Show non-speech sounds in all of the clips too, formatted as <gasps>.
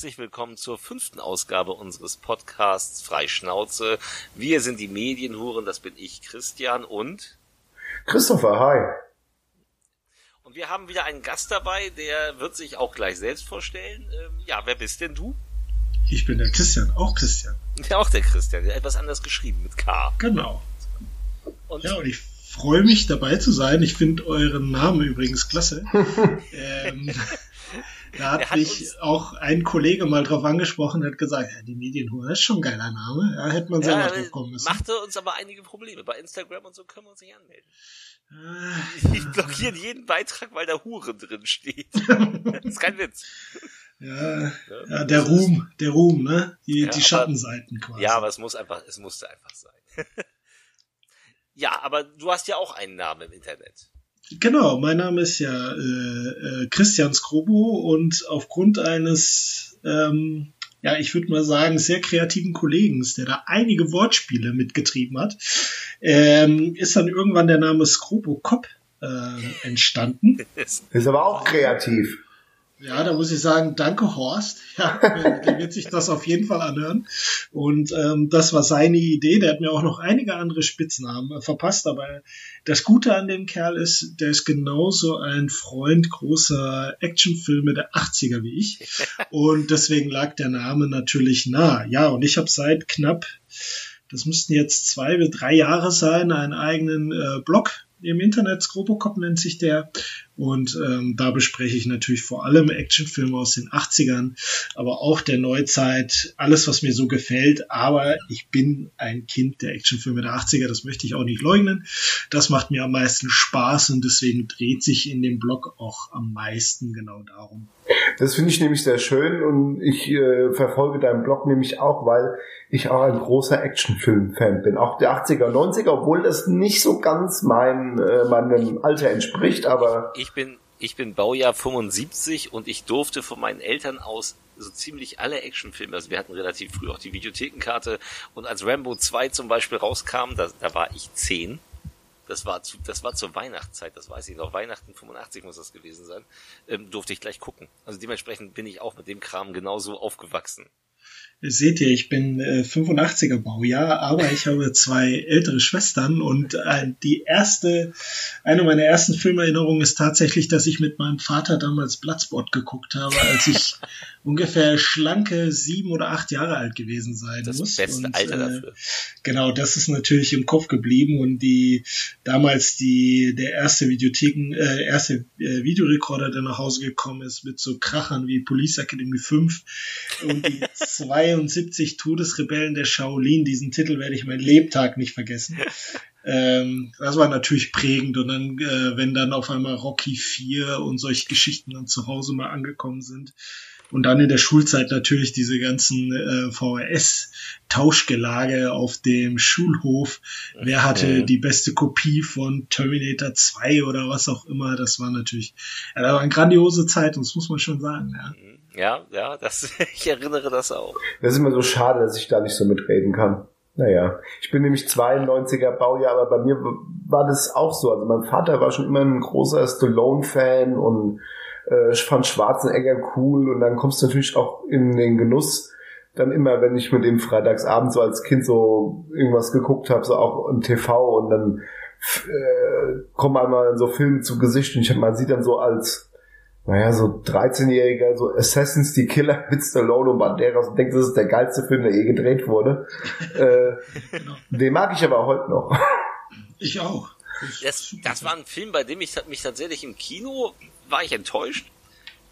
herzlich willkommen zur fünften Ausgabe unseres Podcasts Freischnauze. Wir sind die Medienhuren, das bin ich, Christian und Christopher, hi. Und wir haben wieder einen Gast dabei, der wird sich auch gleich selbst vorstellen. Ähm, ja, wer bist denn du? Ich bin der Christian, auch Christian. Ja, auch der Christian, der etwas anders geschrieben mit K. Genau. Und ja, und ich freue mich dabei zu sein. Ich finde euren Namen übrigens klasse. <laughs> ähm, da hat, hat mich auch ein Kollege mal drauf angesprochen, hat gesagt, ja, die Medienhure ist schon ein geiler Name. Ja, hätte man selber ja, drauf kommen müssen. Machte uns aber einige Probleme. Bei Instagram und so können wir uns nicht anmelden. Äh, die blockieren jeden Beitrag, weil da Hure drin steht. <laughs> das ist kein Witz. Ja, ja, der Ruhm, der Ruhm, ne? Die, ja, die Schattenseiten quasi. Ja, aber es muss einfach, es musste einfach sein. <laughs> ja, aber du hast ja auch einen Namen im Internet. Genau, mein Name ist ja äh, äh, Christian Skrobo und aufgrund eines, ähm, ja, ich würde mal sagen, sehr kreativen Kollegen, der da einige Wortspiele mitgetrieben hat, ähm, ist dann irgendwann der Name Skrobo Kopp äh, entstanden. <laughs> Ist aber auch kreativ. Ja, da muss ich sagen, danke Horst. <laughs> Ja, der wird sich das auf jeden Fall anhören. Und ähm, das war seine Idee. Der hat mir auch noch einige andere Spitznamen verpasst. Aber das Gute an dem Kerl ist, der ist genauso ein Freund großer Actionfilme der 80er wie ich. <laughs> Und deswegen lag der Name natürlich nah. Ja, und ich habe seit knapp, das müssten jetzt zwei bis drei Jahre sein, einen eigenen äh, Blog im Internet, Scrobocop nennt sich der. Und ähm, da bespreche ich natürlich vor allem Actionfilme aus den 80ern, aber auch der Neuzeit, alles, was mir so gefällt. Aber ich bin ein Kind der Actionfilme der 80er, das möchte ich auch nicht leugnen. Das macht mir am meisten Spaß und deswegen dreht sich in dem Blog auch am meisten genau darum. Das finde ich nämlich sehr schön und ich äh, verfolge deinen Blog nämlich auch, weil ich auch ein großer Actionfilm-Fan bin. Auch der 80er und 90er, obwohl das nicht so ganz mein, äh, meinem Alter entspricht, aber. Ich bin, ich bin Baujahr 75 und ich durfte von meinen Eltern aus so ziemlich alle Actionfilme, also wir hatten relativ früh auch die Videothekenkarte und als Rambo 2 zum Beispiel rauskam, da, da war ich 10 das war zu, das war zur Weihnachtszeit, das weiß ich noch, Weihnachten 85 muss das gewesen sein, ähm, durfte ich gleich gucken. Also dementsprechend bin ich auch mit dem Kram genauso aufgewachsen. Seht ihr, ich bin äh, 85er Baujahr, aber ich habe zwei ältere Schwestern und äh, die erste, eine meiner ersten Filmerinnerungen ist tatsächlich, dass ich mit meinem Vater damals Bloodsport geguckt habe, als ich <laughs> ungefähr schlanke sieben oder acht Jahre alt gewesen sein das muss. Das beste und, Alter äh, dafür. Genau, das ist natürlich im Kopf geblieben und die damals die der erste Videotheken, äh, erste äh, Videorekorder, der nach Hause gekommen ist mit so Krachern wie Police Academy 5 und die <laughs> 72 Todesrebellen der Shaolin. Diesen Titel werde ich mein Lebtag nicht vergessen. <laughs> Ähm, das war natürlich prägend und dann, äh, wenn dann auf einmal Rocky 4 und solche Geschichten dann zu Hause mal angekommen sind, und dann in der Schulzeit natürlich diese ganzen äh, VHS-Tauschgelage auf dem Schulhof. Wer hatte mhm. die beste Kopie von Terminator 2 oder was auch immer? Das war natürlich, ja, das war eine grandiose Zeit, das muss man schon sagen, ja. Ja, ja, das, <laughs> ich erinnere das auch. Das ist immer so schade, dass ich da nicht so mitreden kann. Naja, ich bin nämlich 92er Baujahr, aber bei mir war das auch so. Also mein Vater war schon immer ein großer Stallone-Fan und äh, fand Schwarzenegger cool und dann kommst du natürlich auch in den Genuss, dann immer, wenn ich mit dem freitagsabend so als Kind so irgendwas geguckt habe, so auch im TV und dann äh, kommen einmal so Filme zu Gesicht und ich, man sieht dann so als naja, so 13-Jähriger, so Assassins, die Killer <laughs> mit Stallone und Banderas und denkt, das ist der geilste Film, der je gedreht wurde. <laughs> äh, genau. Den mag ich aber heute noch. <laughs> Ich auch. Das, das war ein Film, bei dem ich mich tatsächlich im Kino war ich enttäuscht,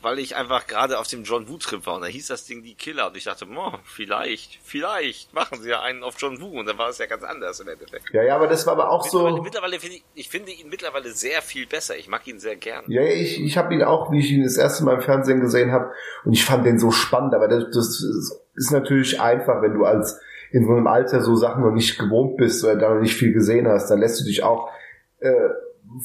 weil ich einfach gerade auf dem John Woo Trip war und da hieß das Ding die Killer und ich dachte, oh, vielleicht, vielleicht machen sie ja einen auf John Woo und dann war es ja ganz anders im Endeffekt. Ja, ja, aber das war aber auch mittlerweile, so. Mittlerweile finde ich, ich finde ihn mittlerweile sehr viel besser. Ich mag ihn sehr gern. Ja, ich, ich habe ihn auch, wie ich ihn das erste Mal im Fernsehen gesehen habe und ich fand den so spannend, aber das, das ist natürlich einfach, wenn du als in so einem Alter so Sachen noch nicht gewohnt bist oder da noch nicht viel gesehen hast, dann lässt du dich auch äh,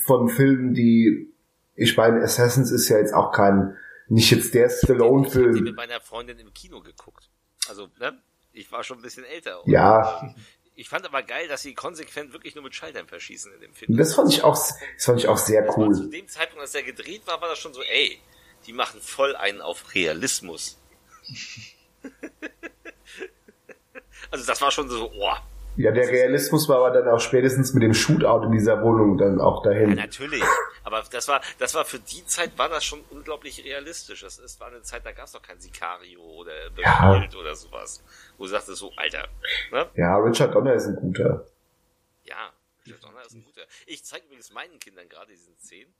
von Filmen, die ich meine, Assassins ist ja jetzt auch kein, nicht jetzt der Stallone-Film. Ich habe mit meiner Freundin im Kino geguckt. Also, ne? Ich war schon ein bisschen älter. Ja. Ich fand aber geil, dass sie konsequent wirklich nur mit Schaltern verschießen in dem Film. Das fand ich auch, das fand ich auch sehr das cool. zu dem Zeitpunkt, als er gedreht war, war das schon so, ey, die machen voll einen auf Realismus. <laughs> also das war schon so, oh. Ja, der Realismus war aber dann auch spätestens mit dem Shootout in dieser Wohnung dann auch dahin. Ja, natürlich. Aber das war, das war für die Zeit war das schon unglaublich realistisch. Das, das war eine Zeit, da gab es doch kein Sicario oder ja. oder sowas. Wo du sagtest so, Alter. Ne? Ja, Richard Donner ist ein guter. Ja, Richard Donner ist ein guter. Ich zeige übrigens meinen Kindern gerade diesen Szenen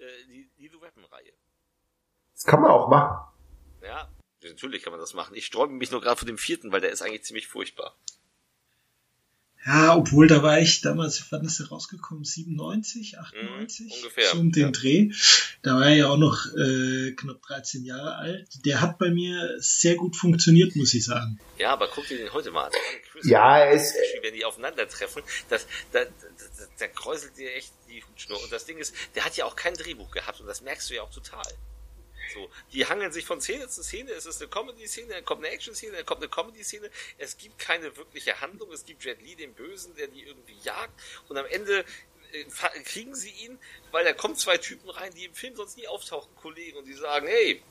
äh, die, die The Weapon-Reihe. Das kann man auch machen. Ja, natürlich kann man das machen. Ich sträube mich nur gerade vor dem vierten, weil der ist eigentlich ziemlich furchtbar. Ja, obwohl da war ich damals, wann ist der rausgekommen? 97, 98? Mhm, ungefähr. So um den ja. Dreh. Da war er ja auch noch äh, knapp 13 Jahre alt. Der hat bei mir sehr gut funktioniert, muss ich sagen. Ja, aber guck dir den heute mal an. ja, er ist. Wenn die aufeinandertreffen, das, da, da, da, da kräuselt dir echt die Hutschnur. Und das Ding ist, der hat ja auch kein Drehbuch gehabt und das merkst du ja auch total. So, die hangeln sich von Szene zu Szene. Es ist eine Comedy-Szene, dann kommt eine Action-Szene, dann kommt eine Comedy-Szene. Es gibt keine wirkliche Handlung. Es gibt Jet Li, den Bösen, der die irgendwie jagt. Und am Ende äh, kriegen sie ihn, weil da kommen zwei Typen rein, die im Film sonst nie auftauchen, Kollegen, und die sagen, hey,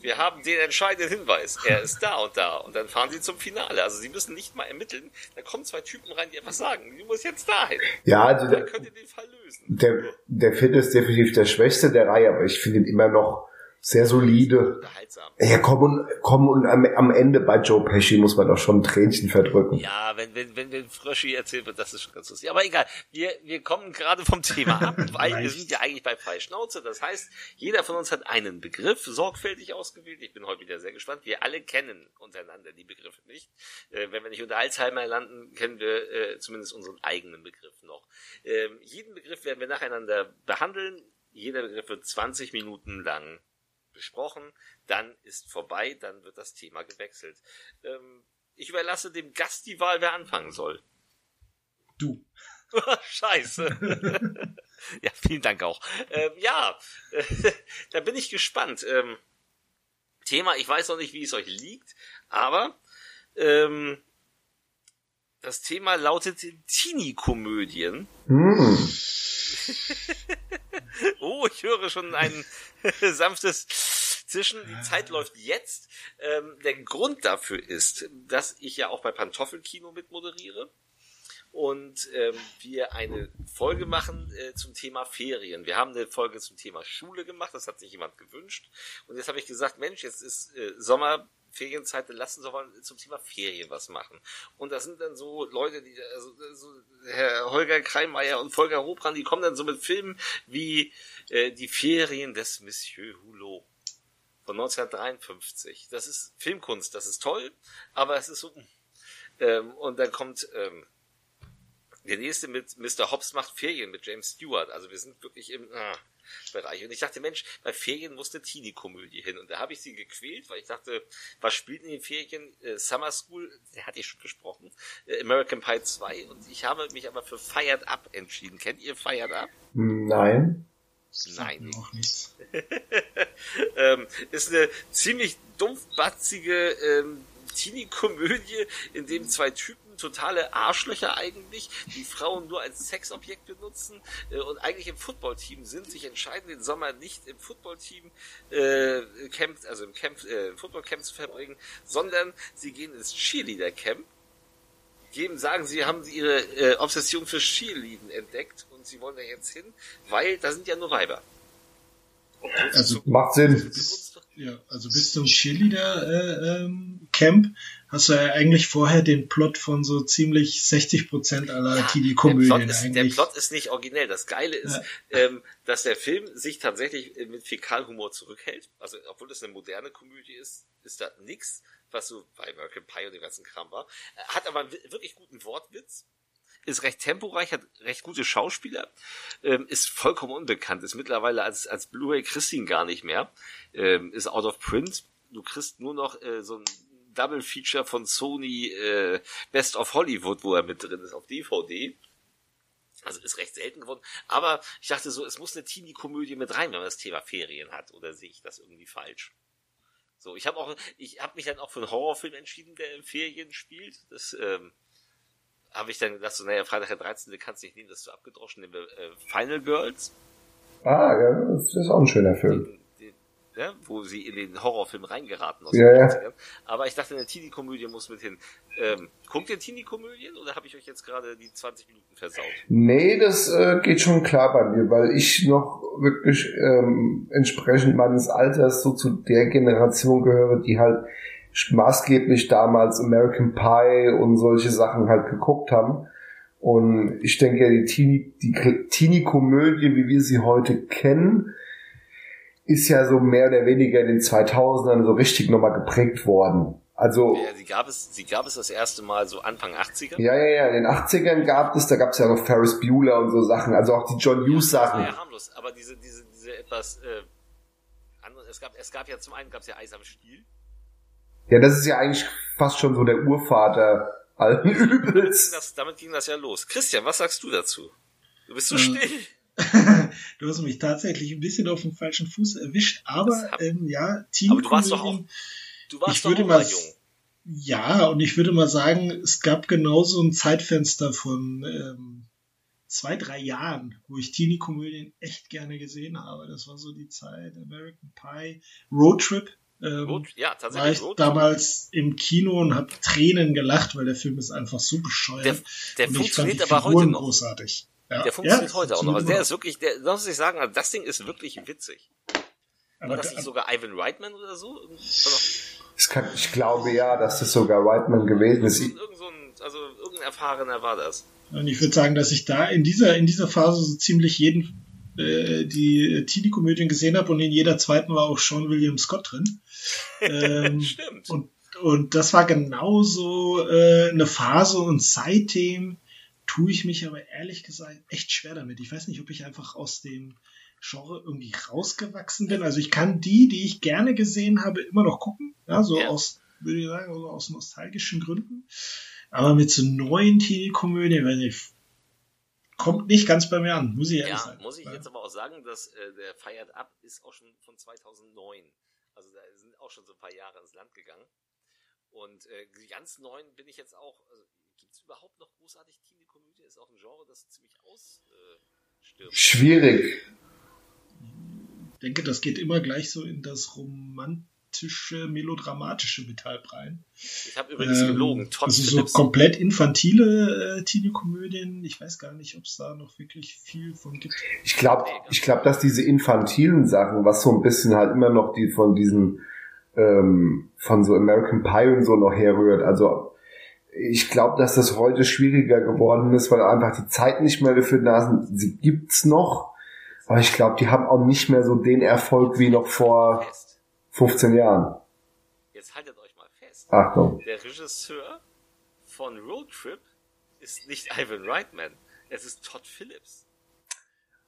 wir haben den entscheidenden Hinweis. Er ist da und da. Und dann fahren sie zum Finale. Also sie müssen nicht mal ermitteln. Da kommen zwei Typen rein, die einfach sagen, du musst jetzt dahin. Ja, also dann könnt ihr den Fall lösen. Der, der Film ist definitiv der schwächste der Reihe, aber ich finde ihn immer noch sehr solide. Ja, komm und, komm und am, am, Ende bei Joe Pesci muss man doch schon ein Tränchen verdrücken. Ja, wenn, wenn, wenn, wenn Fröschi erzählt wird, das ist schon ganz lustig. Aber egal, wir, wir kommen gerade vom Thema ab, <laughs> weil wir sind ja eigentlich bei Freischnauze. Das heißt, jeder von uns hat einen Begriff sorgfältig ausgewählt. Ich bin heute wieder sehr gespannt. Wir alle kennen untereinander die Begriffe nicht. Äh, wenn wir nicht unter Alzheimer landen, kennen wir äh, zumindest unseren eigenen Begriff noch. Ähm, jeden Begriff werden wir nacheinander behandeln. Jeder Begriff wird 20 Minuten lang besprochen, dann ist vorbei, dann wird das Thema gewechselt. Ähm, ich überlasse dem Gast die Wahl, wer anfangen soll. Du. <laughs> Scheiße. <laughs> ja, vielen Dank auch. Ähm, ja, <laughs> da bin ich gespannt. Ähm, Thema, ich weiß noch nicht, wie es euch liegt, aber ähm, das Thema lautet Teenie-Komödien. Mm. <laughs> oh, ich höre schon ein <laughs> sanftes Zischen. Die Zeit läuft jetzt. Ähm, der Grund dafür ist, dass ich ja auch bei Pantoffelkino mitmoderiere und ähm, wir eine Folge machen äh, zum Thema Ferien. Wir haben eine Folge zum Thema Schule gemacht, das hat sich jemand gewünscht. Und jetzt habe ich gesagt, Mensch, jetzt ist äh, Sommer, Ferienzeit, lassen Sie mal zum Thema Ferien was machen. Und das sind dann so Leute, die, also so Herr Holger Kreimeier und Volker Hobran, die kommen dann so mit Filmen wie äh, Die Ferien des Monsieur Hulot von 1953. Das ist Filmkunst, das ist toll, aber es ist so. Ähm, und dann kommt ähm, der nächste mit Mr. Hobbs macht Ferien mit James Stewart. Also wir sind wirklich im. Ah, Bereich. Und ich dachte, Mensch, bei Ferien muss eine Teenie-Komödie hin. Und da habe ich sie gequält, weil ich dachte, was spielt in den Ferien? Äh, Summer School, der hatte ich schon besprochen. Äh, American Pie 2. Und ich habe mich aber für Fired Up entschieden. Kennt ihr Fired Up? Nein. Nein. Auch nicht. <laughs> ähm, ist eine ziemlich dumpfbatzige ähm, Teenie-Komödie, in dem zwei Typen totale Arschlöcher eigentlich, die Frauen nur als Sexobjekt benutzen äh, und eigentlich im Footballteam sind, sich entscheiden, den Sommer nicht im Footballteam äh, Camp, also im Camp, äh, Footballcamp zu verbringen, sondern sie gehen ins Cheerleader-Camp, geben, sagen, sie haben ihre äh, Obsession für Cheerleading entdeckt und sie wollen da jetzt hin, weil da sind ja nur Weiber. Also macht Sinn. Ja, also bis zum Cheerleader äh, ähm, Camp hast du ja eigentlich vorher den Plot von so ziemlich 60 Prozent aller ja, TV-Komödien der, der Plot ist nicht originell. Das Geile ist, ja. ähm, dass der Film sich tatsächlich mit Fäkalhumor zurückhält. Also, obwohl das eine moderne Komödie ist, ist da nix, was so bei American Pie und dem ganzen Kram war. Hat aber einen wirklich guten Wortwitz ist recht temporeich, hat recht gute Schauspieler, ähm, ist vollkommen unbekannt, ist mittlerweile als, als Blu-ray ihn gar nicht mehr, ähm, ist out of print. Du kriegst nur noch äh, so ein Double Feature von Sony äh, Best of Hollywood, wo er mit drin ist, auf DVD. Also ist recht selten geworden. Aber ich dachte so, es muss eine Teenie-Komödie mit rein, wenn man das Thema Ferien hat. Oder sehe ich das irgendwie falsch? So, ich habe auch, ich habe mich dann auch für einen Horrorfilm entschieden, der in Ferien spielt. Das ähm, habe ich dann gedacht, so, naja, Freitag der 13. kannst du nicht nehmen, das ist so abgedroschen, nehmen wir äh, Final Girls. Ah, ja, das ist auch ein schöner Film. Den, den, ja, wo sie in den Horrorfilm reingeraten aus Ja, den ja. 90ern. Aber ich dachte, eine Teenie-Komödie muss mit hin. Ähm, guckt ihr Teenie-Komödien oder habe ich euch jetzt gerade die 20 Minuten versaut? Nee, das äh, geht schon klar bei mir, weil ich noch wirklich ähm, entsprechend meines Alters so zu der Generation gehöre, die halt maßgeblich damals American Pie und solche Sachen halt geguckt haben. Und ich denke, die Teenie, die Teenie-Komödie, wie wir sie heute kennen, ist ja so mehr oder weniger in den 2000ern so richtig nochmal geprägt worden. Also Ja, sie gab es, sie gab es das erste Mal so Anfang 80er. ja, ja, ja, in den 80ern gab es, da gab es ja noch Ferris Bueller und so Sachen, also auch die John Hughes Sachen. ja harmlos, aber diese, diese, diese etwas, äh, andere, es gab, es gab ja zum einen gab es ja Eis am Stiel. Ja, das ist ja eigentlich fast schon so der Urvater allen <laughs> Damit ging, Übels. das, damit ging das ja los. Christian, was sagst du dazu? Du bist so Äh, still. <laughs> du hast mich tatsächlich ein bisschen auf den falschen Fuß erwischt, aber ähm, ja, Aber du warst doch auch, Teenie-Komödien. du warst Ich doch würde mal jung. Ja, und ich würde mal sagen, es gab genauso ein Zeitfenster von ähm, zwei, drei Jahren, wo ich Teenie-Komödien echt gerne gesehen habe. Das war so die Zeit American Pie, Road Trip. Ähm, Road, ja, war tatsächlich. ich Road, damals im Kino und habe Tränen gelacht, weil der Film ist einfach so bescheuert. der, der funktioniert aber heute Figuren noch. großartig. Ja, Der funktioniert ja, heute auch noch. Also der ist wirklich, der, das muss ich sagen, also das Ding ist wirklich witzig. immer War das Aber nicht sogar Ivan Reitman oder so? Kann, ich glaube ja, dass das sogar Whiteman gewesen ist. Irgend, irgend so ein, also irgendein Erfahrener war das. Und ich würde sagen, dass ich da in dieser, in dieser Phase so ziemlich jeden äh, die Teenie-Komödien gesehen habe und in jeder zweiten war auch Sean William Scott drin. <laughs> ähm, Stimmt. und, und das war genauso äh, eine Phase und seitdem tue ich mich aber ehrlich gesagt echt schwer damit. Ich weiß nicht, ob ich einfach aus dem Genre irgendwie rausgewachsen bin. Also ich kann die, die ich gerne gesehen habe, immer noch gucken. Ja, so Ja. aus, würde ich sagen, also aus nostalgischen Gründen. Aber mit so neuen Teenie-Komödien, weiß ich, kommt nicht ganz bei mir an, muss ich ehrlich Ja, sagen. muss ich jetzt aber auch sagen, dass äh, der Fired Up ist auch schon von 2009. Also da sind auch schon so ein paar Jahre ins Land gegangen. Und äh, die ganz neuen bin ich jetzt auch. Also, Gibt es überhaupt noch großartig Teenie-Komödie? Ist auch ein Genre, das ziemlich ausstirbt. Äh, Schwierig. Ich denke, das geht immer gleich so in das romantische, melodramatische mit halb rein. ich habe übrigens Ähm, gelogen. Todd also so Phillips. komplett infantile äh, Teenie-Komödien. Ich weiß gar nicht, ob es da noch wirklich viel von gibt. Ich glaube, ich glaube, dass diese infantilen Sachen, was so ein bisschen halt immer noch die von diesen ähm, von so American Pie und so noch herrührt. Also ich glaube, dass das heute schwieriger geworden ist, weil einfach die Zeit nicht mehr dafür da ist. Sie gibt's noch, aber ich glaube, die haben auch nicht mehr so den Erfolg wie noch vor Fest. 15 Jahren. Jetzt haltet euch mal fest. Achtung. Der Regisseur von Road Trip ist nicht Ivan Reitman. Es ist Todd Phillips.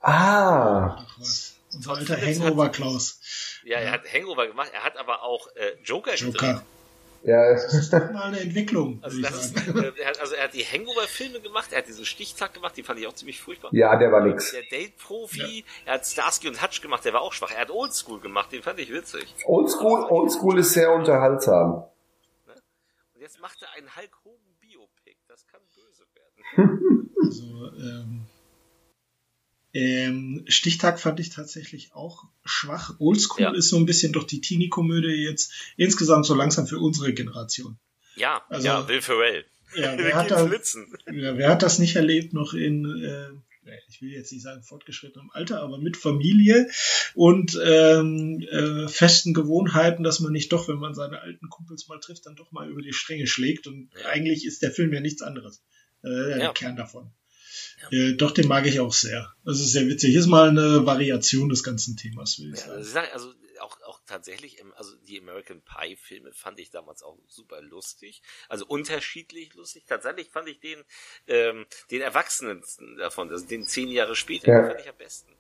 Ah. Unser Todd alter Phillips Hangover hat- Klaus. Ja, er hat Hangover gemacht. Er hat aber auch äh, Joker, gedreht. Ja, Das ist doch mal eine Entwicklung, Also, ist, äh, <laughs> er hat, also er hat die Hangover-Filme gemacht, er hat diesen Stichtag gemacht, die fand ich auch ziemlich furchtbar. ja, der war nix. Der Date-Profi, er hat Starsky und Hutch gemacht, der war auch schwach. Er hat Oldschool gemacht, den fand ich witzig. Oldschool, Oldschool ist sehr unterhaltsam. Und jetzt macht er einen Hulk Hogan Biopic. Das kann böse werden. <laughs> Also, ähm, ähm, Stichtag fand ich tatsächlich auch schwach. Oldschool Ja. ist so ein bisschen doch die Teenie-Komödie jetzt insgesamt so langsam für unsere Generation. Ja, Also- ja, Will Ferrell. Ja, <laughs> wer hat, da, ja, wer hat das nicht erlebt noch in, äh, ich will jetzt nicht sagen fortgeschrittenem Alter, aber mit Familie und ähm, äh, festen Gewohnheiten, dass man nicht doch, wenn man seine alten Kumpels mal trifft, dann doch mal über die Stränge schlägt. Und eigentlich ist der Film ja nichts anderes. Äh, der Ja. Kern davon. Ja. Äh, doch, den mag ich auch sehr. Das ist sehr witzig. Ist mal eine Variation des ganzen Themas, will ich Ja, sagen. also, ich sag, also auch, auch tatsächlich, ähm, also die American Pie Filme fand ich damals auch super lustig. Also unterschiedlich lustig. Tatsächlich fand ich den, ähm, den Erwachsenen davon, also den zehn Jahre später, Ja. den fand ich am besten.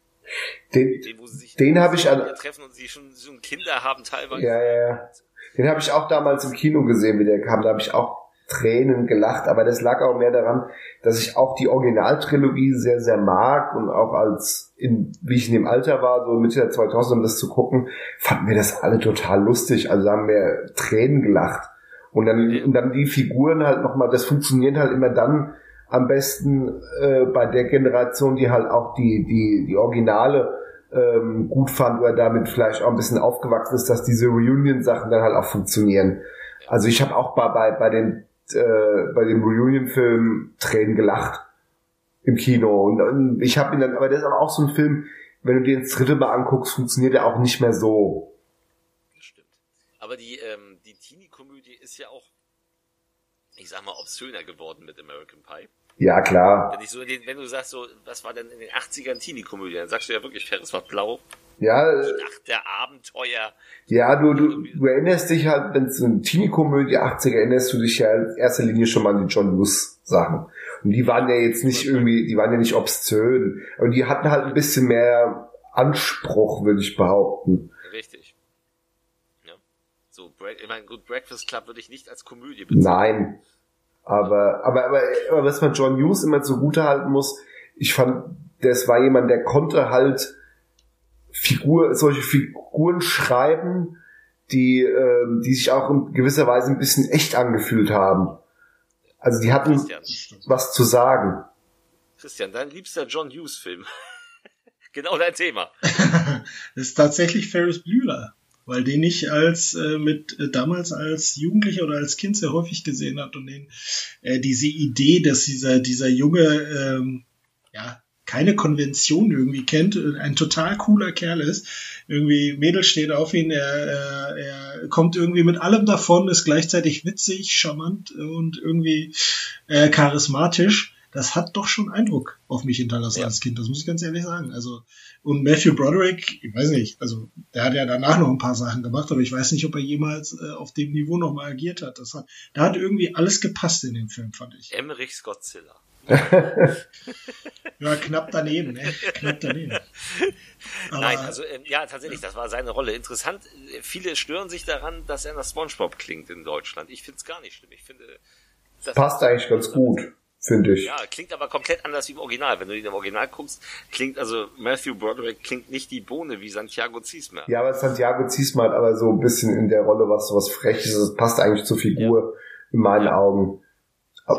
Den, Den, wo sie sich Den hab ich an- treffen und sie schon, schon Kinder haben teilweise. Ja, ja, ja. Den habe ich auch damals im Kino gesehen, wie der kam. Da habe ich auch Tränen gelacht, aber das lag auch mehr daran, dass ich auch die Originaltrilogie sehr, sehr mag und auch als, in, wie ich in dem Alter war, so Mitte der 2000 um das zu gucken, fanden wir das alle total lustig. Also haben wir Tränen gelacht. Und dann, und dann die Figuren halt nochmal, das funktioniert halt immer dann am besten äh, bei der Generation, die halt auch die, die, die Originale äh, ähm, gut fand oder damit vielleicht auch ein bisschen aufgewachsen ist, dass diese Reunion-Sachen dann halt auch funktionieren. Also ich habe auch bei, bei, bei den äh, bei dem Reunion-Film Tränen gelacht im Kino. Und, und ich habe ihn dann, aber das ist aber auch so ein Film, wenn du den das dritte Mal anguckst, funktioniert er auch nicht mehr so. Stimmt. Aber die, ähm, die Teenie-Komödie ist ja auch, ich sag mal, obszöner geworden mit American Pie. Ja, klar. Wenn, ich so den, wenn du sagst, so, was war denn in den 80ern Teenie-Komödie, dann sagst du ja wirklich, Ferris war blau. Ja, Nacht der Abenteuer. ja, du, du, du erinnerst dich halt, wenn es eine Teenie-Komödie 80er erinnerst du dich ja in erster Linie schon mal an die John Lewis Sachen. Und die waren ja jetzt nicht irgendwie, die waren ja nicht obszön. Aber die hatten halt ein bisschen mehr Anspruch, würde ich behaupten. Richtig. Ja. So, ich meine, gut, Breakfast Club würde ich nicht als Komödie bezeichnen. Nein. Aber, aber, aber, aber was man John Hughes immer zugute halten muss, ich fand, das war jemand, der konnte halt Figur, solche Figuren schreiben, die, ähm, die sich auch in gewisser Weise ein bisschen echt angefühlt haben. Also die hatten Christian, was zu sagen. Christian, dein liebster John Hughes Film. <laughs> genau dein Thema. <laughs> das ist tatsächlich Ferris Bueller, weil den ich als äh, mit äh, damals als Jugendlicher oder als Kind sehr häufig gesehen hat und den äh, diese Idee, dass dieser dieser junge ähm, ja keine Konvention irgendwie kennt, äh, ein total cooler Kerl ist. Irgendwie Mädel steht auf ihn, er, er, er kommt irgendwie mit allem davon, ist gleichzeitig witzig, charmant und irgendwie äh, charismatisch. Das hat doch schon Eindruck auf mich hinterlassen Ja. als Kind, das muss ich ganz ehrlich sagen. Also und Matthew Broderick, ich weiß nicht, also der hat ja danach noch ein paar Sachen gemacht, aber ich weiß nicht, ob er jemals äh, auf dem Niveau nochmal agiert hat. Das hat. Da hat irgendwie alles gepasst in dem Film, fand ich. Emmerichs Godzilla. Ja, knapp daneben, ne? Knapp daneben. Aber, Nein, also ähm, ja, tatsächlich, das war seine Rolle. Interessant, äh, viele stören sich daran, dass er nach SpongeBob klingt in Deutschland. Ich finde es gar nicht schlimm. Ich finde, das Passt eigentlich ganz gut, finde ich. Ja, klingt aber komplett anders wie im Original. Wenn du ihn im Original guckst, klingt also Matthew Broderick klingt nicht die Bohne wie Santiago Ziesmer. Ja, aber Santiago Ziesmer hat aber so ein bisschen in der Rolle was, was Freches. Das passt eigentlich zur Figur in meinen Augen.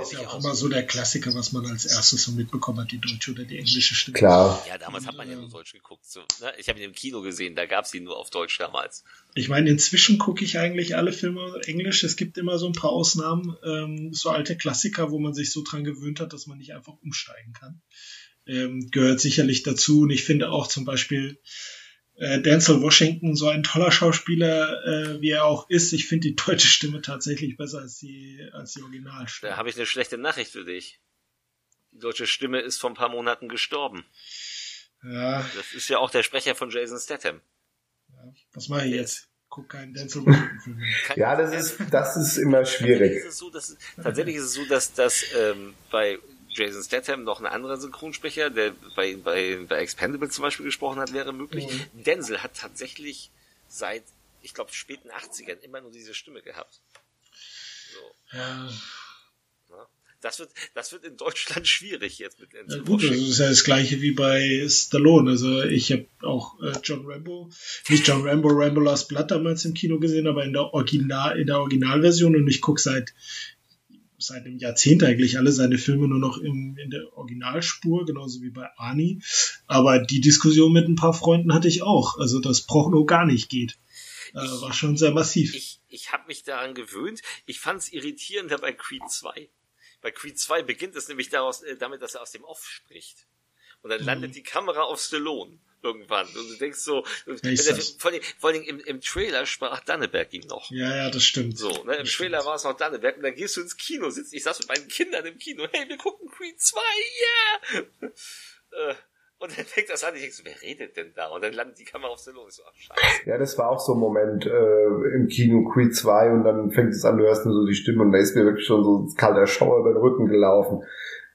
Ist ja auch immer so der Klassiker, was man als erstes so mitbekommen hat, die deutsche oder die englische Stimme. Klar. Ja, damals hat man ja nur Deutsch geguckt. So, ne? Ich habe ihn im Kino gesehen, da gab's ihn nur auf Deutsch damals. Ich meine, inzwischen gucke ich eigentlich alle Filme auf Englisch. Es gibt immer so ein paar Ausnahmen, ähm, so alte Klassiker, wo man sich so dran gewöhnt hat, dass man nicht einfach umsteigen kann. Ähm, gehört sicherlich dazu. Und ich finde auch zum Beispiel äh, Denzel Washington so ein toller Schauspieler, äh, wie er auch ist. Ich finde die deutsche Stimme tatsächlich besser als die, als die Originalstimme. Da habe ich eine schlechte Nachricht für dich. Die deutsche Stimme ist vor ein paar Monaten gestorben. Ja, Das ist ja auch der Sprecher von Jason Statham. was mache ich jetzt? Guck keinen Denzel. <laughs> Kein- Ja, das ist, das ist immer Tatsächlich schwierig. ist es so, dass, tatsächlich ist es so, dass, dass ähm, bei Jason Statham noch ein anderer Synchronsprecher, der bei, bei, bei Expendables zum Beispiel gesprochen hat, wäre möglich. Denzel hat tatsächlich seit, ich glaube, späten 80ern immer nur diese Stimme gehabt. So, Ja? Das wird, das wird in Deutschland <laughs> schwierig jetzt mit Ja, Denzel gut, das ist ja das gleiche wie bei Stallone. Also ich habe auch äh, John Rambo, nicht John Rambo, Rambo Last Blood damals im Kino gesehen, aber in der Original, in der Originalversion und ich gucke seit seit einem Jahrzehnt eigentlich alle seine Filme nur noch im, in der Originalspur, genauso wie bei Arnie. Aber die Diskussion mit ein paar Freunden hatte ich auch. Also dass Prochno gar nicht geht. Äh, Ich- war schon sehr massiv. Ich, ich habe mich daran gewöhnt. Ich fand es irritierender bei Creed 2. Bei Creed 2 beginnt es nämlich daraus, äh, damit, dass er aus dem Off spricht. Und dann landet die Kamera auf Stallone irgendwann. Und du denkst so, vor allem, vor allem im, im Trailer sprach Danneberg ihn noch. ja, ja, das stimmt. So, ne, im Das Trailer stimmt. war es noch Danneberg und dann gehst du ins Kino, sitzt, ich saß mit meinen Kindern im Kino, hey, wir gucken Creed 2, yeah! Äh, und dann fängt das an, ich denk so, wer redet denn da? Und dann landet die Kamera auf Stallone. Ich so, ach, scheiße. Ja, das war auch so ein Moment äh, im Kino Creed 2 und dann fängt es an, du hörst nur so die Stimme und da ist mir wirklich schon so ein kalter Schauer über den Rücken gelaufen.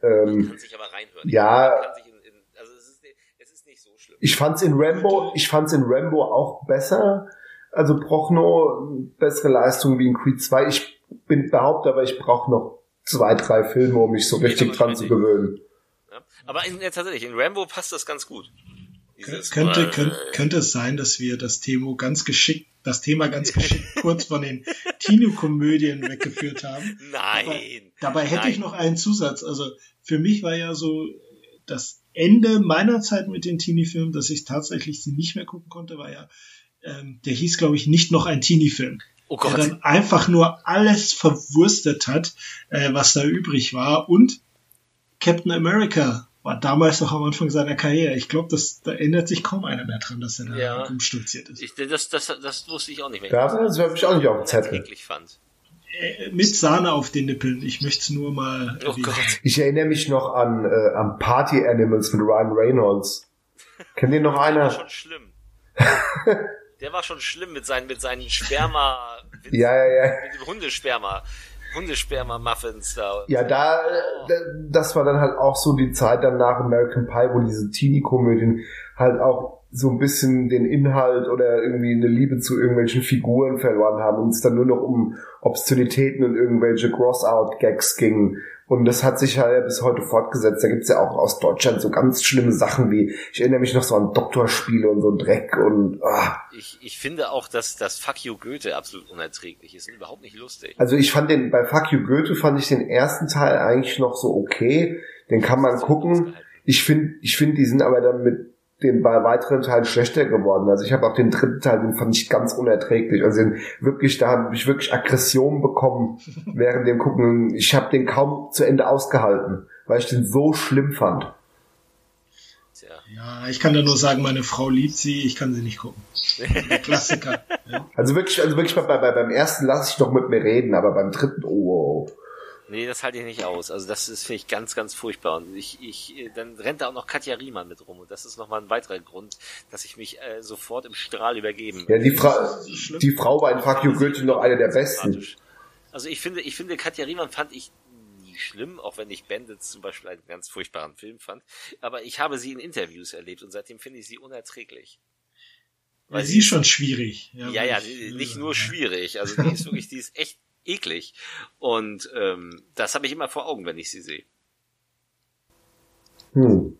Ähm, Kann sich aber reinhören. Ja. Man kann sich in, in, also es ist, es ist nicht so schlimm. Ich fand's in Rambo, ich fand's in Rambo auch besser. Also Prochno bessere Leistung wie in Creed 2. Ich bin behauptet, aber ich brauche noch zwei, drei Filme, um mich so richtig dran zu gewöhnen. Ja? Aber in, ja, tatsächlich, in Rambo passt das ganz gut. Dieses, Könnte, äh, könnte, könnte es sein, dass wir das Thema ganz geschickt, das Thema ganz <laughs> geschickt kurz von den Tino-Komödien weggeführt haben? <laughs> Nein. Dabei hätte Nein. ich noch einen Zusatz. Also für mich war ja so das Ende meiner Zeit mit den Teenie-Filmen, dass ich tatsächlich sie nicht mehr gucken konnte, war ja, ähm, der hieß, glaube ich, nicht noch ein Teenie-Film. Oh Gott. Der dann einfach nur alles verwurstet hat, äh, was da übrig war. Und Captain America war damals noch am Anfang seiner Karriere. Ich glaube, da ändert sich kaum einer mehr dran, dass er da ja. umstürziert ist. Ich, das, das, das wusste ich auch nicht mehr. Ja, das habe ich auch nicht auf dem Zettel. fand. Äh, mit Sahne auf den Nippeln. Ich möchte es nur mal. Oh ich erinnere mich noch an, äh, an Party Animals mit Ryan Reynolds. <laughs> Kennt ihr noch einer? Der war schon schlimm. <laughs> Der war schon schlimm mit seinen, mit seinen Sperma. ja, ja, ja. Mit dem Hundesperma. Hundesperma-Muffins da. Ja, da, das war dann halt auch so die Zeit dann nach American Pie, wo diese Teenie-Komödien halt auch so ein bisschen den Inhalt oder irgendwie eine Liebe zu irgendwelchen Figuren verloren haben und es dann nur noch um Obszönitäten und irgendwelche Cross-Out-Gags ging. Und das hat sich halt bis heute fortgesetzt. Da gibt's ja auch aus Deutschland so ganz schlimme Sachen wie, ich erinnere mich noch so an Doktorspiele und so ein Dreck und ah. ich, ich finde auch, dass das Fuck You Goethe absolut unerträglich ist. Überhaupt nicht lustig. Also ich fand den, bei Fuck You Goethe fand ich den ersten Teil eigentlich noch so okay. Den kann man gucken. Ich finde, ich finde, die sind aber dann mit den bei weiteren Teilen schlechter geworden. Also ich habe auch den dritten Teil, den fand ich ganz unerträglich. Also den wirklich, da habe ich wirklich Aggression bekommen während dem Gucken. Ich habe den kaum zu Ende ausgehalten, weil ich den so schlimm fand. Ja, ich kann da nur sagen, meine Frau liebt sie, ich kann sie nicht gucken. Klassiker. <laughs> Ja. Also wirklich, also wirklich bei, bei, beim ersten lasse ich doch mit mir reden, aber beim dritten, oh. oh. Nee, das halte ich nicht aus. Also das ist finde ich ganz, ganz furchtbar. Und ich, ich, dann rennt da auch noch Katja Riemann mit rum. Und das ist nochmal ein weiterer Grund, dass ich mich äh, sofort im Strahl übergeben. Ja, die Frau, die Frau war in Fuck You Goethe noch eine der besten. Also ich finde, ich finde Katja Riemann fand ich nie schlimm, auch wenn ich Bandits zum Beispiel einen ganz furchtbaren Film fand. Aber ich habe sie in Interviews erlebt und seitdem finde ich sie unerträglich. Weil sie ist schon schwierig. Ja, ja, ja nicht nur schwierig. Also die ist wirklich, die ist echt eklig. Und ähm, das habe ich immer vor Augen, wenn ich sie sehe. Hm.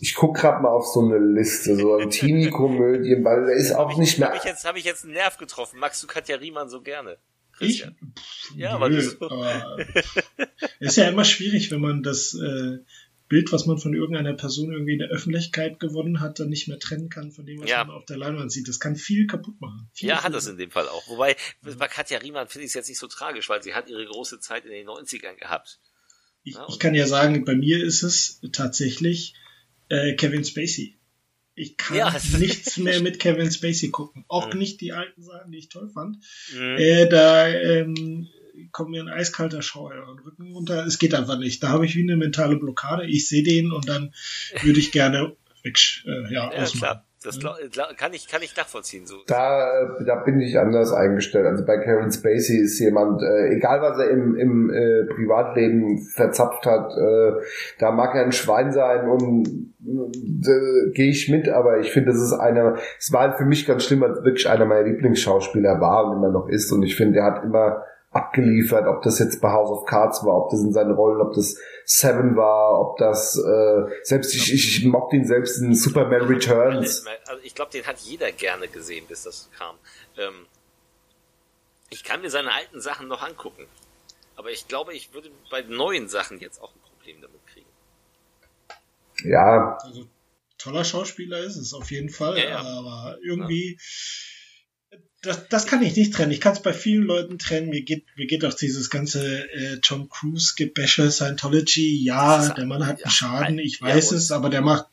Ich guck gerade mal auf so eine Liste, so eine <laughs> Teenie-Komödie, weil da ist auch ich, nicht mehr. Habe ich jetzt, habe ich jetzt einen Nerv getroffen? Magst du Katja Riemann so gerne? Christian? Ich? ja, weil so. <laughs> ist ja immer schwierig, wenn man das äh, Bild, was man von irgendeiner Person irgendwie in der Öffentlichkeit gewonnen hat, dann nicht mehr trennen kann von dem, was ja. man auf der Leinwand sieht. Das kann viel kaputt machen. Viel ja, hat es in dem Fall auch. Wobei, bei Katja Riemann finde ich es jetzt nicht so tragisch, weil sie hat ihre große Zeit in den 90ern gehabt. Ich, ja, ich kann ja sagen, bei mir ist es tatsächlich äh, Kevin Spacey. Ich kann ja, nichts <laughs> mehr mit Kevin Spacey gucken. Auch mhm. nicht die alten Sachen, die ich toll fand. Mhm. Äh, da ähm, kommt mir ein eiskalter Schauer den Rücken runter. Es geht einfach nicht. Da habe ich wie eine mentale Blockade. Ich sehe den und dann würde ich gerne weg, äh, ja, ja klar. Das glaub, kann ich kann ich nachvollziehen so. Da da bin ich anders eingestellt. Also bei Kevin Spacey ist jemand, äh, egal was er im im äh, Privatleben verzapft hat, äh, da mag er ein Schwein sein und äh, gehe ich mit, aber ich finde, das ist einer, es war für mich ganz schlimm, weil wirklich einer meiner Lieblingsschauspieler war und immer noch ist und ich finde, der hat immer abgeliefert, ob das jetzt bei House of Cards war, ob das in seinen Rollen, ob das Seven war, ob das äh, selbst ich, ich, ich mochte ihn selbst in Superman Returns. Also ich glaube, den hat jeder gerne gesehen, bis das kam. Ähm, ich kann mir seine alten Sachen noch angucken, aber ich glaube, ich würde bei neuen Sachen jetzt auch ein Problem damit kriegen. Ja. Also, toller Schauspieler ist es auf jeden Fall, ja, ja. aber irgendwie ja das, das kann ich nicht trennen. Ich kann es bei vielen Leuten trennen. Mir geht, mir geht auch dieses ganze äh, Tom Cruise Gebäsche, Scientology. Ja, der Mann hat einen Schaden, ich weiß es, aber der macht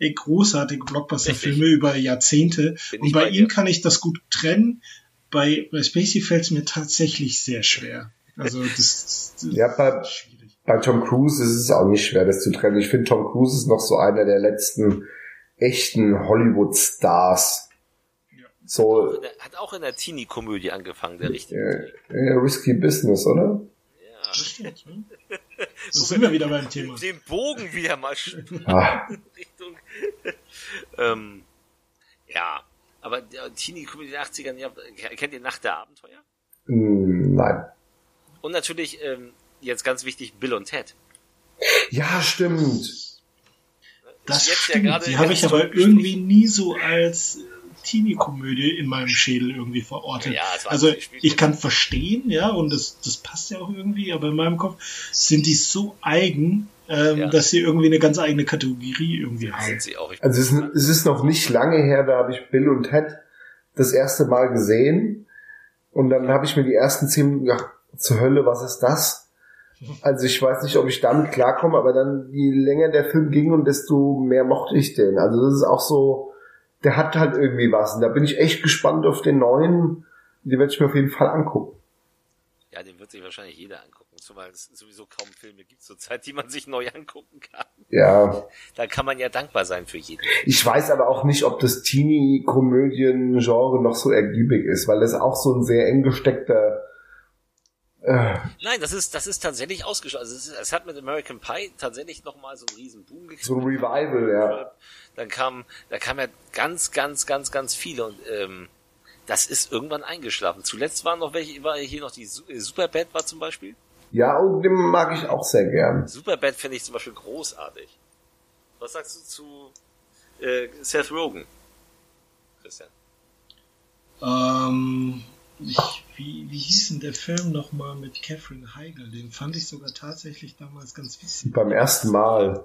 äh, großartige Blockbuster-Filme über Jahrzehnte. Und bei, bei ihm kann ich das gut trennen. Bei, bei Spacey fällt es mir tatsächlich sehr schwer. Also das, das ja, bei, bei Tom Cruise ist es auch nicht schwer, das zu trennen. Ich finde, Tom Cruise ist noch so einer der letzten echten Hollywood-Stars so, hat, hat auch in der Teenie-Komödie angefangen, der richtige. Ja, ja, Risky Business, oder? Ja. <laughs> so sind wir wieder beim Thema. Den Bogen wieder mal ah. <laughs> Richtung. ähm, ja, aber Teenie-Komödie der 80ern, ja, kennt ihr Nacht der Abenteuer? Mm, nein. Und natürlich, ähm, jetzt ganz wichtig, Bill und Ted. Ja, stimmt. Das stimmt. Ja die habe ich aber irgendwie nie so als Teenie-Komödie in meinem Schädel irgendwie verortet. Ja, also ich kann verstehen, ja, und das, das passt ja auch irgendwie, aber in meinem Kopf sind die so eigen, ähm, Ja. dass sie irgendwie eine ganz eigene Kategorie irgendwie haben. Sind sie auch. Ich, Also es ist, es ist noch nicht lange her, da habe ich Bill und Ted das erste Mal gesehen. Und dann habe ich mir die ersten zehn Minuten gedacht, zur Hölle, was ist das? Also ich weiß nicht, ob ich damit klarkomme, aber dann, je länger der Film ging und desto mehr mochte ich den. Also das ist auch so, der hat halt irgendwie was. Und da bin ich echt gespannt auf den neuen. Den werde ich mir auf jeden Fall angucken. ja, den wird sich wahrscheinlich jeder angucken. Zumal es sowieso kaum Filme gibt zurzeit, die man sich neu angucken kann. Ja. Da kann man ja dankbar sein für jeden. Ich weiß aber auch nicht, ob das Teenie-Komödien-Genre noch so ergiebig ist, weil das auch so ein sehr eng gesteckter äh, Nein, das ist, das ist tatsächlich ausgeschlossen. Also es, ist, es hat mit American Pie tatsächlich nochmal so einen riesen Boom gekriegt. so ein Revival, ja. Dann kam, da kam ja ganz, ganz, ganz, ganz viele und ähm, das ist irgendwann eingeschlafen. Zuletzt waren noch welche, war hier noch die äh, Superbad war zum Beispiel. Ja, und den mag ich auch sehr gern. Superbad finde ich zum Beispiel großartig. Was sagst du zu äh, Seth Rogen? Christian. Ähm, ich, wie, wie hieß denn der Film nochmal mit Catherine Heigl? Den fand ich sogar tatsächlich damals ganz witzig. Beim ersten Mal.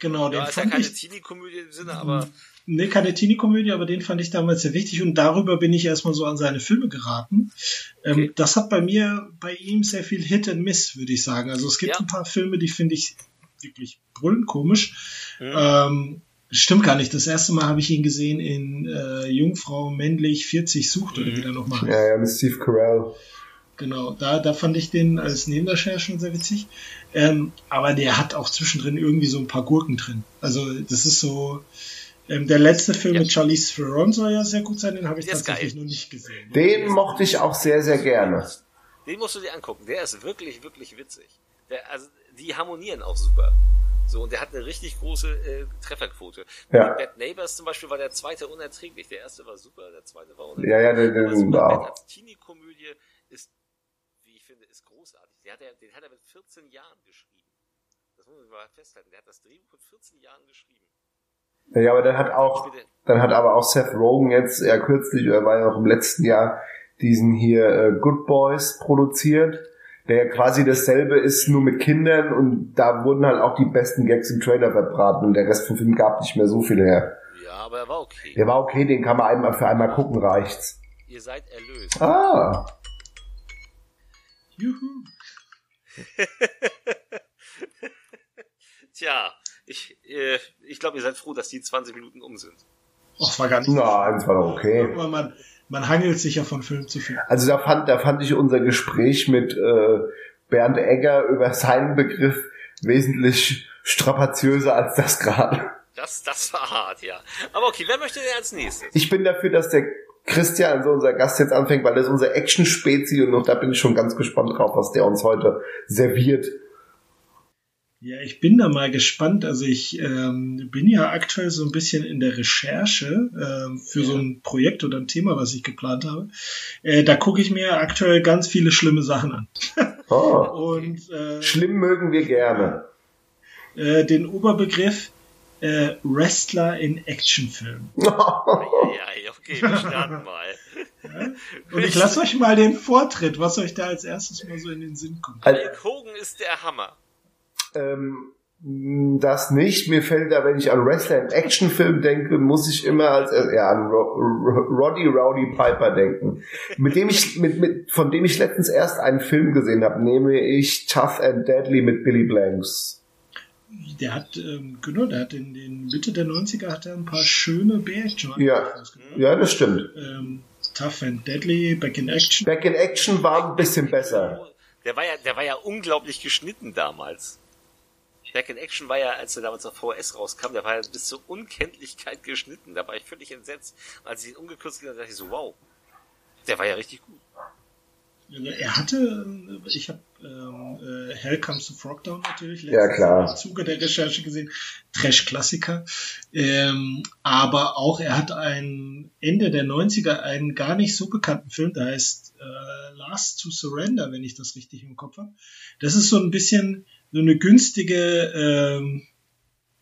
Genau, den Ja, ist ja fand keine ich. Teenie-Komödie im Sinne, aber Nee, keine Teenie-Komödie, aber den fand ich damals sehr wichtig und darüber bin ich erstmal so an seine Filme geraten. Ähm, Okay. Das hat bei mir, bei ihm sehr viel Hit and Miss, würde ich sagen. Also es gibt Ja. ein paar Filme, die finde ich wirklich brüllend komisch. Mhm. Ähm, stimmt gar nicht. Das erste Mal habe ich ihn gesehen in äh, Jungfrau männlich 40 sucht oder Mhm. wie der nochmal heißt. Ja, ja, mit Steve Carell. Genau, da, da fand ich den als Nebendarsteller schon sehr witzig. Ähm, aber der hat auch zwischendrin irgendwie so ein paar Gurken drin. Also das ist so. Ähm, der letzte Film Ja. mit Charlize Theron soll ja sehr gut sein, den habe ich Der tatsächlich noch nicht gesehen. Den mochte ich auch sehr, sehr gerne. Den musst du dir angucken. Der ist wirklich, wirklich witzig. Der, also, die harmonieren auch super. So, und der hat eine richtig große äh, Trefferquote. Ja. Bad Neighbors zum Beispiel war der zweite unerträglich. Der erste war super, der zweite war unerträglich. Ja, ja, der, der, Aber Superbad der, als Teenie-Komödie ist, Der hat er, den hat er mit 14 Jahren geschrieben. Das muss man mal festhalten. Der hat das Drehbuch mit 14 Jahren geschrieben. ja, aber dann hat auch, dann hat aber auch Seth Rogen jetzt, ja kürzlich, er war ja auch im letzten Jahr, diesen hier äh, Good Boys produziert, der ja quasi dasselbe ist, nur mit Kindern und da wurden halt auch die besten Gags im Trailer verbraten und der Rest vom Film gab nicht mehr so viel her. Ja, aber er war okay. Der war okay, den kann man einmal für einmal gucken, reicht's. Ihr seid erlöst. Ah, Juhu. <laughs> Tja, ich, äh, ich glaube, ihr seid froh, dass die 20 Minuten um sind. Och, war gar nicht. na, das war doch okay. Irgendwann man, man hangelt sich ja von Film zu Film. Also da fand, da fand ich unser Gespräch mit äh, Bernd Egger über seinen Begriff wesentlich strapaziöser als das gerade. Das, das war hart, ja. Aber okay, wer möchte denn als nächstes? Ich bin dafür, dass der Christian, also unser Gast jetzt anfängt, weil er ist unser Action-Spezi und noch da bin ich schon ganz gespannt drauf, was der uns heute serviert. Ja, ich bin da mal gespannt. Also ich ähm, bin ja aktuell so ein bisschen in der Recherche ähm, für so ein Projekt oder ein Thema, was ich geplant habe. Äh, da gucke ich mir aktuell ganz viele schlimme Sachen an. Oh. <laughs> Und äh, Schlimm mögen wir gerne. äh, den Oberbegriff äh, Wrestler in Actionfilmen. <laughs> Ja, ja, okay, wir <laughs> starten mal. Und ich lasse euch mal den Vortritt, was euch da als erstes mal so in den Sinn kommt. Also, Hulk Hogan ist der Hammer. ähm, das nicht. Mir fällt da, wenn ich an Wrestler im Actionfilm denke, muss ich immer als äh, ja, an Ro Ro Roddy Rowdy Piper denken. Mit dem ich, mit, mit, von dem ich letztens erst einen Film gesehen habe, nehme ich Tough and Deadly mit Billy Blanks. Der hat, ähm, genau, der hat in den Mitte der 90er hat er ein paar schöne B-Action Ja. Ja, das stimmt. ähm, Tough and Deadly, Back in Action. Back in Action war ein bisschen besser. Der war ja, der war ja unglaublich geschnitten damals. Back in Action war ja, als er damals auf VHS rauskam, der war ja bis zur Unkenntlichkeit geschnitten. Da war ich völlig entsetzt. Als ich ihn umgekürzt habe, dachte ich so, wow. Der war ja richtig gut. Er hatte, äh, ich habe ähm, äh, Hell Comes to Frogtown natürlich Ja, klar. im Zuge der Recherche gesehen. Trash-Klassiker. Ähm, aber auch, er hat ein Ende der 90er einen gar nicht so bekannten Film, der heißt äh, Last to Surrender, wenn ich das richtig im Kopf habe. Das ist so ein bisschen so eine günstige, ähm,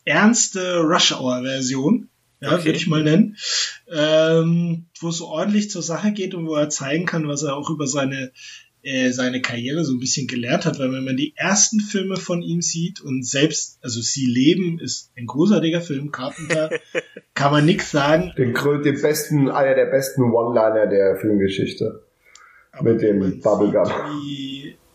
ernste Rush-Hour-Version ja, okay. würde ich mal nennen, ähm, wo es ordentlich zur Sache geht und wo er zeigen kann, was er auch über seine äh, seine Karriere so ein bisschen gelernt hat, weil wenn man die ersten Filme von ihm sieht und selbst, also Sie leben ist ein großartiger Film, Carpenter, <laughs> kann man nichts sagen. Den, den besten, einer der besten One-Liner der Filmgeschichte. Aber mit dem Bubblegum.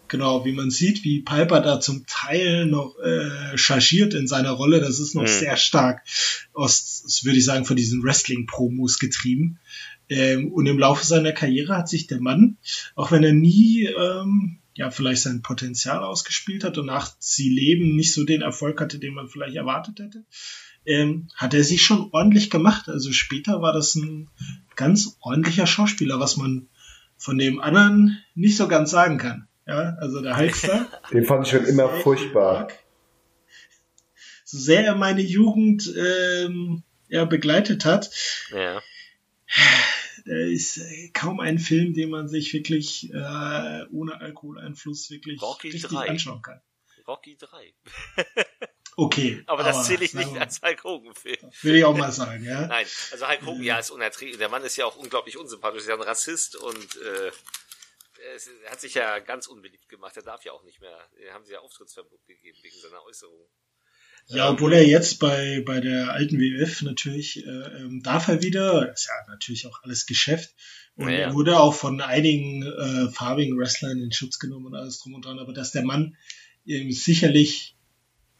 Genau, wie man sieht, wie Piper da zum Teil noch äh, chargiert in seiner Rolle, das ist noch mhm. sehr stark aus, würde ich sagen, von diesen Wrestling-Promos getrieben. Ähm, und im Laufe seiner Karriere hat sich der Mann, auch wenn er nie ähm, ja vielleicht sein Potenzial ausgespielt hat und nach sie leben nicht so den Erfolg hatte, den man vielleicht erwartet hätte, ähm, hat er sich schon ordentlich gemacht. Also später war das ein ganz ordentlicher Schauspieler, was man von dem anderen nicht so ganz sagen kann. Ja, also der Hulkster. <laughs> Den fand ich schon immer furchtbar. So sehr er meine Jugend ähm, ja, begleitet hat. Ja äh, ist äh, kaum ein Film, den man sich wirklich äh, ohne Alkoholeinfluss wirklich Rocky richtig 3. anschauen kann. Rocky 3. <laughs> okay. Aber das zähle ich nicht als Hulk Hogan-Film. Will ich auch mal sagen, ja. Nein, also Hulk Hogan, ja, ist unerträglich. Der Mann ist ja auch unglaublich unsympathisch, ist ja ein Rassist und äh, er hat sich ja ganz unbeliebt gemacht. Er darf ja auch nicht mehr. Haben sie ja Auftrittsverbot gegeben wegen seiner Äußerung. Ja, obwohl er jetzt bei, bei der alten WF natürlich, äh, ähm, darf er wieder, ist ja natürlich auch alles Geschäft. Und ja, ja. er wurde auch von einigen äh, farbigen Wrestlern in Schutz genommen und alles drum und dran. Aber dass der Mann eben sicherlich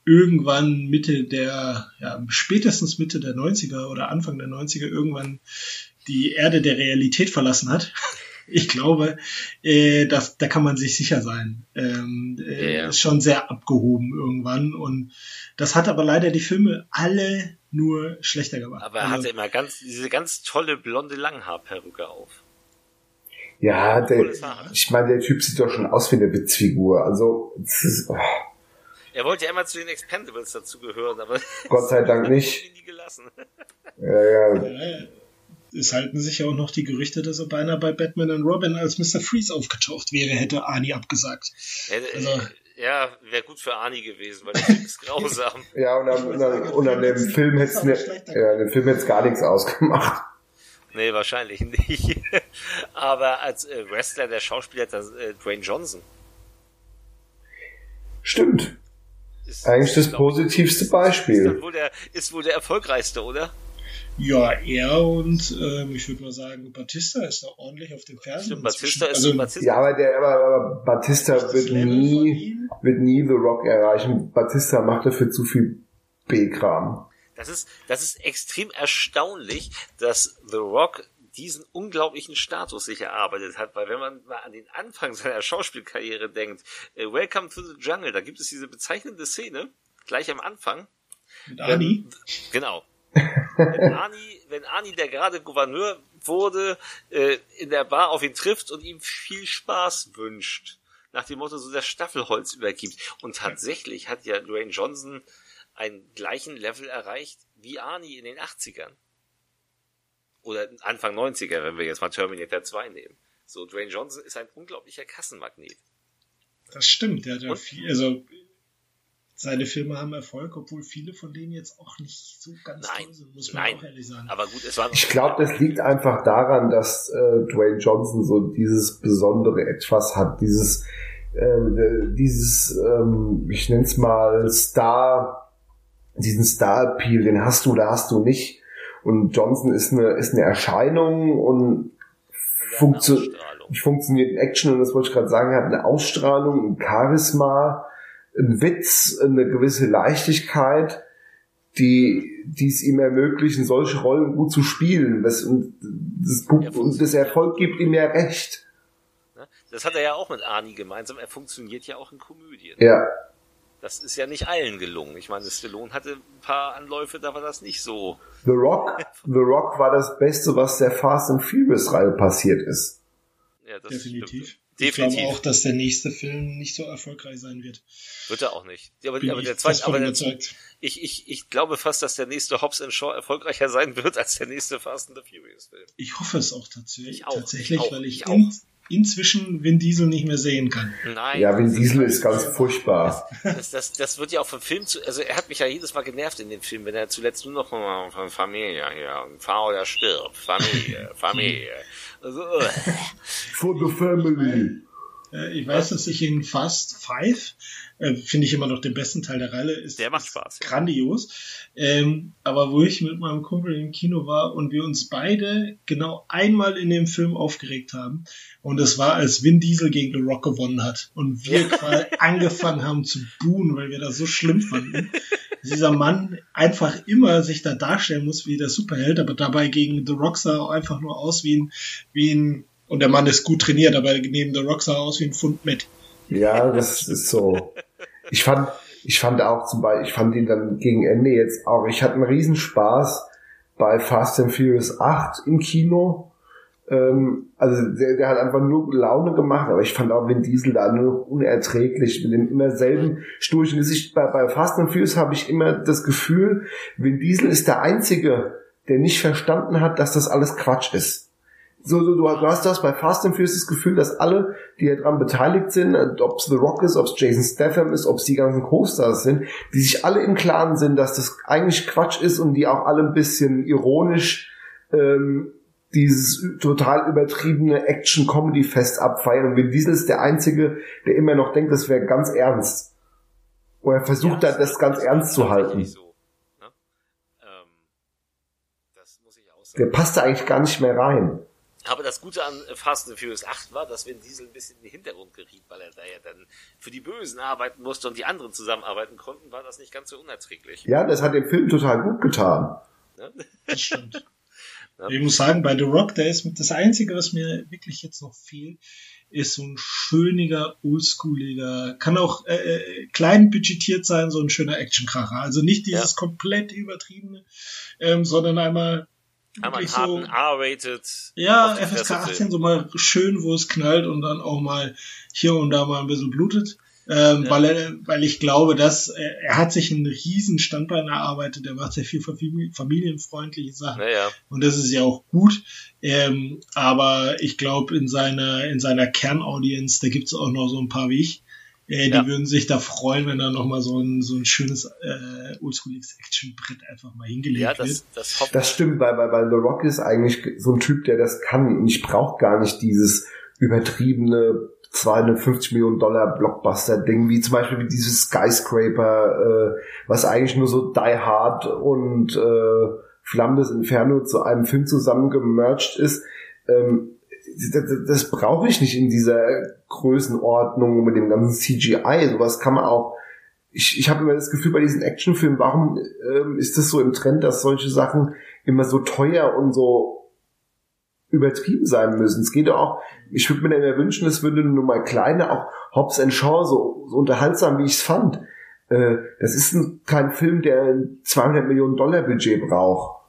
irgendwann Mitte der, ja, spätestens Mitte der 90er oder Anfang der 90er irgendwann die Erde der Realität verlassen hat. <laughs> ich glaube, äh, das, da kann man sich sicher sein. Ähm, äh, ja. Ist schon sehr abgehoben irgendwann. Und das hat aber leider die Filme alle nur schlechter gemacht. Aber er also, hatte immer ganz, diese ganz tolle blonde Langhaarperücke auf. Ja, der, ich meine, der Typ sieht doch schon aus wie eine Witzfigur. Also, ist, oh. Er wollte ja immer zu den Expendables dazugehören, aber Gott sei Dank <laughs> nicht. Ja, ja es halten sich ja auch noch die Gerüchte, dass er beinahe bei Batman und Robin als Mr. Freeze aufgetaucht wäre, hätte Arnie abgesagt. Ja, also, ja wäre gut für Arnie gewesen, weil der Film ist <laughs> grausam. ja, und an, und an, und an dem Film hätte es ja, dem Film hätte gar nichts ausgemacht. Nee, wahrscheinlich nicht. <laughs> Aber als äh, Wrestler, der Schauspieler, das, äh, Dwayne Johnson. Stimmt. Ist, Eigentlich das positivste Beispiel. Ist wohl, der, ist wohl der erfolgreichste, oder? Ja, er und ähm, ich würde mal sagen, Batista ist da ordentlich auf dem. Stimmt, Batista ist also, Batista. Ja, aber der aber, aber Batista wird nie wird nie The Rock erreichen. Batista macht dafür zu viel B-Kram. Das ist das ist extrem erstaunlich, dass The Rock diesen unglaublichen Status sich erarbeitet hat, weil wenn man mal an den Anfang seiner Schauspielkarriere denkt, äh, Welcome to the Jungle, da gibt es diese bezeichnende Szene gleich am Anfang. Mit Ani? Genau <laughs> wenn Ani, wenn Ani, der gerade Gouverneur wurde, äh, in der Bar auf ihn trifft und ihm viel Spaß wünscht. Nach dem Motto, so das Staffelholz übergibt. Und tatsächlich hat ja Dwayne Johnson einen gleichen Level erreicht wie Ani in den 80ern. Oder Anfang 90er, wenn wir jetzt mal Terminator 2 nehmen. So, Dwayne Johnson ist ein unglaublicher Kassenmagnet. Das stimmt, der hat ja viel, also seine Filme haben Erfolg, obwohl viele von denen jetzt auch nicht so ganz nein, toll sind, muss man nein, auch ehrlich sagen. Aber gut, es war ich glaube, das liegt einfach daran, dass äh, Dwayne Johnson so dieses besondere Etwas hat, dieses, äh, dieses, ähm, ich nenne es mal Star, diesen Star-Appeal, den hast du, da hast du nicht. Und Johnson ist eine, ist eine Erscheinung und funktio funktioniert in Action und das wollte ich gerade sagen, er hat eine Ausstrahlung, ein Charisma, ein Witz, eine gewisse Leichtigkeit, die, die es ihm ermöglichen, solche Rollen gut zu spielen. Das, und, das, und das Erfolg gibt ihm ja recht. Ne? Das hat er ja auch mit Arnie gemeinsam. Er funktioniert ja auch in Komödien. Ja. Das ist ja nicht allen gelungen. Ich meine, Stallone hatte ein paar Anläufe, da war das nicht so. The Rock, <laughs> The Rock war das Beste, was der Fast and Furious Reihe passiert ist. Ja, das Definitiv. Stimmt. Definitiv. Ich glaube auch, dass der nächste Film nicht so erfolgreich sein wird. Wird er auch nicht. Aber, aber der zweite, aber der, ich, ich, ich glaube fast, dass der nächste Hobbs Shaw erfolgreicher sein wird als der nächste Fast and the Furious Film. Ich hoffe es auch tatsächlich, ich auch, tatsächlich ich auch, weil ich, ich in, inzwischen Vin Diesel nicht mehr sehen kann. Nein. Ja, Vin Diesel ist ganz furchtbar. Das, das, das wird ja auch vom Film zu, also er hat mich ja jedes Mal genervt in dem Film, wenn er zuletzt nur noch mal von Familie hier, fahr oder stirb, Familie, <laughs> Familie. Also, uh. For the family. Äh, ich weiß, dass ich in Fast Five äh, finde ich immer noch den besten Teil der Reihe. Ist, der macht Spaß. Ja. Grandios. Ähm, aber wo ich mit meinem Kumpel im Kino war und wir uns beide genau einmal in dem Film aufgeregt haben. Und das war, als Vin Diesel gegen The Rock gewonnen hat. Und wir <laughs> quasi angefangen haben zu buhen, weil wir das so schlimm fanden. Dieser Mann einfach immer sich da darstellen muss wie der Superheld, aber dabei gegen The Rock sah auch einfach nur aus wie ein, wie ein, und der Mann ist gut trainiert, aber neben The Rock sah er aus wie ein Pfund mit. Ja, das ist so. Ich fand, ich fand auch zum Beispiel, ich fand ihn dann gegen Ende jetzt auch, ich hatte einen Riesenspaß bei Fast and Furious 8 im Kino. Ähm, also der, der hat einfach nur Laune gemacht, aber ich fand auch Vin Diesel da nur unerträglich mit dem immer selben sturchen Gesicht. Bei, bei Fast and Furious habe ich immer das Gefühl, Vin Diesel ist der Einzige, der nicht verstanden hat, dass das alles Quatsch ist so, so, du hast das bei Fast and Furious das Gefühl, dass alle, die daran beteiligt sind, ob es The Rock ist, ob es Jason Statham ist, ob es die ganzen Co-Stars sind, die sich alle im Klaren sind, dass das eigentlich Quatsch ist und die auch alle ein bisschen ironisch ähm, dieses total übertriebene Action-Comedy-Fest abfeiern. Und Vin Diesel ist der Einzige, der immer noch denkt, das wäre ganz ernst. Und er versucht ja, da das ganz ernst zu halten. So, ne? ähm, der passt da eigentlich gar nicht mehr rein. Aber das Gute an Fast and Furious 8 war, dass Vin Diesel ein bisschen in den Hintergrund geriet, weil er da ja dann für die Bösen arbeiten musste und die anderen zusammenarbeiten konnten, war das nicht ganz so unerträglich. Ja, das hat dem Film total gut getan. Ja? Das stimmt. <laughs> Ja. Ich muss sagen, bei The Rock, der ist das Einzige, was mir wirklich jetzt noch fehlt, ist so ein schöniger, oldschooliger, kann auch äh, äh klein budgetiert sein, so ein schöner Actionkracher. Also nicht dieses ja. komplett übertriebene, ähm, sondern einmal Einmal einen harten so, R-rated. Ja, FSK 18, so mal schön, wo es knallt und dann auch mal hier und da mal ein bisschen blutet. Ähm, ja. weil, er, weil ich glaube, dass er, er hat sich einen riesen Standbein erarbeitet, er macht sehr viel familienfreundliche Sachen ja, und das ist ja auch gut. Ähm, aber ich glaube, in seiner in seiner Kernaudience, da gibt es auch noch so ein paar wie ich, äh, die ja. würden sich da freuen, wenn da nochmal so ein, so ein schönes äh, Oldschool-Action-Brett einfach mal hingelegt ja, das, wird. Das, das stimmt, weil, weil, weil The Rock ist eigentlich so ein Typ, der das kann. Und ich brauche gar nicht dieses übertriebene 250 Millionen Dollar Blockbuster-Ding, wie zum Beispiel wie dieses Skyscraper, äh, was eigentlich nur so Die Hard und äh, Flammendes Inferno zu einem Film zusammengemerged ist. Ähm, das, brauche ich nicht in dieser Größenordnung mit dem ganzen CGI. Sowas kann man auch. Ich, ich habe immer das Gefühl bei diesen Actionfilmen, warum ähm, ist das so im Trend, dass solche Sachen immer so teuer und so übertrieben sein müssen. Es geht auch, ich würde mir immer wünschen, es würde nur mal kleine, auch Hobbs and Shaw, so, so unterhaltsam, wie ich es fand. Äh, das ist ein, kein Film, der ein 200 Millionen Dollar Budget braucht.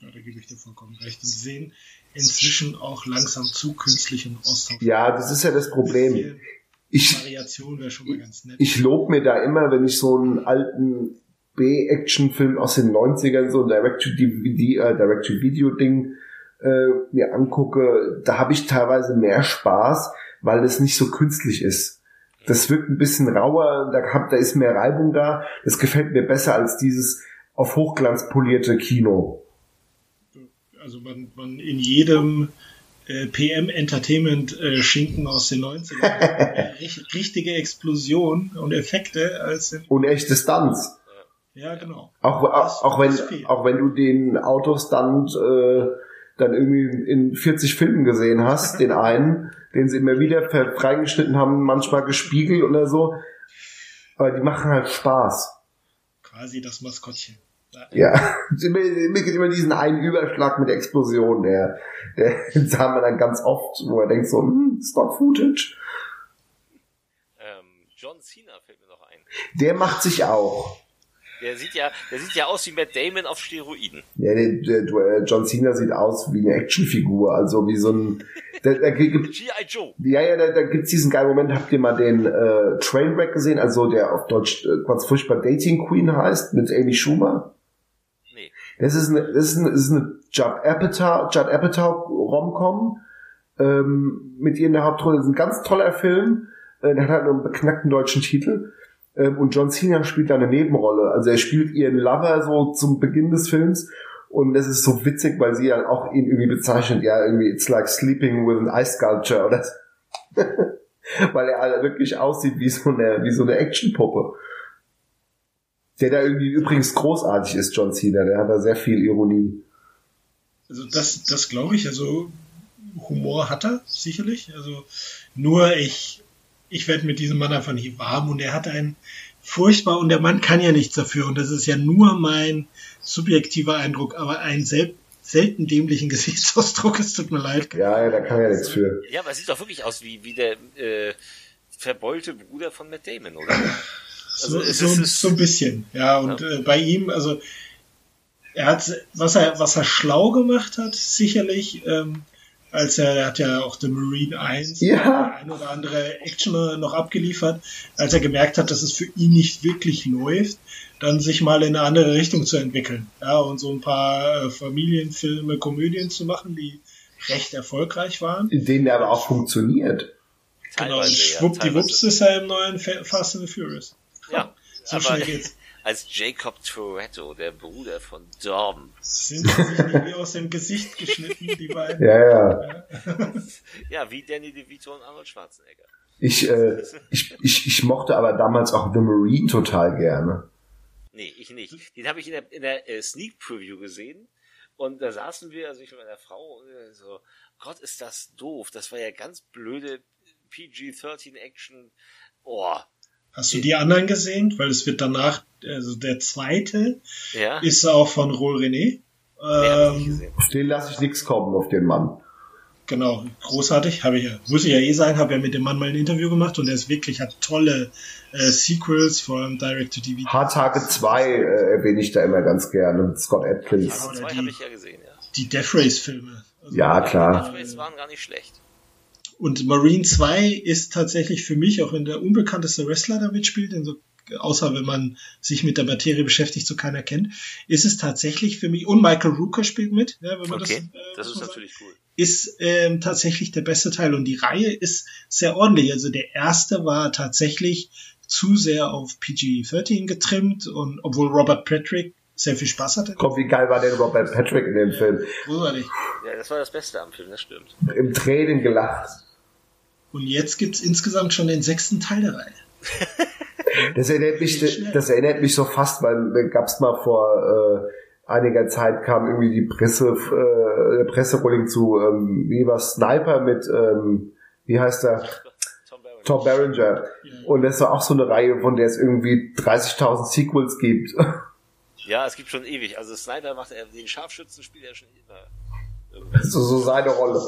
Ja, da gebe ich dir vollkommen recht. Und sehen, inzwischen auch langsam zu künstlich und austauschbar. Ja, das ist ja das Problem. Ich, Variation wäre schon mal ganz nett. Ich lobe mir da immer, wenn ich so einen alten B-Action-Film aus den 90ern, so ein Direct-to-Video-Ding äh, mir angucke, da habe ich teilweise mehr Spaß, weil es nicht so künstlich ist. Das wirkt ein bisschen rauer, da, hab, da ist mehr Reibung da. Das gefällt mir besser als dieses auf Hochglanz polierte Kino also man, man in jedem äh, PM Entertainment äh, Schinken aus den 90ern äh, <laughs> richtige Explosion und Effekte als in und echte Stunts. Ja, genau. Auch, auch, auch wenn auch wenn du den Autostunt äh, dann irgendwie in 40 Filmen gesehen hast, den einen, den sie immer wieder freigeschnitten haben, manchmal gespiegelt oder so. Aber die machen halt Spaß. Quasi das Maskottchen. Ja, <laughs> immer, immer diesen einen Überschlag mit Explosion, der, der sah man dann ganz oft, wo er denkt so, hm, Stock Footage. Ähm, John Cena fällt mir noch ein. Der macht sich auch. Der sieht ja, der sieht ja aus wie Matt Damon auf Steroiden. Ja, der, der, der äh, John Cena sieht aus wie eine Actionfigur, also wie so ein. Da, da <laughs> gibt, G.I. Joe. Ja, ja, da, da gibt's diesen geilen Moment. Habt ihr mal den äh, Trainwreck gesehen? Also der auf Deutsch äh, ganz furchtbar Dating Queen heißt mit Amy Schumer. Das ist eine, das ist eine, das ist eine Judd Apatow, Judd Apatow Romcom ähm, mit ihr in der Hauptrolle. Das ist ein ganz toller Film. Äh, der hat halt einen beknackten deutschen Titel. Ähm, und John Cena spielt da eine Nebenrolle. Also er spielt ihren Lover so zum Beginn des Films. Und es ist so witzig, weil sie ja auch ihn irgendwie bezeichnet, ja, irgendwie, it's like sleeping with an ice sculpture oder <laughs> weil er halt wirklich aussieht wie so eine, wie so eine Actionpuppe. Der da irgendwie übrigens großartig ist, John Cena. Der hat da sehr viel Ironie. Also das, das glaube ich. Also Humor hat er sicherlich. Also nur ich, ich werde mit diesem Mann einfach nicht warm und er hat einen furchtbar und der Mann kann ja nichts dafür und das ist ja nur mein subjektiver Eindruck, aber einen sel selten dämlichen <laughs> Gesichtsausdruck. Es tut mir leid. Ja, ja, da kann er nichts für. Ja, aber es sieht doch wirklich aus wie, wie der äh, verbeulte Bruder von Matt Damon, oder? <laughs> Also so, so, so ein bisschen, ja. Und ja. Äh, bei ihm, also er hat, was er, was er schlau gemacht hat, sicherlich, ähm, als er, er hat ja auch The Marine 1 ja. ein oder andere Action noch abgeliefert, als er gemerkt hat, dass es für ihn nicht wirklich läuft, dann sich mal in eine andere Richtung zu entwickeln. Ja, und so ein paar äh, Familienfilme, Komödien zu machen, die recht erfolgreich waren. In denen er aber auch funktioniert. Genau, und schwuppdiwupps ja, ist er im neuen Fast and the Furious. Ja, <laughs> so schnell geht's <laughs> als Jacob Toretto, der Bruder von Dom. Sind sie sich wie aus dem Gesicht geschnitten, die beiden? <laughs> Ja, ja. ja, wie Danny DeVito und Arnold Schwarzenegger. Ich, äh, ich, ich, ich mochte aber damals auch The Marine total gerne. Nee, ich nicht. Den habe ich in der, in der äh, Sneak Preview gesehen. Und da saßen wir, also ich mit meiner Frau, und so, Gott, ist das doof. Das war ja ganz blöde PG-13 Action. Oh, Hast du die anderen gesehen? Weil es wird danach, also der zweite ja. ist auch von Roll René. Ähm, auf den lasse ich nichts kommen, auf den Mann. Genau, großartig. Habe ich ja, muss ich ja eh sagen, habe ja mit dem Mann mal ein Interview gemacht und er ist wirklich, hat tolle äh, Sequels, vor allem Direct-to-DVD. Hardtage 2 äh, erwähne ich da immer ganz gerne mit Scott Atkins. Hardtage 2 habe ich ja gesehen, ja. Die Death Race-Filme. Also ja, klar. Die Death Race waren gar nicht schlecht. Und Marine 2 ist tatsächlich für mich, auch wenn der unbekannteste Wrestler da mitspielt, so, außer wenn man sich mit der Materie beschäftigt, so keiner kennt, ist es tatsächlich für mich, und Michael Rooker spielt mit, ja, wenn man okay, das, äh, das ist natürlich cool. Ist ähm, tatsächlich der beste Teil und die Reihe ist sehr ordentlich. Also der erste war tatsächlich zu sehr auf PG-13 getrimmt und obwohl Robert Patrick sehr viel Spaß hatte. Komm, wie geil war denn Robert Patrick in dem Film? Großartig. Ja, das war das Beste am Film, das stimmt. Im Tränen gelacht. Und jetzt gibt's insgesamt schon den sechsten Teil der Reihe. <laughs> Das erinnert mich, das erinnert mich so fast, weil da gab's mal vor äh, einiger Zeit kam irgendwie die Presse, äh, der Presserolling zu, ähm, wie war Sniper mit, ähm, wie heißt der? Tom Berenger. Und das war auch so eine Reihe, von der es irgendwie 30.000 Sequels gibt. <laughs> Ja, es gibt schon ewig. Also Sniper macht er den Scharfschützen spielt er schon immer. Das ist so seine Rolle.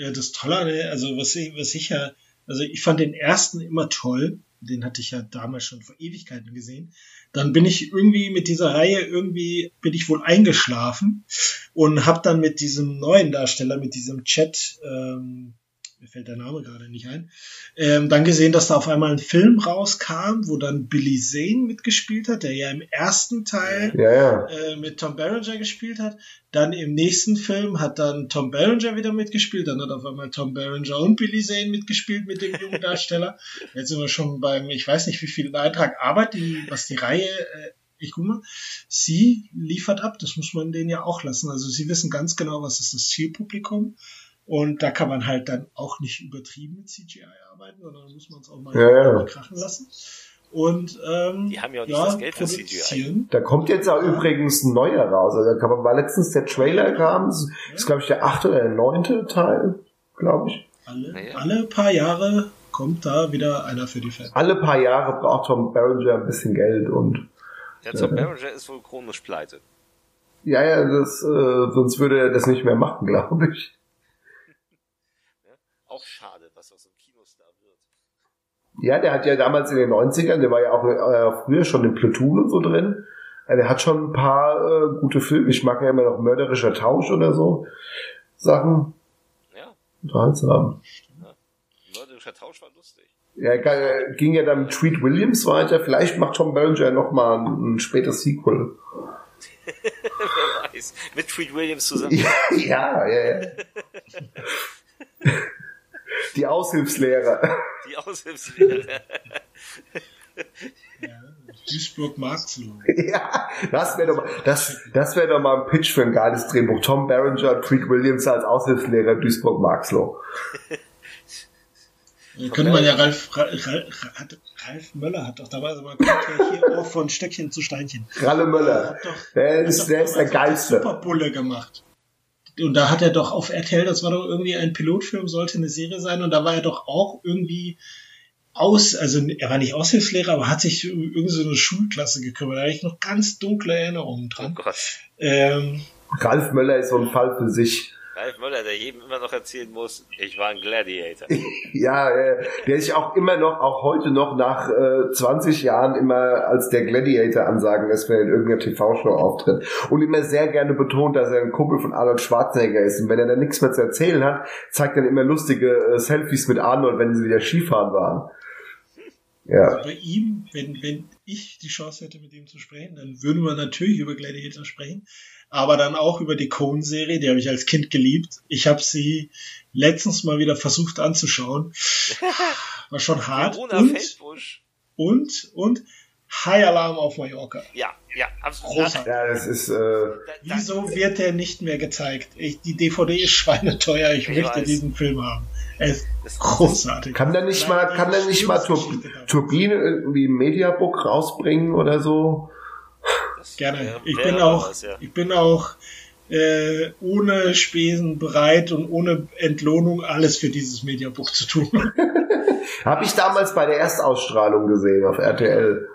Ja, das Tolle, also was ich, was ich ja, also ich fand den ersten immer toll. Den hatte ich ja damals schon vor Ewigkeiten gesehen. Dann bin ich irgendwie mit dieser Reihe irgendwie bin ich wohl eingeschlafen und habe dann mit diesem neuen Darsteller, mit diesem Chat, ähm, mir fällt der Name gerade nicht ein, ähm, dann gesehen, dass da auf einmal ein Film rauskam, wo dann Billy Zane mitgespielt hat, der ja im ersten Teil ja, ja. Äh, mit Tom Berenger gespielt hat. Dann im nächsten Film hat dann Tom Berenger wieder mitgespielt, dann hat auf einmal Tom Berenger und Billy Zane mitgespielt mit dem jungen Darsteller. Jetzt sind wir schon beim, ich weiß nicht, wie viel Beitrag Arbeit, die, was die Reihe äh, ich guck mal, sie liefert ab, das muss man denen ja auch lassen. Also sie wissen ganz genau, was ist das Zielpublikum. Und da kann man halt dann auch nicht übertrieben mit CGI arbeiten, sondern muss man es auch mal ja, ja. krachen lassen. Und ähm, die haben ja auch nicht ja, das Geld für CGI. Da kommt jetzt auch übrigens ein neuer raus. Also da kann man, war letztens der Trailer kam, das ist glaube ich der achte oder der neunte Teil, glaube ich. Alle, naja. alle paar Jahre kommt da wieder einer für die Fans. Alle paar Jahre braucht Tom Berenger ein bisschen Geld und ja, Tom äh, Berenger ist wohl chronisch pleite. Ja, ja, das, äh, sonst würde er das nicht mehr machen, <laughs> glaube ich auch schade, was aus so einem Kinostar wird. Ja, der hat ja damals in den 90ern, der war ja auch äh, früher schon in Platoon und so drin. Äh, der hat schon ein paar äh, gute Filme. Ich mag ja immer noch Mörderischer Tausch oder so Sachen. Ja. Unterhaltsam. Ja. Mörderischer Tausch war lustig. Ja, äh, ging ja dann mit Treat Williams weiter. Vielleicht macht Tom Berenger noch mal ein, ein spätes Sequel. <laughs> Wer weiß. Mit Treat Williams zusammen. ja, ja, ja. <laughs> Die Aushilfslehrer. Die Aushilfslehrer. Ja, Duisburg-Marxloh. Ja, das wäre doch, mal- das, das wäre doch mal ein Pitch für ein geiles Drehbuch. Tom Berenger und Treat Williams als Aushilfslehrer Duisburg-Marxloh. Da könnte man ja Ralf, Ralf, Ralf, Ralf Möller hat doch dabei, also man kommt ja hier auch von Stöckchen zu Steinchen. Ralle Möller. Hat doch, Der hat ist, doch der ist der damals Geilste. Superbulle gemacht. Und da hat er doch auf RTL, das war doch irgendwie ein Pilotfilm, sollte eine Serie sein, und da war er doch auch irgendwie aus, also er war nicht Aushilfslehrer, aber hat sich um irgendeine so eine Schulklasse gekümmert. Da habe ich noch ganz dunkle Erinnerungen Oh dran. Gott. Ähm, Ralf Möller ist so ein Fall für sich. Ralf Möller, der jedem immer noch erzählen muss, ich war ein Gladiator. <laughs> Ja, der sich auch immer noch, auch heute noch nach äh, 20 Jahren immer als der Gladiator ansagen lässt, wenn er in irgendeiner TV-Show auftritt. Und immer sehr gerne betont, dass er ein Kumpel von Arnold Schwarzenegger ist. Und wenn er dann nichts mehr zu erzählen hat, zeigt er dann immer lustige äh, Selfies mit Arnold, wenn sie wieder Skifahren waren. Ja. bei ihm, wenn, wenn ich die Chance hätte, mit ihm zu sprechen, dann würden wir natürlich über Gladiator sprechen, aber dann auch über die Coen-Serie, die habe ich als Kind geliebt. Ich habe sie letztens mal wieder versucht anzuschauen. <laughs> War schon hart. Und, Feldbusch. und, und High Alarm auf Mallorca. Ja, ja, absolut. Großartig. Ja, das ist, äh, Wieso wird der nicht mehr gezeigt? Ich, die DVD ist schweineteuer. Ich, Ich möchte weiß. diesen Film haben. Er ist großartig. kann der nicht mal, kann der nicht mal Tur Turbine irgendwie im Mediabook rausbringen oder so? Das Gerne. Ich bin auch, was, ja. ich bin auch äh, ohne Spesen bereit und ohne Entlohnung alles für dieses Mediabook zu tun. <laughs> Habe ich damals bei der Erstausstrahlung gesehen auf RTL.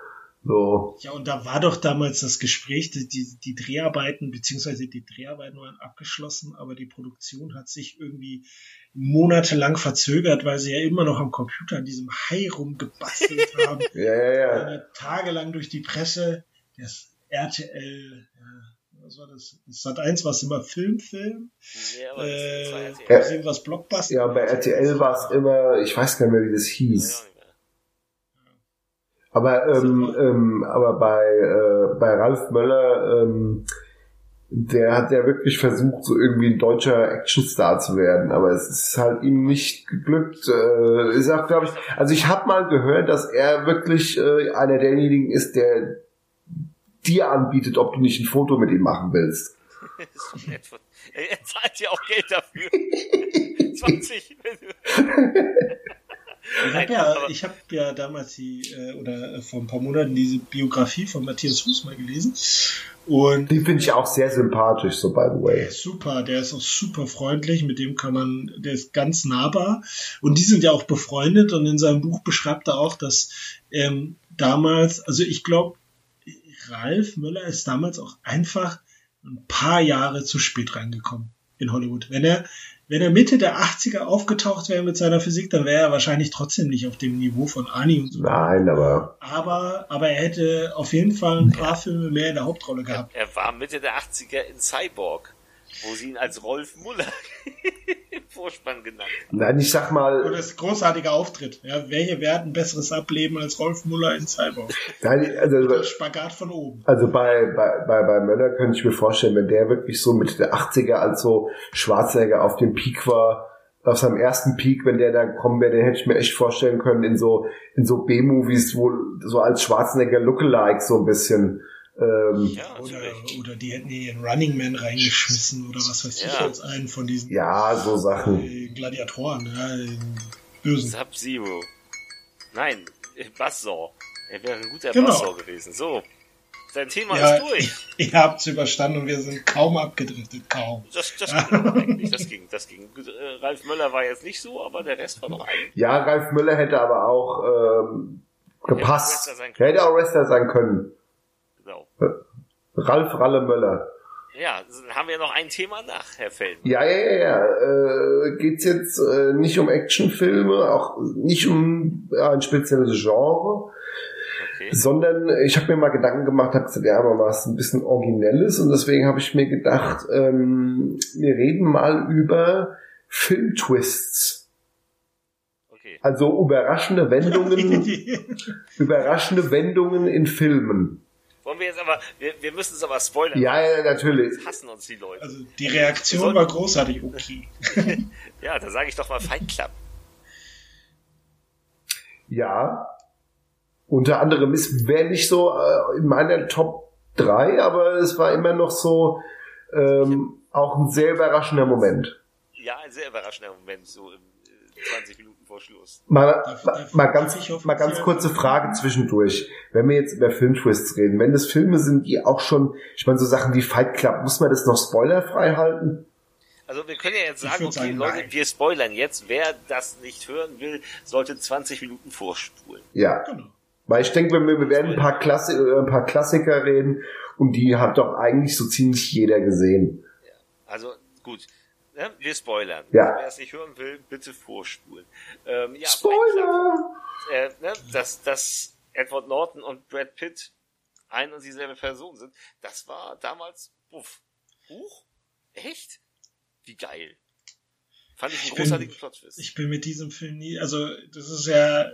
So. ja, und da war doch damals das Gespräch, die, die, Dreharbeiten, beziehungsweise die Dreharbeiten waren abgeschlossen, aber die Produktion hat sich irgendwie monatelang verzögert, weil sie ja immer noch am Computer an diesem Hai rumgebastelt <laughs> haben. Ja, ja, ja. tagelang durch die Presse, das RTL, ja, was war das? Das Sat 1 war es immer Film, Film, Nee, aber das äh, war jetzt Ja. was irgendwas Blockbuster. Ja, bei RTL war es immer, ich weiß gar nicht mehr, wie das Ja, hieß. Aber, ähm, ähm, aber bei, äh, bei Ralf Möller, ähm, der hat ja wirklich versucht, so irgendwie ein deutscher Actionstar zu werden, aber es ist halt ihm nicht geglückt. Äh, ist auch, glaube ich, also ich habe mal gehört, dass er wirklich äh, einer derjenigen ist, der dir anbietet, ob du nicht ein Foto mit ihm machen willst. <laughs> Er zahlt ja auch Geld dafür. 20. wenn du- Ich habe ja, ich hab ja damals die, äh, oder äh, vor ein paar Monaten diese Biografie von Matthias Fuß mal gelesen. Und Den finde ich auch sehr sympathisch, so by the way. super, der ist auch super freundlich, mit dem kann man, der ist ganz nahbar. Und die sind ja auch befreundet und in seinem Buch beschreibt er auch, dass ähm, damals, also ich glaube, Ralf Möller ist damals auch einfach ein paar Jahre zu spät reingekommen in Hollywood. Wenn er, wenn er Mitte der 80er aufgetaucht wäre mit seiner Physik, dann wäre er wahrscheinlich trotzdem nicht auf dem Niveau von Ani und so. Nein, aber Aber, aber er hätte auf jeden Fall ein paar Filme mehr in der Hauptrolle gehabt. Er war Mitte der 80er in Cyborg, wo sie ihn als Rolf Muller im <laughs> <laughs> Vorspann genannt haben. nein, ich sag mal, das ist ein großartiger Auftritt. Ja, welche werden ein besseres Ableben als Rolf Muller in Cyborg? nein, also Der Spagat von oben. Also bei, bei, bei, bei Möller könnte ich mir vorstellen, wenn der wirklich so Mitte der 80er als so Schwarzenegger auf dem Peak war, auf seinem ersten Peak, wenn der da gekommen wäre, den hätte ich mir echt vorstellen können in so, in so B-Movies, wo so als Schwarzenegger Lookalike so ein bisschen, ähm, Ja, Oder, oder die hätten hier einen Running Man reingeschmissen oder was weiß ich Ja. als einen von diesen ja, so Sachen. äh, Gladiatoren, ja, Bösen. Sub-Zero. Nein, Buzzsaw. Er wäre ein guter Genau. Buzzsaw gewesen. So. Sein Thema Ja. ist durch. <laughs> Ihr habt's überstanden und wir sind kaum abgedriftet, kaum. Das, das <laughs> ging aber eigentlich. Das ging, das ging. Gut, äh, Ralf Möller war jetzt nicht so, aber der Rest war noch ein. Ja, Ralf Müller hätte aber auch ähm, gepasst. Können. Hätte auch Wrestler sein können. Genau. Ralf Ralle Möller. Ja, haben wir noch ein Thema nach, Herr Feldmann. Ja, ja, ja, ja. Äh, geht's jetzt äh, nicht um Actionfilme, auch nicht um ja, ein spezielles Genre, Okay. sondern ich habe mir mal Gedanken gemacht, habe gesagt, ja, mal was ein bisschen Originelles und deswegen habe ich mir gedacht, ähm, wir reden mal über Filmtwists. Okay. Also überraschende Wendungen, <laughs> überraschende Wendungen in Filmen. Wollen wir jetzt aber, wir, wir müssen es aber spoilern. Ja, ja, natürlich. Jetzt hassen uns die Leute. Also die Reaktion war großartig, okay. <laughs> ja, da sage ich doch mal Fight Club. Ja. Unter anderem ist, wäre nicht so äh, in meiner Top 3, aber es war immer noch so ähm, auch ein sehr überraschender Moment. Ja, ein sehr überraschender Moment, so im, 20 Minuten vor Schluss. Mal, mal, mal ganz, mal ganz kurze Frage zwischendurch. Wenn wir jetzt über Filmtwists reden, wenn das Filme sind, die auch schon, ich meine, so Sachen wie Fight Club, muss man das noch spoilerfrei halten? Also wir können ja jetzt sagen, okay, sagen, Leute, nein. wir spoilern jetzt. Wer das nicht hören will, sollte 20 Minuten vorspulen. Ja. Genau. Weil ich denke, wir, wir werden ein paar, Klassi äh, ein paar Klassiker reden und die hat doch eigentlich so ziemlich jeder gesehen. Also gut, ne? wir spoilern. Ja. Wer es nicht hören will, bitte vorspulen. Ähm, ja, Spoiler! Äh, ne? dass, dass Edward Norton und Brad Pitt ein und dieselbe Person sind, das war damals, uff, Huch? Echt? Wie geil. Fand ich einen Ich bin- großartigen Plot-Twist. Ich bin mit diesem Film nie, also das ist ja,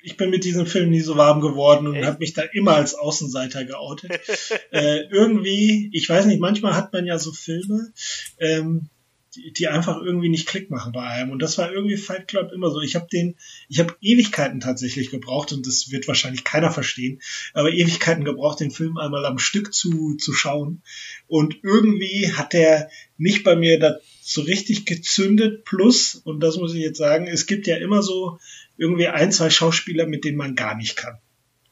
ich bin mit diesem Film nie so warm geworden und habe mich da immer als Außenseiter geoutet. <laughs> äh, irgendwie, ich weiß nicht, manchmal hat man ja so Filme, ähm, die, die einfach irgendwie nicht Klick machen bei einem. Und das war irgendwie Fight Club immer so. Ich habe den, ich habe Ewigkeiten tatsächlich gebraucht und das wird wahrscheinlich keiner verstehen, aber Ewigkeiten gebraucht, den Film einmal am Stück zu, zu schauen. Und irgendwie hat der nicht bei mir da so richtig gezündet. Plus, und das muss ich jetzt sagen, es gibt ja immer so irgendwie ein, zwei Schauspieler, mit denen man gar nicht kann.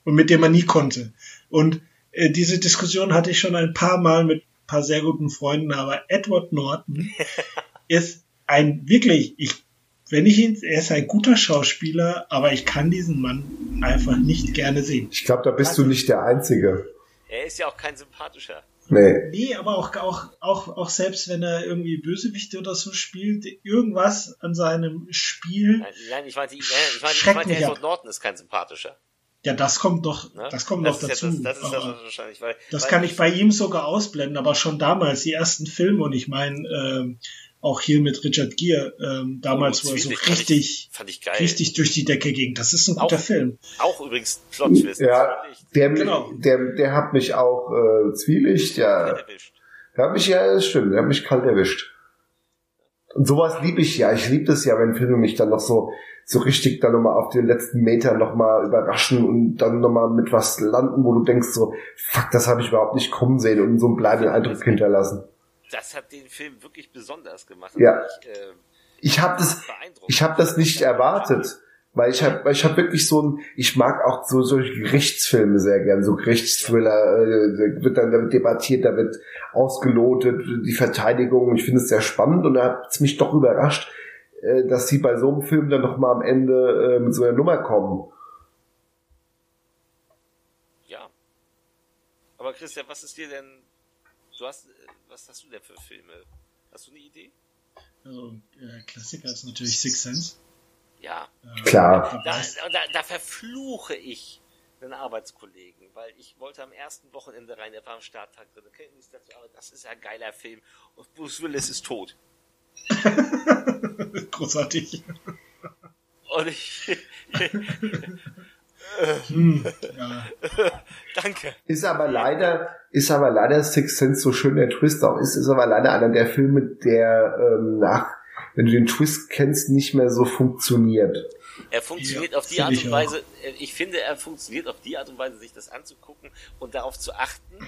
Und mit denen man nie konnte. Und äh, diese Diskussion hatte ich schon ein paar Mal mit ein paar sehr guten Freunden, aber Edward Norton <laughs> ist ein wirklich, ich, wenn ich ihn, er ist ein guter Schauspieler, aber ich kann diesen Mann einfach nicht gerne sehen. Ich glaube, da bist du nicht der Einzige. Er ist ja auch kein sympathischer. Nee. Nee, aber auch, auch, auch, auch selbst wenn er irgendwie Bösewichte oder so spielt, irgendwas an seinem Spiel, Nein, nein ich meinte, nein, ich meinte, ich Schreckt meinte mich Edward ab. Norton ist kein sympathischer. ja, das kommt doch, Ne? das kommt das ja dazu. Das, das ist das weil, das weil kann ich bei ihm sogar ausblenden, aber schon damals, die ersten Filme, und ich meine, ähm, auch hier mit Richard Gere, ähm, damals, Oh, wo er so Zwiebelig fand richtig, ich, fand ich geil. richtig durch die Decke ging. Das ist ein guter Auch- Film. Auch übrigens Plot-Twist. Ja, das fand der, Genau. der, der hat mich auch äh, zwielicht, ich ja. erwischt. Der hat mich, ja, das stimmt, der hat mich kalt erwischt. Und sowas liebe ich ja. Ich liebe das ja, wenn Filme mich dann noch so, so richtig dann nochmal auf den letzten Meter nochmal überraschen und dann nochmal mit was landen, wo du denkst so, fuck, das habe ich überhaupt nicht kommen sehen und so einen bleibenden Eindruck hinterlassen. Das hat den Film wirklich besonders gemacht. Ja. Ich, äh, Ich habe das, ich habe das nicht erwartet. Weil ich habe ich hab wirklich so ein, ich mag auch so solche Gerichtsfilme sehr gern, so Gerichtsthriller, äh, da wird dann da wird debattiert, da wird ausgelotet, die Verteidigung, ich finde es sehr spannend und da hat es mich doch überrascht, äh, dass sie bei so einem Film dann noch mal am Ende äh, mit so einer Nummer kommen. Ja. Aber Christian, was ist dir denn, du hast, was hast du denn für Filme? Hast du eine Idee? Also, äh, Klassiker ist natürlich Six Sense. Ja. Äh, Klar. Da, da, da verfluche ich einen Arbeitskollegen, weil ich wollte am ersten Wochenende rein, der war am Starttag drin, kennt nichts dazu, aber das ist ja ein geiler Film und Bruce Willis ist tot. <laughs> Großartig. Und ich, <laughs> <laughs> Hm, ja. <laughs> danke. Ist aber leider, ist aber leider Six Sense so schön der Twist auch ist, ist aber leider einer der Filme, der ähm, nach, wenn du den Twist kennst, nicht mehr so funktioniert. Er funktioniert Ja, auf die Art ich und. Weise, äh, ich finde, er funktioniert auf die Art und Weise, sich das anzugucken und darauf zu achten,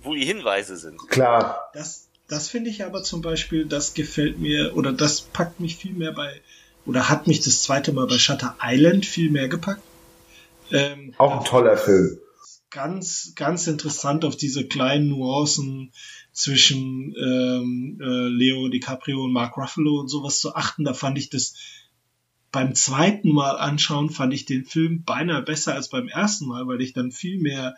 wo die Hinweise sind. Klar, Das, das finde ich aber zum Beispiel, das gefällt mir, oder das packt mich viel mehr bei, oder hat mich das zweite Mal bei Shutter Island viel mehr gepackt. Ähm, auch ein toller Film. ganz, ganz interessant auf diese kleinen Nuancen zwischen ähm, äh, Leo DiCaprio und Mark Ruffalo und sowas zu achten. Da fand ich das beim zweiten Mal anschauen, fand ich den Film beinahe besser als beim ersten Mal, weil ich dann viel mehr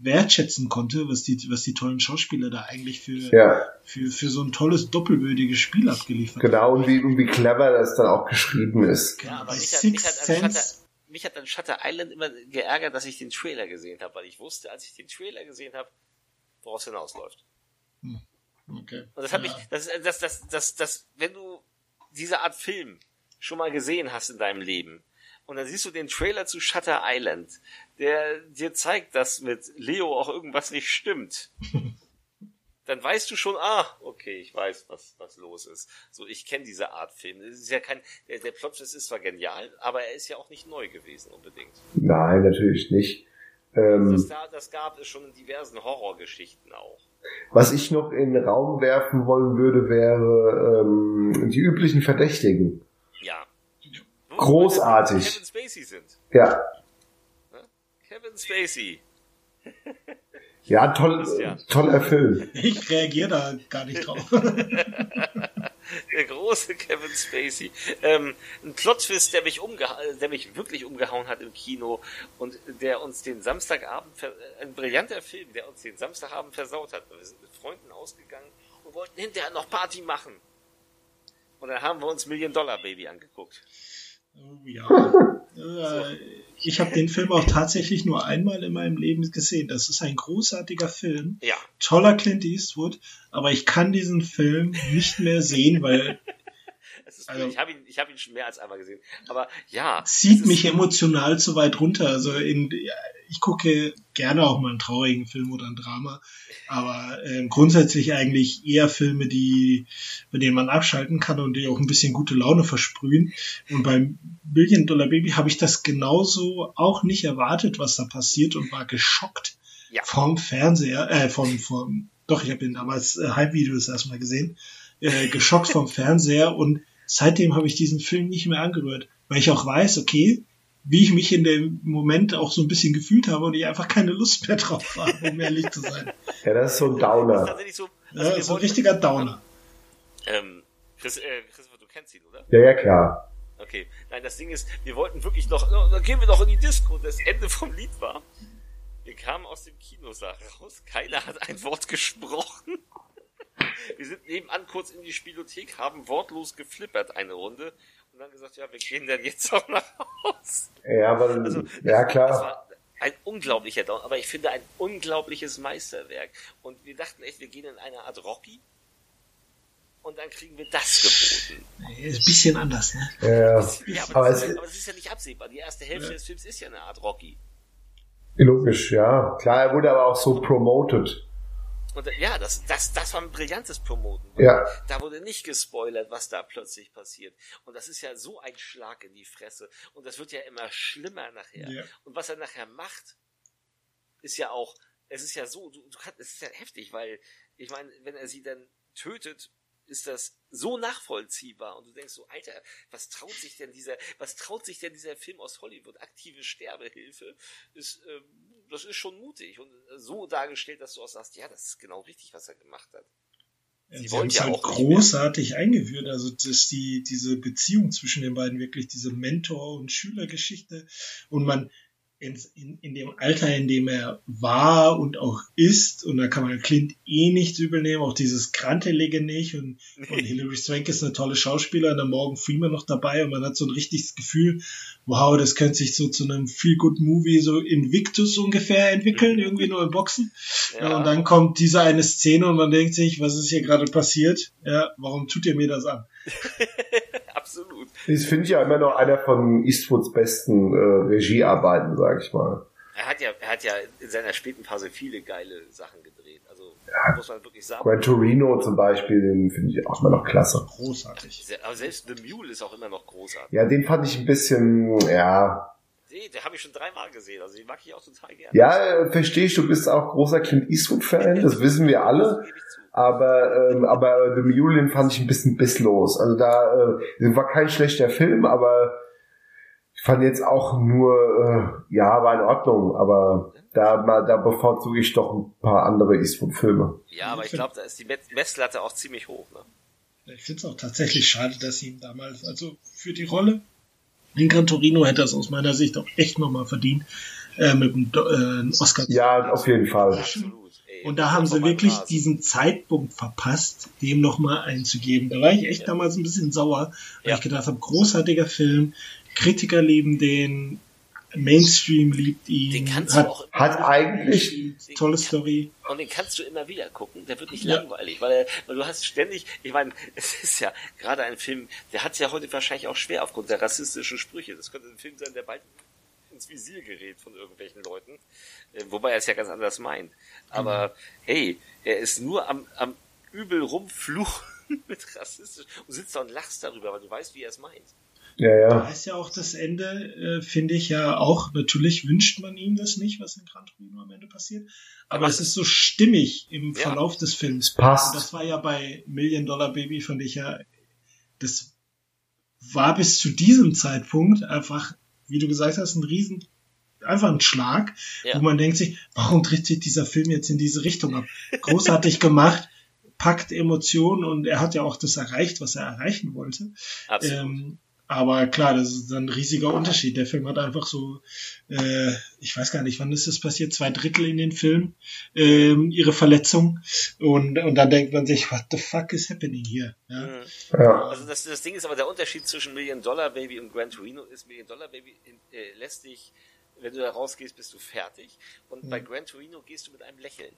wertschätzen konnte, was die, was die tollen Schauspieler da eigentlich für, Ja, für, für so ein tolles doppelwürdiges Spiel abgeliefert genau, und wie, und wie clever das dann auch geschrieben ist. Ja, aber mich, Sixth Shutter, Sense, mich hat an Shutter Island immer geärgert, dass ich den Trailer gesehen habe, weil ich wusste, als ich den Trailer gesehen habe, woraus es hinausläuft. okay. Und das hat Ja. mich, das, das, das, das, das, wenn du diese Art Film schon mal gesehen hast in deinem Leben, Und dann siehst du den Trailer zu Shutter Island, der dir zeigt, dass mit Leo auch irgendwas nicht stimmt. <laughs> dann weißt du schon, ah, okay, ich weiß, was, was los ist. So, ich kenne diese Art Film. Das ist ja kein, der, der Plot ist zwar genial, aber er ist ja auch nicht neu gewesen unbedingt. Nein, natürlich nicht. Ähm, das, das gab es schon in diversen Horrorgeschichten auch. Was ich noch in den Raum werfen wollen würde, wäre ähm, die üblichen Verdächtigen. Ja. Großartig. Kevin Spacey sind. Ja. Kevin Spacey. <laughs> Ja, toll, toller Film. Ich reagiere da gar nicht drauf. <laughs> der große Kevin Spacey. Ähm, ein Plot-Twist, der mich der mich wirklich umgehauen hat im Kino und der uns den Samstagabend, ein brillanter Film, der uns den Samstagabend versaut hat. Wir sind mit Freunden ausgegangen und wollten hinterher noch Party machen. Und dann haben wir uns Million Dollar Baby angeguckt. Oh, ja. <laughs> äh, ich habe den Film auch tatsächlich nur einmal in meinem Leben gesehen. Das ist ein großartiger Film. Ja. Toller Clint Eastwood, aber ich kann diesen Film nicht mehr sehen, weil also, ich habe ihn, ich habe ihn schon mehr als einmal gesehen. Aber ja. Zieht mich emotional zu weit runter. Also in, ich gucke gerne auch mal einen traurigen Film oder ein Drama, aber äh, grundsätzlich eigentlich eher Filme, die, bei denen man abschalten kann und die auch ein bisschen gute Laune versprühen. Und beim Billion Dollar Baby habe ich das genauso auch nicht erwartet, was da passiert und war geschockt ja. vom Fernseher, äh, vom, vom, doch, ich habe den damals äh, Hype-Videos erstmal gesehen, äh, geschockt vom Fernseher und seitdem habe ich diesen Film nicht mehr angerührt, weil ich auch weiß, okay, wie ich mich in dem Moment auch so ein bisschen gefühlt habe und ich einfach keine Lust mehr drauf habe, um ehrlich zu sein. <laughs> Ja, das ist so ein Downer. Das ist tatsächlich so, also ja, so ein richtiger Downer. Ähm, Chris, äh, Christopher, du kennst ihn, oder? Ja, ja, klar. Okay. Nein, das Ding ist, wir wollten wirklich noch, dann gehen wir doch in die Disco. Das Ende vom Lied war, wir kamen aus dem Kinosaal raus, keiner hat ein Wort gesprochen. Wir sind nebenan kurz in die Spielothek, haben wortlos geflippert eine Runde und dann gesagt, ja, wir gehen dann jetzt auch nach Hause. Ja, aber, also, ja klar. Das war ein unglaublicher Down, aber ich finde ein unglaubliches Meisterwerk. Und wir dachten echt, wir gehen in eine Art Rocky und dann kriegen wir das geboten. Ist ein bisschen anders, ne? Ja, ja aber, aber, das ist, aber, das ist, ja nicht absehbar. Die erste Hälfte ja. des Films ist ja eine Art Rocky. Logisch, ja. Klar, er wurde aber auch so promoted. Und ja, das, das, das war ein brillantes Promoten. Ja. Da wurde nicht gespoilert, was da plötzlich passiert. Und das ist ja so ein Schlag in die Fresse. Und das wird ja immer schlimmer nachher. Ja. Und was er nachher macht, ist ja auch, es ist ja so, du, du kannst, es ist ja heftig, weil, ich meine, wenn er sie dann tötet, ist das so nachvollziehbar und du denkst so, Alter, was traut sich denn dieser, was traut sich denn dieser Film aus Hollywood? Aktive Sterbehilfe ist, ähm, das ist schon mutig und so dargestellt, dass du auch sagst, ja, das ist genau richtig, was er gemacht hat. Sie, Sie haben es ja halt großartig eingeführt, also dass die diese Beziehung zwischen den beiden wirklich diese Mentor- und Schülergeschichte und man in, in, dem Alter, in dem er war und auch ist, und da kann man Clint eh nichts übel nehmen, auch dieses Krantelige nicht, und, und Hilary Swank ist eine tolle Schauspielerin, dann Morgan Freeman noch dabei, und man hat so ein richtiges Gefühl, wow, das könnte sich so zu einem Feel-Good-Movie, so Invictus ungefähr entwickeln, irgendwie nur im Boxen. Ja. und dann kommt diese eine Szene und man denkt sich, was ist hier gerade passiert? Ja, warum tut ihr mir das an? <laughs> Absolut. Das finde ich ja immer noch einer von Eastwoods besten äh, Regiearbeiten, sag ich mal. Er hat ja, er hat ja in seiner späten Phase viele geile Sachen gedreht. Also ja, muss man wirklich sagen. Gran Torino zum Beispiel, den finde ich auch immer noch klasse. Großartig. Aber selbst The Mule ist auch immer noch großartig. Ja, den fand ich ein bisschen, ja. Nee, den habe ich schon dreimal gesehen. Also den mag ich auch total gerne. Ja, verstehe ich, du bist auch großer Clint Eastwood-Fan, das wissen wir alle. Aber, ähm, aber The Mule fand ich ein bisschen bisslos. Also da äh, war kein schlechter Film, aber ich fand jetzt auch nur, äh, ja, war in Ordnung, aber da, da bevorzuge ich doch ein paar andere Eastwood-Filme. Ja, aber ich glaube, da ist die Messlatte auch ziemlich hoch. Ne? Ich finde es auch tatsächlich schade, dass sie ihn damals, also für die Rolle in Gran Torino hätte es aus meiner Sicht auch echt nochmal verdient, äh, mit dem äh, Oscar. Ja, auf jeden Fall. Und da haben sie wirklich diesen Zeitpunkt verpasst, dem nochmal einzugeben. Da war ich echt ja. damals ein bisschen sauer, weil ja. ich gedacht habe, großartiger Film, Kritiker lieben den, Mainstream liebt ihn. Den kannst hat, du auch Hat eigentlich, tolle Story. Und den kannst du immer wieder gucken, der wird nicht Ja. langweilig, weil, er, weil du hast ständig, ich meine, <laughs> es ist ja gerade ein Film, der hat es ja heute wahrscheinlich auch schwer aufgrund der rassistischen Sprüche. Das könnte ein Film sein, der bald ins Visier gerät von irgendwelchen Leuten, äh, wobei er es ja ganz anders meint. Aber Mhm. hey, er ist nur am, am übel rumfluchen <laughs> mit rassistisch und sitzt da und lachst darüber, weil du weißt, wie er es meint. Ja, Da ja. ist ja auch das Ende, äh, finde ich ja auch, natürlich wünscht man ihm das nicht, was in Gran Torino am Ende passiert. Aber Aber es ist so stimmig im Ja. Verlauf des Films. Es passt. Das war ja bei Million Dollar Baby, fand ich ja, das war bis zu diesem Zeitpunkt einfach, wie du gesagt hast, ein riesen, einfach ein Schlag, Ja. wo man denkt sich, warum dreht sich dieser Film jetzt in diese Richtung ab? Großartig gemacht, packt Emotionen und er hat ja auch das erreicht, was er erreichen wollte. Absolut. Ähm, aber klar, das ist ein riesiger Unterschied. Der Film hat einfach so, äh, ich weiß gar nicht, wann ist das passiert, zwei Drittel in den Film, ähm, ihre Verletzung. Und, und dann denkt man sich, what the fuck is happening here? Ja, Mhm. ja. Also das, das Ding ist aber der Unterschied zwischen Million Dollar Baby und Gran Torino ist, Million Dollar Baby äh, lässt dich, wenn du da rausgehst, bist du fertig. Und bei Gran Torino gehst du mit einem Lächeln.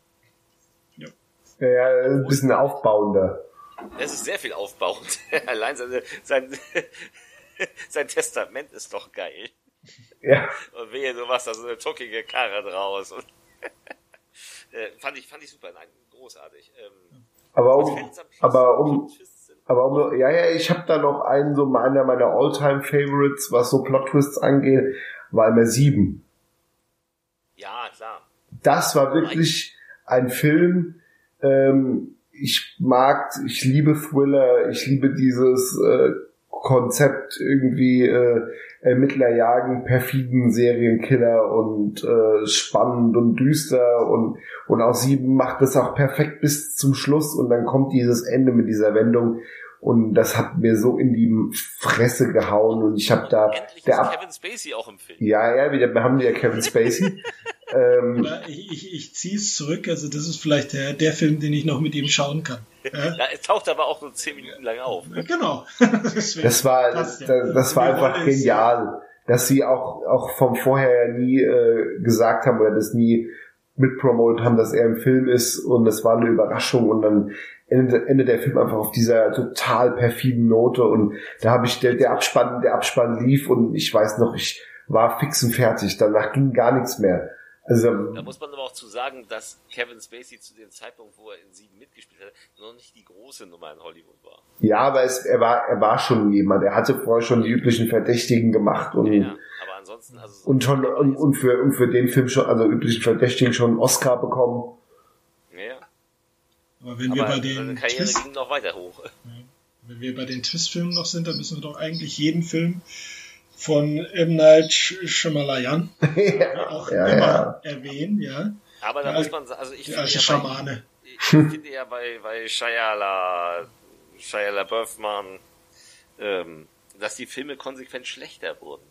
ja. ja, ja ein bisschen aufbauender. Das ist sehr viel aufbauend. <laughs> Allein seine, sein, <laughs> sein Testament ist doch geil. Ja. Und wehe, du machst da so eine tuckige Karre draus. Und <laughs> äh, fand ich, fand ich super, nein, großartig. Ähm, Aber um, aber um, aber um, ja, ja, ich habe da noch einen, so einer meiner Alltime Favorites, was so Plot-Twists angeht, war immer sieben. Ja, klar. Das war wirklich ein Film, ähm, ich mag, ich liebe Thriller, ich liebe dieses äh, Konzept irgendwie äh, Ermittler jagen perfiden Serienkiller und äh, spannend und düster und und auch sieben macht das auch perfekt bis zum Schluss und dann kommt dieses Ende mit dieser Wendung und das hat mir so in die Fresse gehauen und ich habe da Endlich der Kevin Spacey auch im Film. ja ja wieder wir haben wieder Kevin Spacey <laughs> ähm, ich, ich, ich ziehe es zurück. Also das ist vielleicht der, der Film, den ich noch mit ihm schauen kann. Ja? <laughs> Ja, es taucht aber auch nur zehn Minuten lang auf. Genau. <laughs> Deswegen Das war, passt das, ja. das war einfach genial, dass sie auch, auch vom vorher nie äh, gesagt haben oder das nie mitpromotet haben, dass er im Film ist und es war eine Überraschung und dann endet, endet der Film einfach auf dieser total perfiden Note und da habe ich, der, der Abspann, der Abspann lief und ich weiß noch, ich war fix und fertig, danach ging gar nichts mehr. Also, Da muss man aber auch zu sagen, dass Kevin Spacey zu dem Zeitpunkt, wo er in sieben mitgespielt hat, noch nicht die große Nummer in Hollywood war. ja, aber es, er war, er war schon jemand, er hatte vorher schon die üblichen Verdächtigen gemacht und Ja, aber ansonsten, also so und schon und, und für und für den Film schon also üblichen Verdächtigen schon einen Oscar bekommen. Aber wenn wir aber bei seine den Karriere Twist, ging noch weiter hoch. wenn wir bei den Twist-Filmen noch sind, dann müssen wir doch eigentlich jeden Film von M. Night Sh- Shyamalan <laughs> ja, auch ja, immer ja. erwähnen, ja. Aber da muss man sagen, also ich finde ja, bei, ich finde ja bei, bei Shia Shia LaBeouf-Mann, ähm, dass die Filme konsequent schlechter wurden.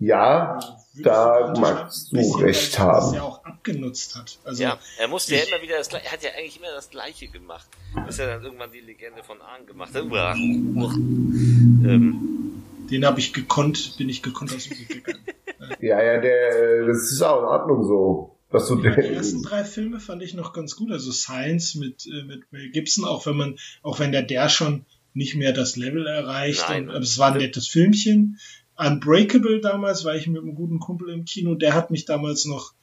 Ja, da magst du recht er haben. ja auch abgenutzt hat. Also, Ja, er musste ja immer wieder das Gleiche, er hat ja eigentlich immer das Gleiche gemacht, bis er dann irgendwann die Legende von Ahn gemacht hat. Uah, uah. Ähm, den habe ich gekonnt, bin ich gekonnt aus dem Weg gegangen. <laughs> Ja, ja, der das ist auch in Ordnung so, dass du Die den, ersten drei Filme fand ich noch ganz gut. Also Science mit, äh, mit Mel Gibson, auch wenn man, auch wenn der der schon nicht mehr das Level erreicht. Nein. Und, aber es war ein nettes Filmchen. Unbreakable damals war ich mit einem guten Kumpel im Kino. Der hat mich damals noch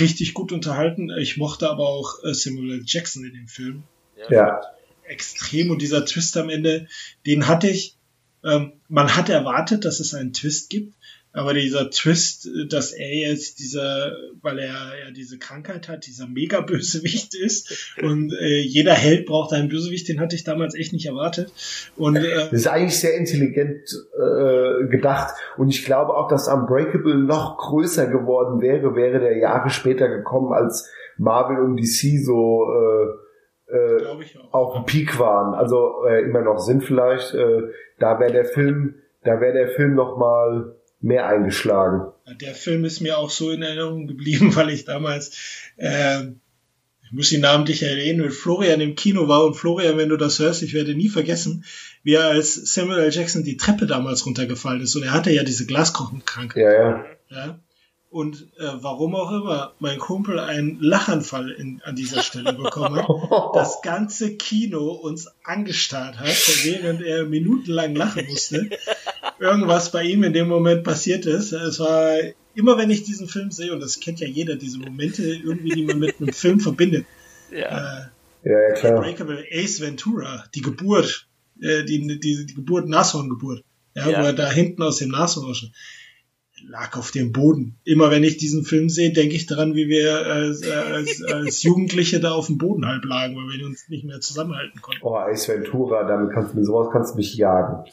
richtig gut unterhalten. Ich mochte aber auch äh, Samuel L. Jackson in dem Film. ja, Extrem. Und dieser Twist am Ende, den hatte ich. Ähm, man hat erwartet, dass es einen Twist gibt. Aber dieser Twist, dass er jetzt dieser, weil er ja diese Krankheit hat, dieser Mega-Bösewicht <laughs> ist und äh, jeder Held braucht einen Bösewicht, den hatte ich damals echt nicht erwartet. Und äh, das ist eigentlich sehr intelligent äh, gedacht und ich glaube auch, dass Unbreakable noch größer geworden wäre, wäre der Jahre später gekommen, als Marvel und DC so äh, äh, auch. auf dem Peak waren, also äh, immer noch sind vielleicht, äh, da wäre der Film, da wäre der Film noch mal mehr eingeschlagen. Der Film ist mir auch so in Erinnerung geblieben, <laughs> weil ich damals äh, Ich muss ihn namentlich erwähnen, wenn Florian im Kino war und Florian, wenn du das hörst, ich werde nie vergessen, wie er als Samuel L. Jackson die Treppe damals runtergefallen ist und er hatte ja diese Glaskochenkrankheit. Ja, ja. ja. Und äh, warum auch immer mein Kumpel einen Lachanfall in, an dieser Stelle bekommen hat, <laughs> das ganze Kino uns angestarrt hat, während er minutenlang lachen musste. Irgendwas bei ihm in dem Moment passiert ist. Es war immer, wenn ich diesen Film sehe, und das kennt ja jeder, diese Momente irgendwie, die man mit einem <laughs> Film verbindet. Ja. Äh, Ja, ja, klar. Unbreakable Ace Ventura, die Geburt, äh, die, die, die Geburt, Nashorngeburt, ja, Ja. wo er da hinten aus dem Nashorn rauscht, lag auf dem Boden. Immer wenn ich diesen Film sehe, denke ich daran, wie wir als, als, <laughs> als Jugendliche da auf dem Boden halb lagen, weil wir uns nicht mehr zusammenhalten konnten. Oh, Ace Ventura, damit kannst du mit sowas kannst du mich jagen.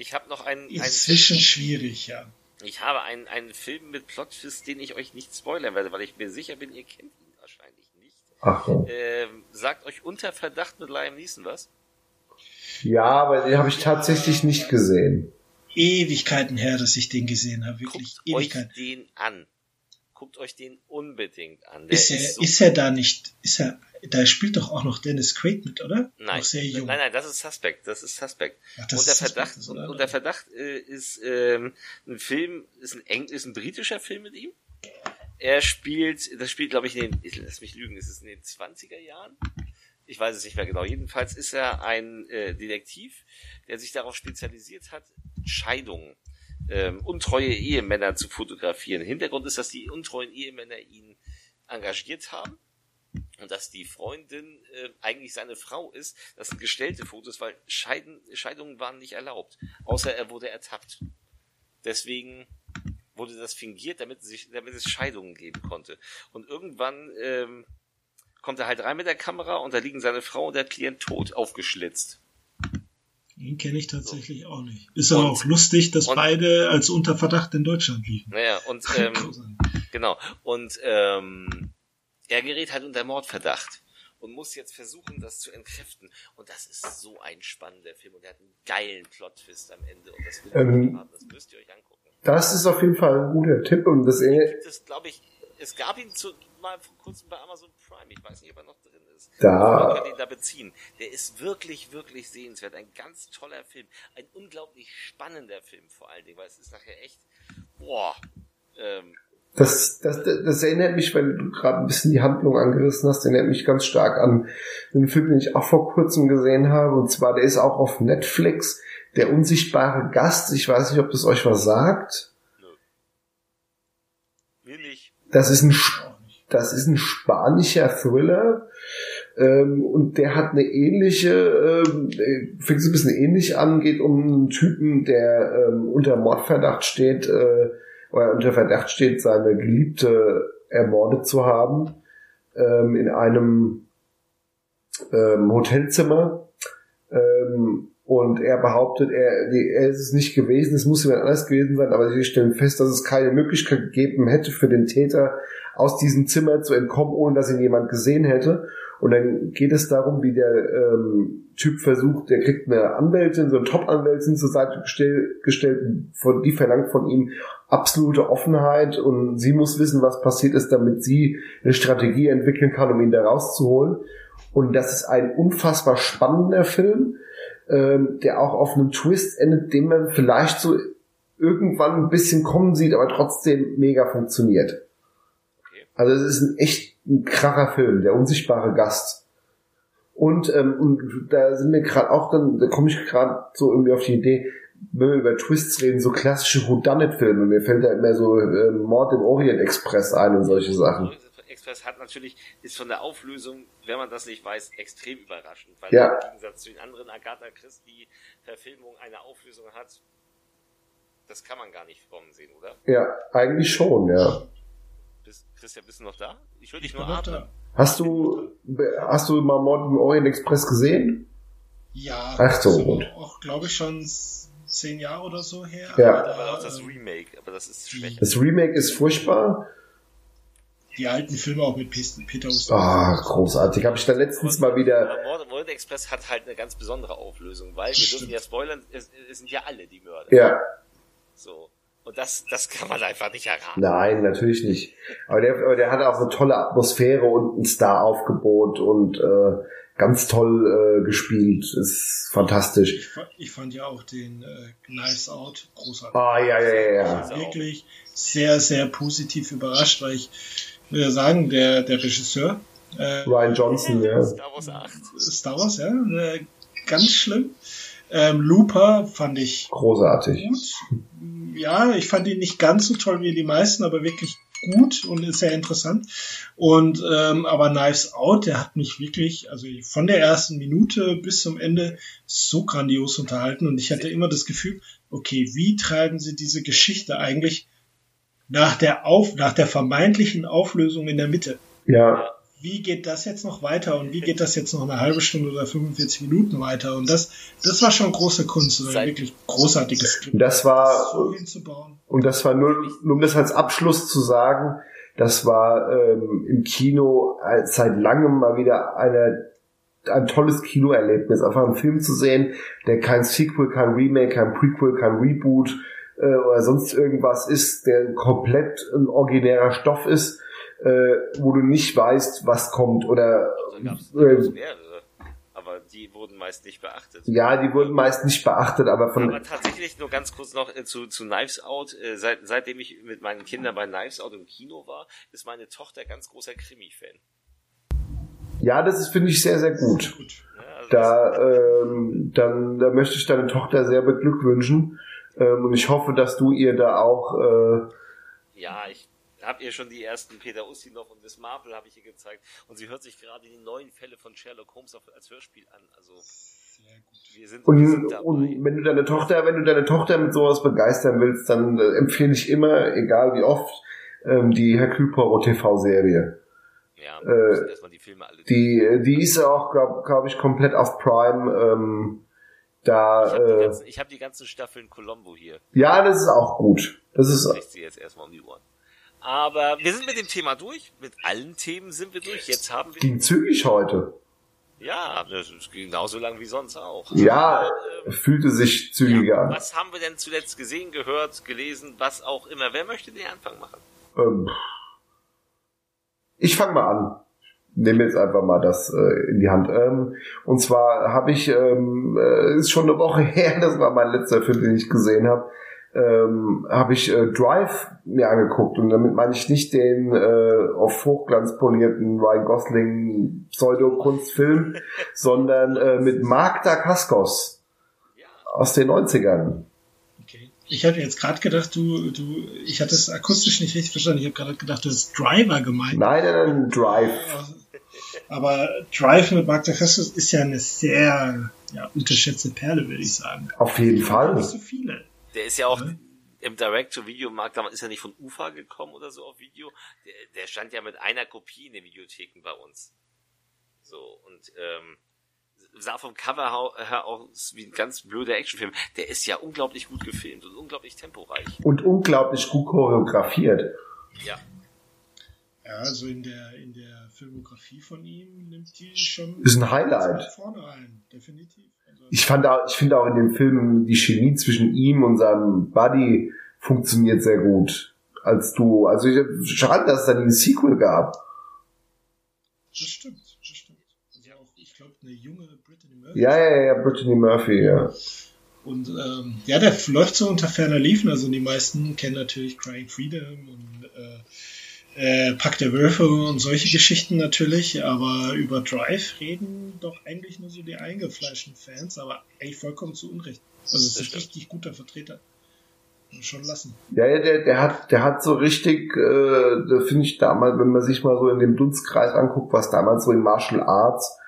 Ich habe noch einen, einen Inzwischen schwierig, ja. ich habe einen, einen Film mit Plot-Twist, den ich euch nicht spoilern werde, weil ich mir sicher bin, ihr kennt ihn wahrscheinlich nicht. Ach so. Ähm, sagt euch unter Verdacht mit Liam Neeson was? Ja, aber den habe ich tatsächlich nicht gesehen. Ewigkeiten her, dass ich den gesehen habe, wirklich Guckt euch Ewigkeiten. den an. Guckt euch den unbedingt an. Der Ist er, so- ist er da nicht, ist er, da spielt doch auch noch Dennis Quaid mit, oder? Nein, Noch sehr jung. nein, nein, das ist Suspect, das ist Suspect. Ach, das unter ist Suspect, Verdacht, das ist oder? unter Verdacht äh, ist ähm, ein Film, ist ein Eng, ist ein britischer Film mit ihm. Er spielt, das spielt, glaube ich, in den, lass mich lügen, ist es in den 20er Jahren? Ich weiß es nicht mehr genau. Jedenfalls ist er ein äh, Detektiv, der sich darauf spezialisiert hat, Scheidungen, ähm, untreue Ehemänner zu fotografieren. Hintergrund ist, dass die untreuen Ehemänner ihn engagiert haben und dass die Freundin äh, eigentlich seine Frau ist. Das sind gestellte Fotos, weil Scheiden, Scheidungen waren nicht erlaubt, außer er wurde ertappt. Deswegen wurde das fingiert, damit, sich, damit es Scheidungen geben konnte. Und irgendwann ähm, kommt er halt rein mit der Kamera und da liegen seine Frau und der Klient tot, aufgeschlitzt. Den kenne ich tatsächlich auch nicht. Ist aber auch lustig, dass und- beide als unter Verdacht in Deutschland liefen. Naja, und <laughs> ähm, Genau. Und ähm, er gerät halt unter Mordverdacht und muss jetzt versuchen, das zu entkräften. Und das ist so ein spannender Film und er hat einen geilen Plot-Twist am Ende. Und das Ähm. Das müsst ihr euch angucken. Das ist auf jeden Fall ein guter Tipp und das es, glaube ich, es gab ihn zu, mal vor kurzem bei Amazon Prime. Ich weiß nicht, ob er noch ist. Da- Man kann ihn da beziehen. Der ist wirklich, wirklich sehenswert. Ein ganz toller Film. Ein unglaublich spannender Film vor allen Dingen, weil es ist nachher echt, boah, ähm, das, das, das, erinnert mich, weil du gerade ein bisschen die Handlung angerissen hast, erinnert mich ganz stark an einen Film, den ich auch vor kurzem gesehen habe. Und zwar, der ist auch auf Netflix, Der unsichtbare Gast. Ich weiß nicht, ob das euch was sagt. Das ist ein, das ist ein spanischer Thriller. Ähm, und der hat eine ähnliche, ähm, äh, fängt so ein bisschen ähnlich an, geht um einen Typen, der ähm, unter Mordverdacht steht, äh, oder unter Verdacht steht, seine Geliebte ermordet zu haben, ähm, in einem ähm, Hotelzimmer. Ähm, und er behauptet, er, er ist es nicht gewesen, es muss jemand anders gewesen sein, aber sie stellen fest, dass es keine Möglichkeit gegeben hätte für den Täter, aus diesem Zimmer zu entkommen, ohne dass ihn jemand gesehen hätte. Und dann geht es darum, wie der ähm, Typ versucht, der kriegt eine Anwältin, so eine Top-Anwältin zur Seite gestell, gestellt, von, die verlangt von ihm absolute Offenheit und sie muss wissen, was passiert ist, damit sie eine Strategie entwickeln kann, um ihn da rauszuholen. Und das ist ein unfassbar spannender Film, ähm, der auch auf einem Twist endet, den man vielleicht so irgendwann ein bisschen kommen sieht, aber trotzdem mega funktioniert. Okay. Also es ist ein echt ein kracher Film, der unsichtbare Gast. Und, ähm, und da sind wir gerade auch dann, da komme ich gerade so irgendwie auf die Idee, wenn wir über Twists reden, so klassische Whodunit-Filme. Mir fällt da immer so äh, Mord im Orient Express ein und solche Sachen. Express hat natürlich, ist von der Auflösung, wenn man das nicht weiß, extrem überraschend, weil Ja. im Gegensatz zu den anderen Agatha Christie Verfilmungen eine Auflösung hat, das kann man gar nicht kommen sehen, oder? Ja, eigentlich schon, ja. Bist, Christian, bist du noch da? Ich höre dich Ich nur atmen. Hast du, hast du mal Mord im Orient Express gesehen? Ja, Ach so, gut. Auch, glaube ich, schon zehn Jahre oder so her. Ja. Aber Da auch das Remake, aber das ist schwächer. Das Remake ist furchtbar. die alten Filme auch mit Pes- Peter Ustinov. Ah, großartig. Habe ich da letztens mal wieder. Aber Mord, Mord Express hat halt eine ganz besondere Auflösung, weil wir Stimmt. dürfen ja spoilern, es, es sind ja alle die Mörder. Ja, So. Und das, das kann man einfach nicht erraten. Nein, natürlich nicht. Aber der, aber der hat auch eine tolle Atmosphäre und ein Star-Aufgebot und äh, ganz toll äh, gespielt. Ist fantastisch. Ich, fa- ich fand ja auch den äh, Knives Out großartig. Ah, ja, ja, ja, ja. Ja. Wirklich sehr, sehr positiv überrascht, weil ich will ja sagen, der, der Regisseur, äh, Ryan Johnson, ja. Star Wars 8. Star Wars, ja, äh, ganz schlimm. Ähm, Looper fand ich Großartig. gut. Ja, ich fand ihn nicht ganz so toll wie die meisten, aber wirklich gut und ist sehr interessant. Und ähm, aber Knives Out, der hat mich wirklich, also von der ersten Minute bis zum Ende so grandios unterhalten und ich hatte immer das Gefühl, okay, wie treiben sie diese Geschichte eigentlich nach der Auf, nach der vermeintlichen Auflösung in der Mitte? Ja, wie geht das jetzt noch weiter und wie geht das jetzt noch eine halbe Stunde oder 45 Minuten weiter? Und das, das war schon große Kunst, oder wirklich großartiges Skript. das war so hinzubauen. Und das war nur, nur um das als Abschluss zu sagen, das war ähm, im Kino als seit langem mal wieder eine, ein tolles Kinoerlebnis. Einfach einen Film zu sehen, der kein Sequel, kein Remake, kein Prequel, kein Reboot äh, oder sonst irgendwas ist, der komplett ein originärer Stoff ist, äh, wo du nicht weißt, was kommt oder Da gab es äh, mehrere. Aber die wurden meist nicht beachtet. ja, die wurden meist nicht beachtet, aber von Aber tatsächlich nur ganz kurz noch äh, zu, zu Knives Out. Äh, seit, seitdem ich mit meinen Kindern bei Knives Out im Kino war, ist meine Tochter ganz großer Krimi-Fan. ja, das ist finde ich sehr sehr gut. Gut. Ne? Also Da, ähm, dann, da möchte ich deine Tochter sehr beglückwünschen. Ähm, und ich hoffe, dass du ihr da auch, äh, Ja, ich habe ihr schon die ersten Peter Ustinov und Miss Marple habe ich ihr gezeigt und sie hört sich gerade die neuen Fälle von Sherlock Holmes auf, als Hörspiel an. Also Sehr gut. wir sind, wir und, sind dabei. und wenn du deine Tochter, wenn du deine Tochter mit sowas begeistern willst, dann äh, empfehle ich immer, egal wie oft, ähm, die Hercule Poirot TV-Serie. ja, äh, wir die Filme alle Die, die ist auch, glaube glaub ich, komplett auf Prime. Ähm, da, Ich habe die, äh, ganzen- ich hab die ganzen Staffeln Colombo hier. ja, das ist auch gut. Das ist, kriegt sie jetzt erstmal um die Ohren. Aber wir sind mit dem Thema durch. Mit allen Themen sind wir durch. Jetzt haben wir, ging zügig heute. ja, das ist genauso lang wie sonst auch. Ja, Ähm, fühlte sich zügiger ja, an. was haben wir denn zuletzt gesehen, gehört, gelesen, was auch immer? Wer möchte den Anfang machen? Ähm, ich fange mal an. Nehme jetzt einfach mal das äh, in die Hand. Ähm, und zwar habe ich, ähm, äh, ist schon eine Woche <laughs> her, das war mein letzter Film, den ich gesehen habe, ähm, habe ich äh, Drive mir angeguckt. Und damit meine ich nicht den äh, auf Hochglanz polierten Ryan Gosling Pseudo-Kunstfilm, <laughs> sondern äh, mit Mark Dacascos aus den 90ern. Okay. Ich hatte jetzt gerade gedacht, du, du, ich hatte es akustisch nicht richtig verstanden. Ich habe gerade gedacht, du hast Driver gemeint. Nein, nein, nein, Drive. <laughs> Aber Drive mit Mark Dacascos ist ja eine sehr ja, unterschätzte Perle, würde ich sagen. Auf jeden Fall. Nicht so viele. Der ist ja auch Mhm. im Direct-to-Video-Markt, damals ist er nicht von UFA gekommen oder so auf Video. Der, der stand ja mit einer Kopie in den Videotheken bei uns. So, und ähm, sah vom Cover her aus wie ein ganz blöder Actionfilm. Der ist ja unglaublich gut gefilmt und unglaublich temporeich. Und unglaublich gut choreografiert. Ja. Ja, also in der, in der Filmografie von ihm nimmt die schon Ist ein Highlight. vorne rein, definitiv. Ich fand auch, ich finde auch in dem Film die Chemie zwischen ihm und seinem Buddy funktioniert sehr gut. Als du, also ich, schade, dass es dann ein Sequel gab. das stimmt, das stimmt. Also auch, ich glaube, eine junge Brittany Murphy. Ja, ja, ja, Brittany Murphy, ja. Und ähm, ja, der läuft so unter ferner Liefen. Also die meisten kennen natürlich Crying Freedom und äh, äh, Pack der Wölfe und solche Geschichten natürlich. Aber über Drive reden doch eigentlich nur so die eingefleischten Fans, aber eigentlich vollkommen zu Unrecht. Also es ist ein richtig guter Vertreter. Schon lassen. Ja, ja, der, der hat, der hat so richtig, äh, da finde ich damals, wenn man sich mal so in dem Dunstkreis anguckt, was damals so im Martial Arts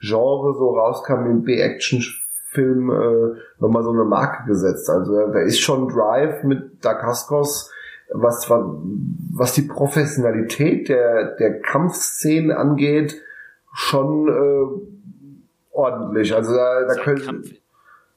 Genre so rauskam, im B-Action-Film, äh, nochmal so eine Marke gesetzt. Also da da ist schon Drive mit Dacascos, was, was die Professionalität der, der Kampfszenen angeht, schon äh, ordentlich. Also da, da können, Kampf,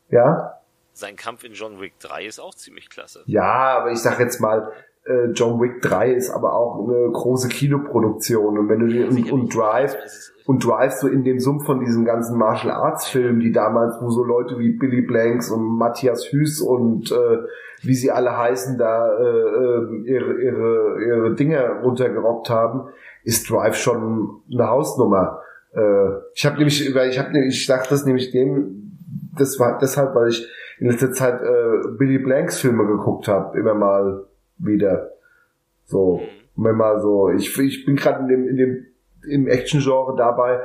ja. sein Kampf in John Wick 3 ist auch ziemlich klasse. Ja, aber ich sag jetzt mal, äh, John Wick 3 ist aber auch eine große Kinoproduktion. Und wenn du die, und, und Drive und Drive so in dem Sumpf von diesen ganzen Martial Arts Filmen, die damals, wo so Leute wie Billy Blanks und Matthias Hüß und äh, wie sie alle heißen, da äh, äh, ihre, ihre, ihre Dinge runtergerockt haben, ist Drive schon eine Hausnummer. Äh, ich habe nämlich, weil ich habe ich dachte das nämlich dem, das war deshalb, weil ich in letzter Zeit äh, Billy Blanks Filme geguckt habe, immer mal wieder. So, wenn mal so, ich, ich bin gerade in dem, in dem im Action-Genre dabei,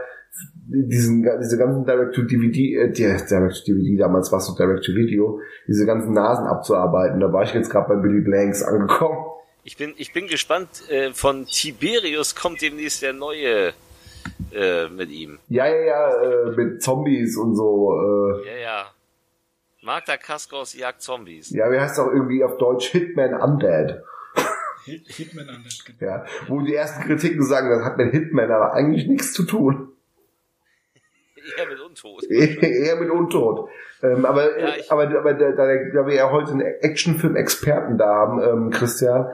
diesen, diese ganzen Direct-to-DVD, äh, Direct-to-DVD, damals war es so Direct-to-Video, diese ganzen Nasen abzuarbeiten. Da war ich jetzt gerade bei Billy Blanks angekommen. Ich bin, ich bin gespannt, äh, von Tiberius kommt demnächst der neue äh, mit ihm. Ja, ja, ja, äh, mit Zombies und so. Äh. Ja, ja. Magda Kaskos jagt Zombies. Ja, wie heißt auch irgendwie auf Deutsch Hitman Undead. Hitman Undead, genau. Ja, wo die ersten Kritiken sagen, das hat mit Hitman aber eigentlich nichts zu tun. <laughs> Eher mit Untot. <laughs> Eher mit Untot. Ähm, aber, ja, aber, aber da, da, da wir ja heute einen Actionfilm-Experten da haben, ähm, Christian,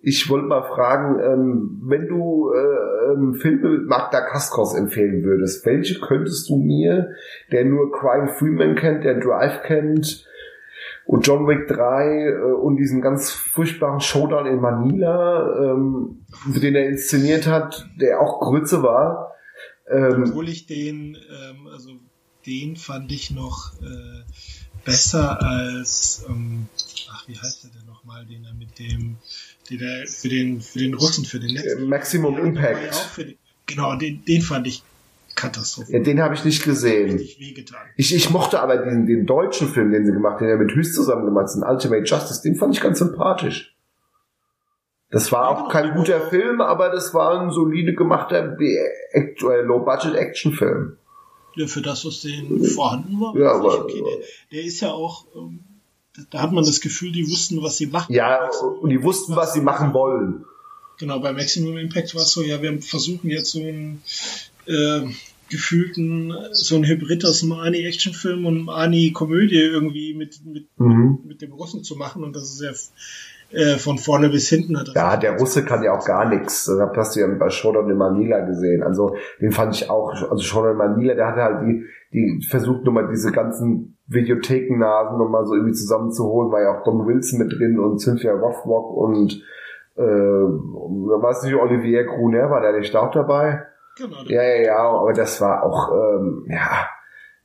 ich wollte mal fragen, ähm, wenn du äh, ähm, Filme mit Magda Kaskos empfehlen würdest, welche könntest du mir, der nur Crying Freeman kennt, der Drive kennt und John Wick 3 äh, und diesen ganz furchtbaren Showdown in Manila, ähm, den er inszeniert hat, der auch Grütze war. Ähm, Obwohl ich den, ähm, also den fand ich noch äh, besser als, ähm, ach wie heißt der denn nochmal, den er mit dem den er für den, für den Russen, für den letzten. Maximum ja, Impact. Den, genau, den, den fand ich katastrophal. Ja, den habe ich nicht gesehen. Ich, ich mochte aber den, den deutschen Film, den sie gemacht haben, den er mit Hüst zusammen gemacht hat, Ultimate Justice, den fand ich ganz sympathisch. Das war auch genau, kein guter Film, aber das war ein solide gemachter Low-Budget-Action-Film. Ja, für das, was den vorhanden war. Ja, aber, okay. der, der ist ja auch ähm, da hat man das Gefühl, die wussten, was sie machen. Ja, und die wussten, was sie machen wollen. Genau, bei Maximum Impact war es so, ja, wir versuchen jetzt so einen äh, gefühlten, so ein Hybrid aus einem Ani-Actionfilm und einem Ani-Komödie irgendwie mit, mit, mhm. mit dem Russen zu machen und das ist ja äh, von vorne bis hinten hat. Ja, der Russe kann ja auch gar nichts. Das hast du ja bei Showdown in Manila gesehen. Also den fand ich auch, also Showdown in Manila, der hatte halt die, die versucht nur mal diese ganzen Videothekennasen nochmal so irgendwie zusammenzuholen, war ja auch Don Wilson mit drin und Cynthia Rothrock und äh, weiß nicht, Olivier Gruner war der nicht auch dabei? Genau. Ja, ja, ja, aber das war auch, ähm, ja,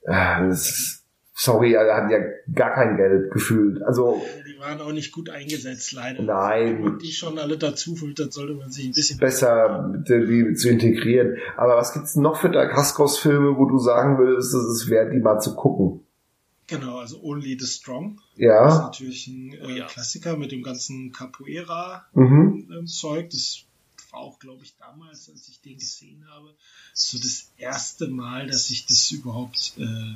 äh, das ist, sorry, er hat ja gar kein Geld gefühlt. Also die waren auch nicht gut eingesetzt, leider. Nein. Und die schon alle dazu dann sollte man sich ein bisschen besser die zu integrieren. Aber was gibt's noch für Dacascos-Filme, wo du sagen würdest, es ist wert, die mal zu gucken? Genau, also Only the Strong. Ja. Das ist natürlich ein äh, oh, ja. Klassiker mit dem ganzen Capoeira-Zeug. Mhm. Ähm, das war auch, glaube ich, damals, als ich den gesehen habe, so das erste Mal, dass ich das überhaupt äh,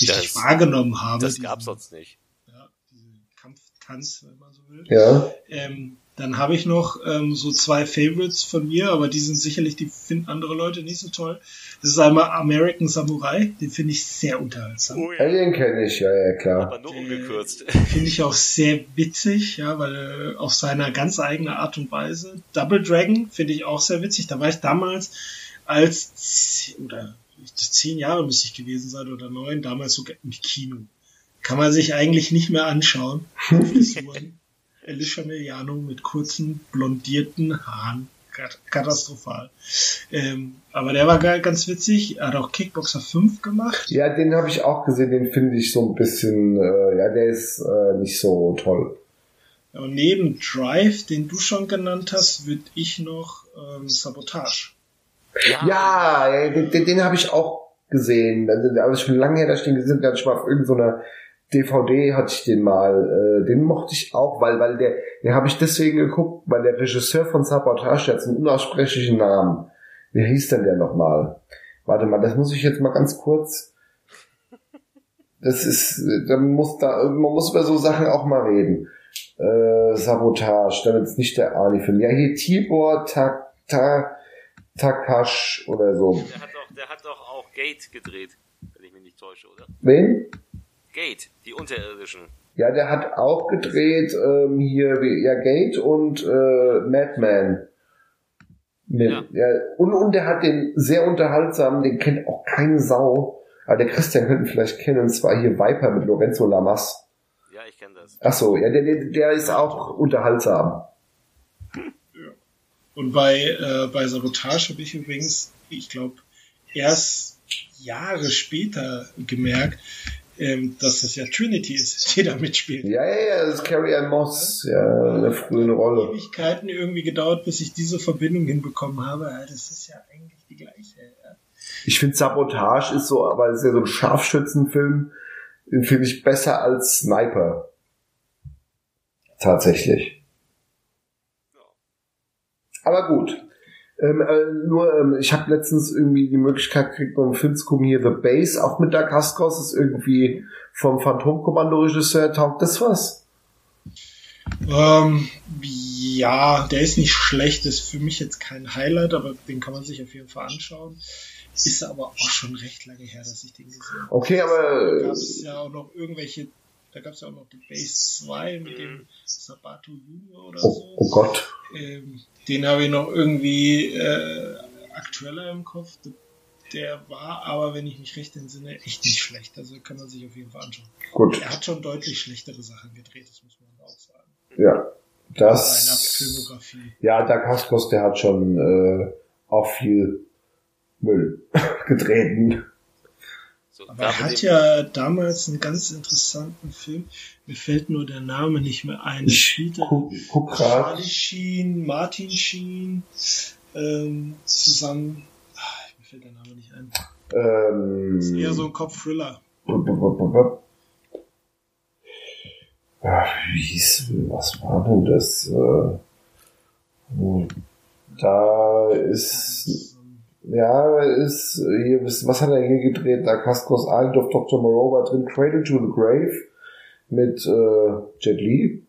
richtig das, wahrgenommen habe. Das gab sonst nicht. Ja, diesen Kampftanz, wenn man so will. Ja. Ähm, dann habe ich noch ähm, so zwei Favorites von mir, aber die sind sicherlich, die finden andere Leute nicht so toll. Das ist einmal American Samurai, den finde ich sehr unterhaltsam. Oh, ja. Den kenne ich, ja, ja, klar. Aber nur umgekürzt. Äh, finde ich auch sehr witzig, ja, weil äh, auf seiner ganz eigene Art und Weise. Double Dragon finde ich auch sehr witzig. Da war ich damals als, oder zehn Jahre müsste ich gewesen sein oder neun, damals sogar im Kino. Kann man sich eigentlich nicht mehr anschauen. <laughs> Alicia Miliano mit kurzen, blondierten Haaren. Katastrophal. Ähm, aber der war ganz witzig. Er hat auch Kickboxer 5 gemacht. Ja, den habe ich auch gesehen. Den finde ich so ein bisschen, äh, ja, der ist äh, nicht so toll. Und neben Drive, den du schon genannt hast, würde ich noch ähm, Sabotage. Ja, ja den, den, den habe ich auch gesehen. Aber schon lange her, dass ich den gesehen habe, ich mal auf irgendeiner DVD hatte ich den mal, äh, den mochte ich auch, weil, weil der, den habe ich deswegen geguckt, weil der Regisseur von Sabotage, der hat einen unaussprechlichen Namen. Wie hieß denn der nochmal? Warte mal, das muss ich jetzt mal ganz kurz. Das ist, da muss da, man muss über so Sachen auch mal reden. Äh, Sabotage, damit ist nicht der Arnie-Film. Ja, hier Tibor Tak, Tak, Takash oder so. Der hat doch, der hat doch auch Gate gedreht, wenn ich mich nicht täusche, oder? Wen? Gate, die Unterirdischen. Ja, der hat auch gedreht ähm, hier ja Gate und äh, Madman. Mit, ja. ja. und, und der hat den sehr unterhaltsamen, den kennt auch keine Sau. Aber der Christian könnten vielleicht kennen, und zwar hier Viper mit Lorenzo Lamas. Ja, ich kenne das. Ach so, ja, der, der, der ist auch unterhaltsam. Und bei, äh, bei Sabotage habe ich übrigens, ich glaube, erst Jahre später gemerkt, ähm, dass das ja Trinity ist, <laughs> die da mitspielt. Ja, ja, ja, das ist Carrie Ann Moss, ja, eine frühe Rolle. Ewigkeiten irgendwie gedauert, bis ich diese Verbindung hinbekommen habe. Das ist ja eigentlich die gleiche. Ja. Ich finde Sabotage ist so, aber es ist ja so ein Scharfschützenfilm, den finde ich besser als Sniper. Tatsächlich. Aber gut. Ähm, äh, nur, ähm, ich habe letztens irgendwie die Möglichkeit gekriegt, um Film zu gucken, hier The Base, auch mit der Kaskos, ist irgendwie vom Phantomkommando-Regisseur, taugt das was? Ähm, ja, der ist nicht schlecht, ist für mich jetzt kein Highlight, aber den kann man sich auf jeden Fall anschauen. Ist aber auch schon recht lange her, dass ich den gesehen habe. Okay, aber. Da gab es ja auch noch irgendwelche, da gab es ja auch noch The Base 2 mit dem Sabato Junior oder oh, so. Oh Gott. Ähm, den habe ich noch irgendwie äh, aktueller im Kopf. Der war aber, wenn ich mich recht entsinne, echt nicht schlecht. Also kann man sich auf jeden Fall anschauen. Gut. Er hat schon deutlich schlechtere Sachen gedreht, das muss man auch sagen. Ja, das. Ja, der Kaskos, der hat schon äh, auch viel Müll <laughs> getreten. So, Aber er hat ja damals einen ganz interessanten Film. Mir fällt nur der Name nicht mehr ein. Ich spielte guck, Charlie Sheen, Martin Sheen ähm, zusammen. Ach, mir fällt der Name nicht ein. Ähm, das ist eher so ein Kopf-Thriller. Wie hieß, was war denn das? Äh, da ist ja, ist hier, was hat er hier gedreht? Da Cascos Island of Dr. Moreau war drin, Cradle to the Grave mit äh, Jet Li,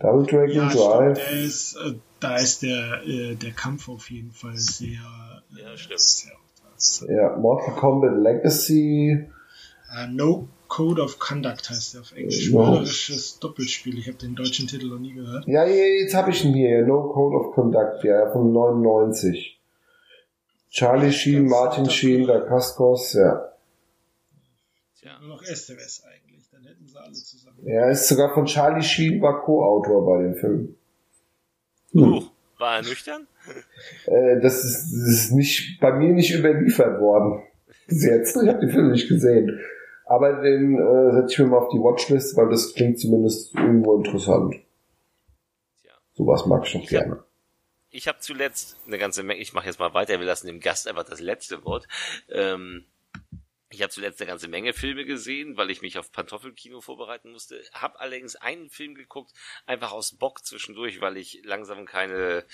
Double Dragon ja, Drive. Stimmt, ist, äh, da ist der, äh, der Kampf auf jeden Fall sehr, ja, stimmt. sehr ja, Mortal Kombat Legacy. Uh, no Code of Conduct heißt der auf Englisch. No. Mörderisches Doppelspiel. Ich habe den deutschen Titel noch nie gehört. Ja, jetzt habe ich ihn hier. No Code of Conduct, ja, von 99. Charlie Sheen, Martin Sheen, Da Cascos, ja. Tja. Nur noch Esteves eigentlich, dann hätten sie alle zusammen. Ja, ist sogar von Charlie Sheen, war Co-Autor bei dem Film. Hm. Uh, war er nüchtern? Äh, das, ist, das ist nicht, bei mir nicht überliefert worden. Bis jetzt. Ich habe den Film nicht gesehen. Aber den äh, setze ich mir mal auf die Watchlist, weil das klingt zumindest irgendwo interessant. Tja. Sowas mag ich doch gerne. Ich habe zuletzt eine ganze Menge, ich mache jetzt mal weiter, wir lassen dem Gast einfach das letzte Wort. Ähm, ich habe zuletzt eine ganze Menge Filme gesehen, weil ich mich auf Pantoffelkino vorbereiten musste. Hab allerdings einen Film geguckt, einfach aus Bock zwischendurch, weil ich langsam keine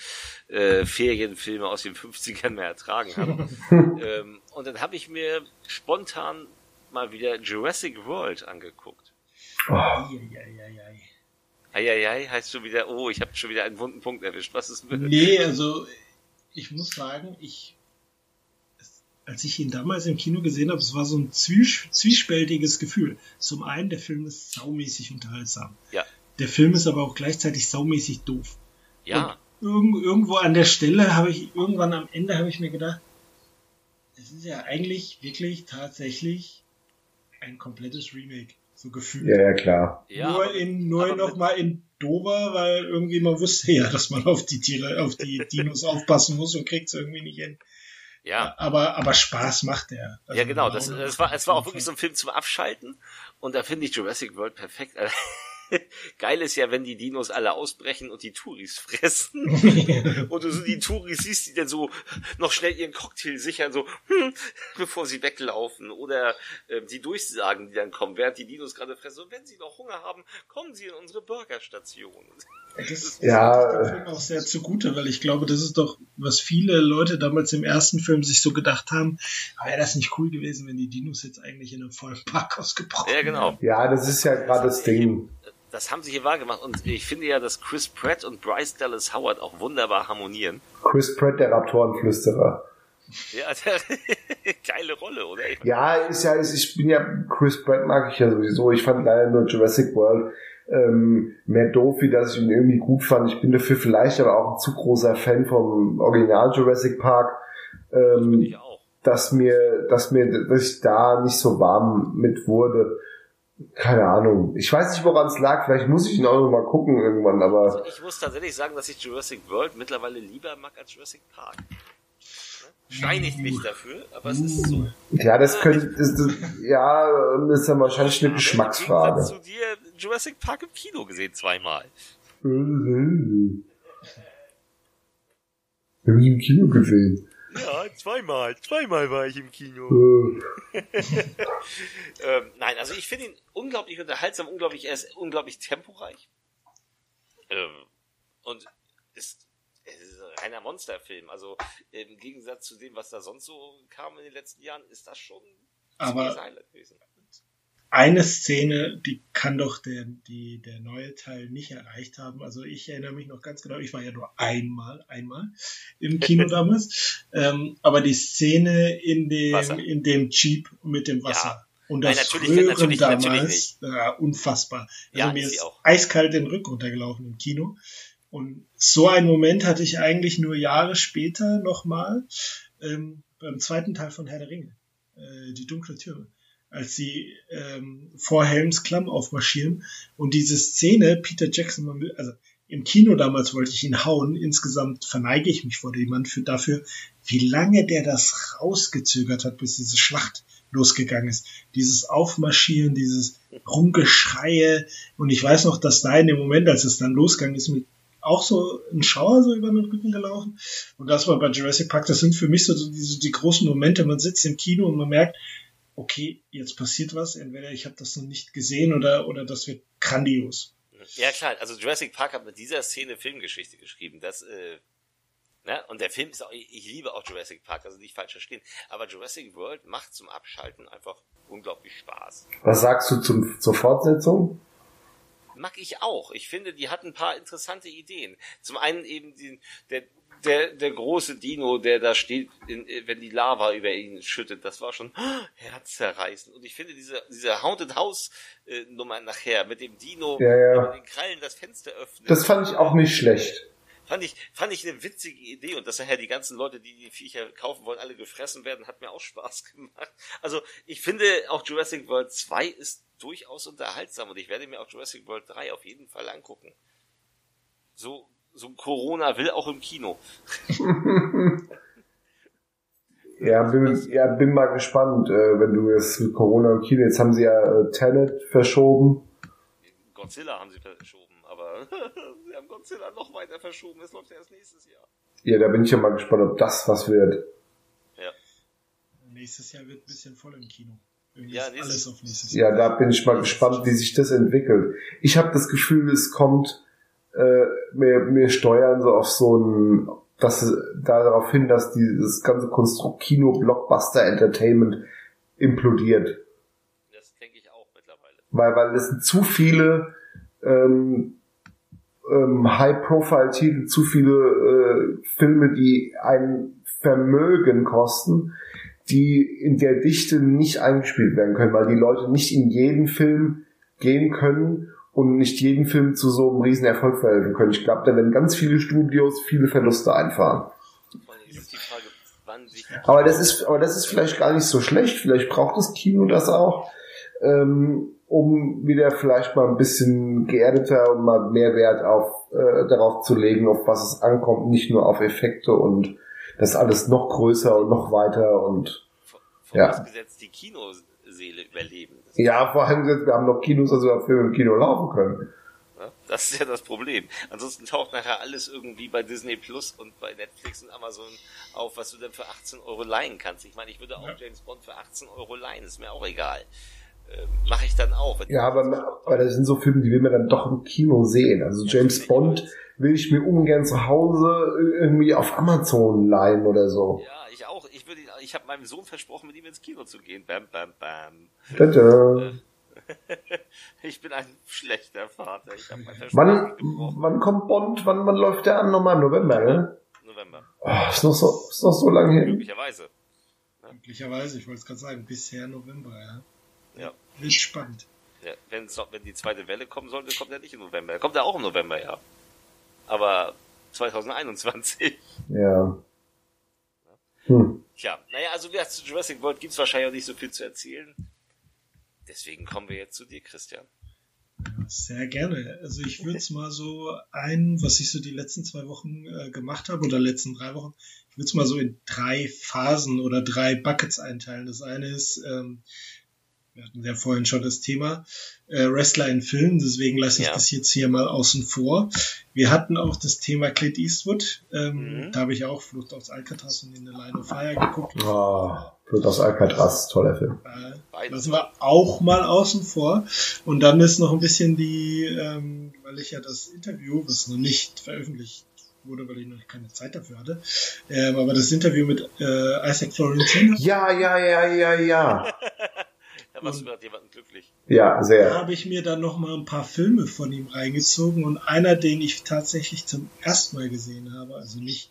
äh, Ferienfilme aus den 50ern mehr ertragen habe. <laughs> ähm, und dann habe ich mir spontan mal wieder Jurassic World angeguckt. Oh. Ei, ei, ei, ei. Eieiei, heißt schon wieder, oh, ich habe schon wieder einen wunden Punkt erwischt. Was ist mit? Nee, also ich muss sagen, ich als ich ihn damals im Kino gesehen habe, es war so ein zwies zwiespältiges Gefühl. Zum einen, der Film ist saumäßig unterhaltsam. Ja. Der Film ist aber auch gleichzeitig saumäßig doof. Ja. Irg irgendwo an der Stelle habe ich, irgendwann am Ende habe ich mir gedacht, es ist ja eigentlich wirklich tatsächlich ein komplettes Remake so gefühlt. Ja, ja, klar. Ja, nur in, nur noch mal in Dover, weil irgendwie man wusste ja, dass man auf die Tiere, auf die <laughs> Dinos aufpassen muss und kriegt es irgendwie nicht hin. Ja. Aber, aber Spaß macht er. Also ja, genau. Das, das war, es war auch wirklich so ein Film zum Abschalten. Und da finde ich Jurassic World perfekt. <laughs> <laughs> Geil ist ja, wenn die Dinos alle ausbrechen und die Touris fressen. <laughs> und du so die Touris siehst, die dann so noch schnell ihren Cocktail sichern, so, hm, bevor sie weglaufen. Oder äh, die Durchsagen, die dann kommen, während die Dinos gerade fressen. Und wenn sie noch Hunger haben, kommen sie in unsere Burgerstation. Das ist <laughs> ja, dem Film auch sehr zugute, weil ich glaube, das ist doch, was viele Leute damals im ersten Film sich so gedacht haben, wäre das nicht cool gewesen, wenn die Dinos jetzt eigentlich in einem vollen Parkhaus gebrochen Ja, genau. Ja, das ist ja gerade das Ding das haben sie hier wahrgemacht und ich finde ja, dass Chris Pratt und Bryce Dallas Howard auch wunderbar harmonieren. Chris Pratt, der Raptorenflüsterer. Ja, <laughs> geile Rolle, oder? Ja, ist ja, ist, ich bin ja, Chris Pratt mag ich ja sowieso. Ich fand leider nur Jurassic World ähm, mehr doof, wie dass ich ihn irgendwie gut fand. Ich bin dafür vielleicht aber auch ein zu großer Fan vom Original Jurassic Park. Ähm, das dass mir, dass mir, dass ich da nicht so warm mit wurde. Keine Ahnung. Ich weiß nicht, woran es lag. Vielleicht muss ich ihn auch noch mal gucken irgendwann, aber. Also ich muss tatsächlich sagen, dass ich Jurassic World mittlerweile lieber mag als Jurassic Park steinigt mich dafür, aber es ist so. Ja, das könnte, das, das, ja, das ist ja wahrscheinlich eine Geschmacksfrage. Hast du dir Jurassic Park im Kino gesehen zweimal? Haben ich im Kino gesehen. Ja, zweimal. Zweimal war ich im Kino. <laughs> ähm, nein, also ich finde ihn unglaublich unterhaltsam, unglaublich, er ist unglaublich temporeich. Ähm, und ist reiner Monsterfilm. Also im Gegensatz zu dem, was da sonst so kam in den letzten Jahren, ist das schon aber gewesen. Eine Szene, die kann doch der, die, der neue Teil nicht erreicht haben. Also ich erinnere mich noch ganz genau, ich war ja nur einmal, einmal im Kino <laughs> damals. Ähm, aber die Szene in dem, in dem Jeep mit dem Wasser. Ja. Und das Nein, natürlich, Röhren natürlich, damals, natürlich ja, unfassbar. Also ja, mir ist eiskalt den Rücken runtergelaufen im Kino. Und so einen Moment hatte ich eigentlich nur Jahre später nochmal ähm, beim zweiten Teil von Herr der Ringe, äh, die dunkle Tür, als sie ähm, vor Helms Klamm aufmarschieren. Und diese Szene, Peter Jackson, also im Kino damals wollte ich ihn hauen, insgesamt verneige ich mich vor dem Mann für dafür, wie lange der das rausgezögert hat, bis diese Schlacht losgegangen ist. Dieses Aufmarschieren, dieses Rumgeschreie. Und ich weiß noch, dass da in dem Moment, als es dann losgegangen ist mit auch so ein Schauer so über den Rücken gelaufen. Und das war bei Jurassic Park, das sind für mich so diese, die großen Momente, man sitzt im Kino und man merkt, okay, jetzt passiert was, entweder ich habe das noch nicht gesehen oder, oder das wird grandios. Ja klar, also Jurassic Park hat mit dieser Szene Filmgeschichte geschrieben. Das, äh, ne? Und der Film ist auch, ich liebe auch Jurassic Park, also nicht falsch verstehen. Aber Jurassic World macht zum Abschalten einfach unglaublich Spaß. Was sagst du zum, zur Fortsetzung? mag ich auch. Ich finde, die hat ein paar interessante Ideen. Zum einen eben die, der, der, der große Dino, der da steht, in, wenn die Lava über ihn schüttet, das war schon <gasps> oh, herzzerreißend. Und ich finde diese, diese Haunted House äh, Nummer nachher mit dem Dino, ja, ja. der mit den Krallen das Fenster öffnet. Das fand ich auch nicht schlecht. Fand ich, fand ich eine witzige Idee und dass nachher die ganzen Leute, die die Viecher kaufen wollen, alle gefressen werden, hat mir auch Spaß <laughs> gemacht. Also ich finde auch Jurassic World 2 ist durchaus unterhaltsam und ich werde mir auch Jurassic World 3 auf jeden Fall angucken. So, so Corona will auch im Kino. <laughs> ja, bin, ja, bin mal gespannt, äh, wenn du jetzt mit Corona im Kino, jetzt haben sie ja äh, Tenet verschoben. Godzilla haben sie verschoben, aber <laughs> sie haben Godzilla noch weiter verschoben, es läuft erst nächstes Jahr. Ja, da bin ich ja mal gespannt, ob das was wird. Ja. Nächstes Jahr wird ein bisschen voll im Kino. Ja, alles auf nächstes Jahr. Ja, da bin ich mal gespannt, wie sich das entwickelt. Ich habe das Gefühl, es kommt, äh, wir, wir steuern so auf so ein, dass darauf hin, dass dieses ganze Konstrukt Kino, Blockbuster, Entertainment implodiert. Das denke ich auch mittlerweile. Weil, weil es sind zu viele ähm, ähm, High-Profile-Titel, zu viele äh, Filme, die ein Vermögen kosten, die in der Dichte nicht eingespielt werden können, weil die Leute nicht in jeden Film gehen können und nicht jeden Film zu so einem riesen Erfolg verhelfen können. Ich glaube, da werden ganz viele Studios viele Verluste einfahren. Aber das ist, aber das ist vielleicht gar nicht so schlecht. Vielleicht braucht das Kino das auch, ähm, um wieder vielleicht mal ein bisschen geerdeter und mal mehr Wert auf äh, darauf zu legen, auf was es ankommt, nicht nur auf Effekte und das alles noch größer und noch weiter und vorausgesetzt ja. die Kinoseele überleben. Das ja, vor allem, wir haben noch Kinos, also wir Filme im Kino laufen können. das ist ja das Problem. Ansonsten taucht nachher alles irgendwie bei Disney Plus und bei Netflix und Amazon auf, was du dann für 18 Euro leihen kannst. Ich meine, ich würde auch ja. James Bond für 18 Euro leihen, ist mir auch egal. Äh, Mache ich dann auch. Ja, aber, aber das sind so Filme, die will man dann doch im Kino sehen. Also ja, James Bond will ich mir ungern zu Hause irgendwie auf Amazon leihen oder so. Ja, ich auch. Ich würde, ich habe meinem Sohn versprochen, mit ihm ins Kino zu gehen. Bam, bam, bam. Tada. <laughs> ich bin ein schlechter Vater. Ich habe mein wann, wann kommt Bond? Wann, wann läuft der an? Nochmal November, ne? November. Oh, ist, noch so, ist noch so lange hin. Möglicherweise. Möglicherweise, ich wollte es gerade sagen, bisher November, ja. Ja. Wird spannend. Ja, noch, wenn die zweite Welle kommen sollte, kommt er nicht im November. Er kommt ja auch im November, ja. Aber 2021. Ja. Hm. Tja, naja, also wie gesagt, zu Jurassic World gibt's wahrscheinlich auch nicht so viel zu erzählen. Deswegen kommen wir jetzt zu dir, Christian. Sehr gerne. Also ich würde es <laughs> mal so ein, was ich so die letzten zwei Wochen äh, gemacht habe oder letzten drei Wochen, ich würde es mal so in drei Phasen oder drei Buckets einteilen. Das eine ist, ähm, wir hatten ja vorhin schon das Thema, äh, Wrestler in Filmen, deswegen lasse ich Ja. das jetzt hier mal außen vor. Wir hatten auch das Thema Clint Eastwood. Ähm, Mhm. Da habe ich auch Flucht aus Alcatraz und in the Line of Fire geguckt. Oh, Blut aus Alcatraz, toller Film. Äh, lassen wir auch mal außen vor. Und dann ist noch ein bisschen die, ähm, weil ich ja das Interview, was noch nicht veröffentlicht wurde, weil ich noch keine Zeit dafür hatte, ähm, aber das Interview mit äh, Isaac Florentino, Ja, ja, ja, ja, ja. <laughs> Da machst du gerade jemanden glücklich. Ja, da sehr. habe ich mir dann noch mal ein paar Filme von ihm reingezogen und einer, den ich tatsächlich zum ersten Mal gesehen habe, also nicht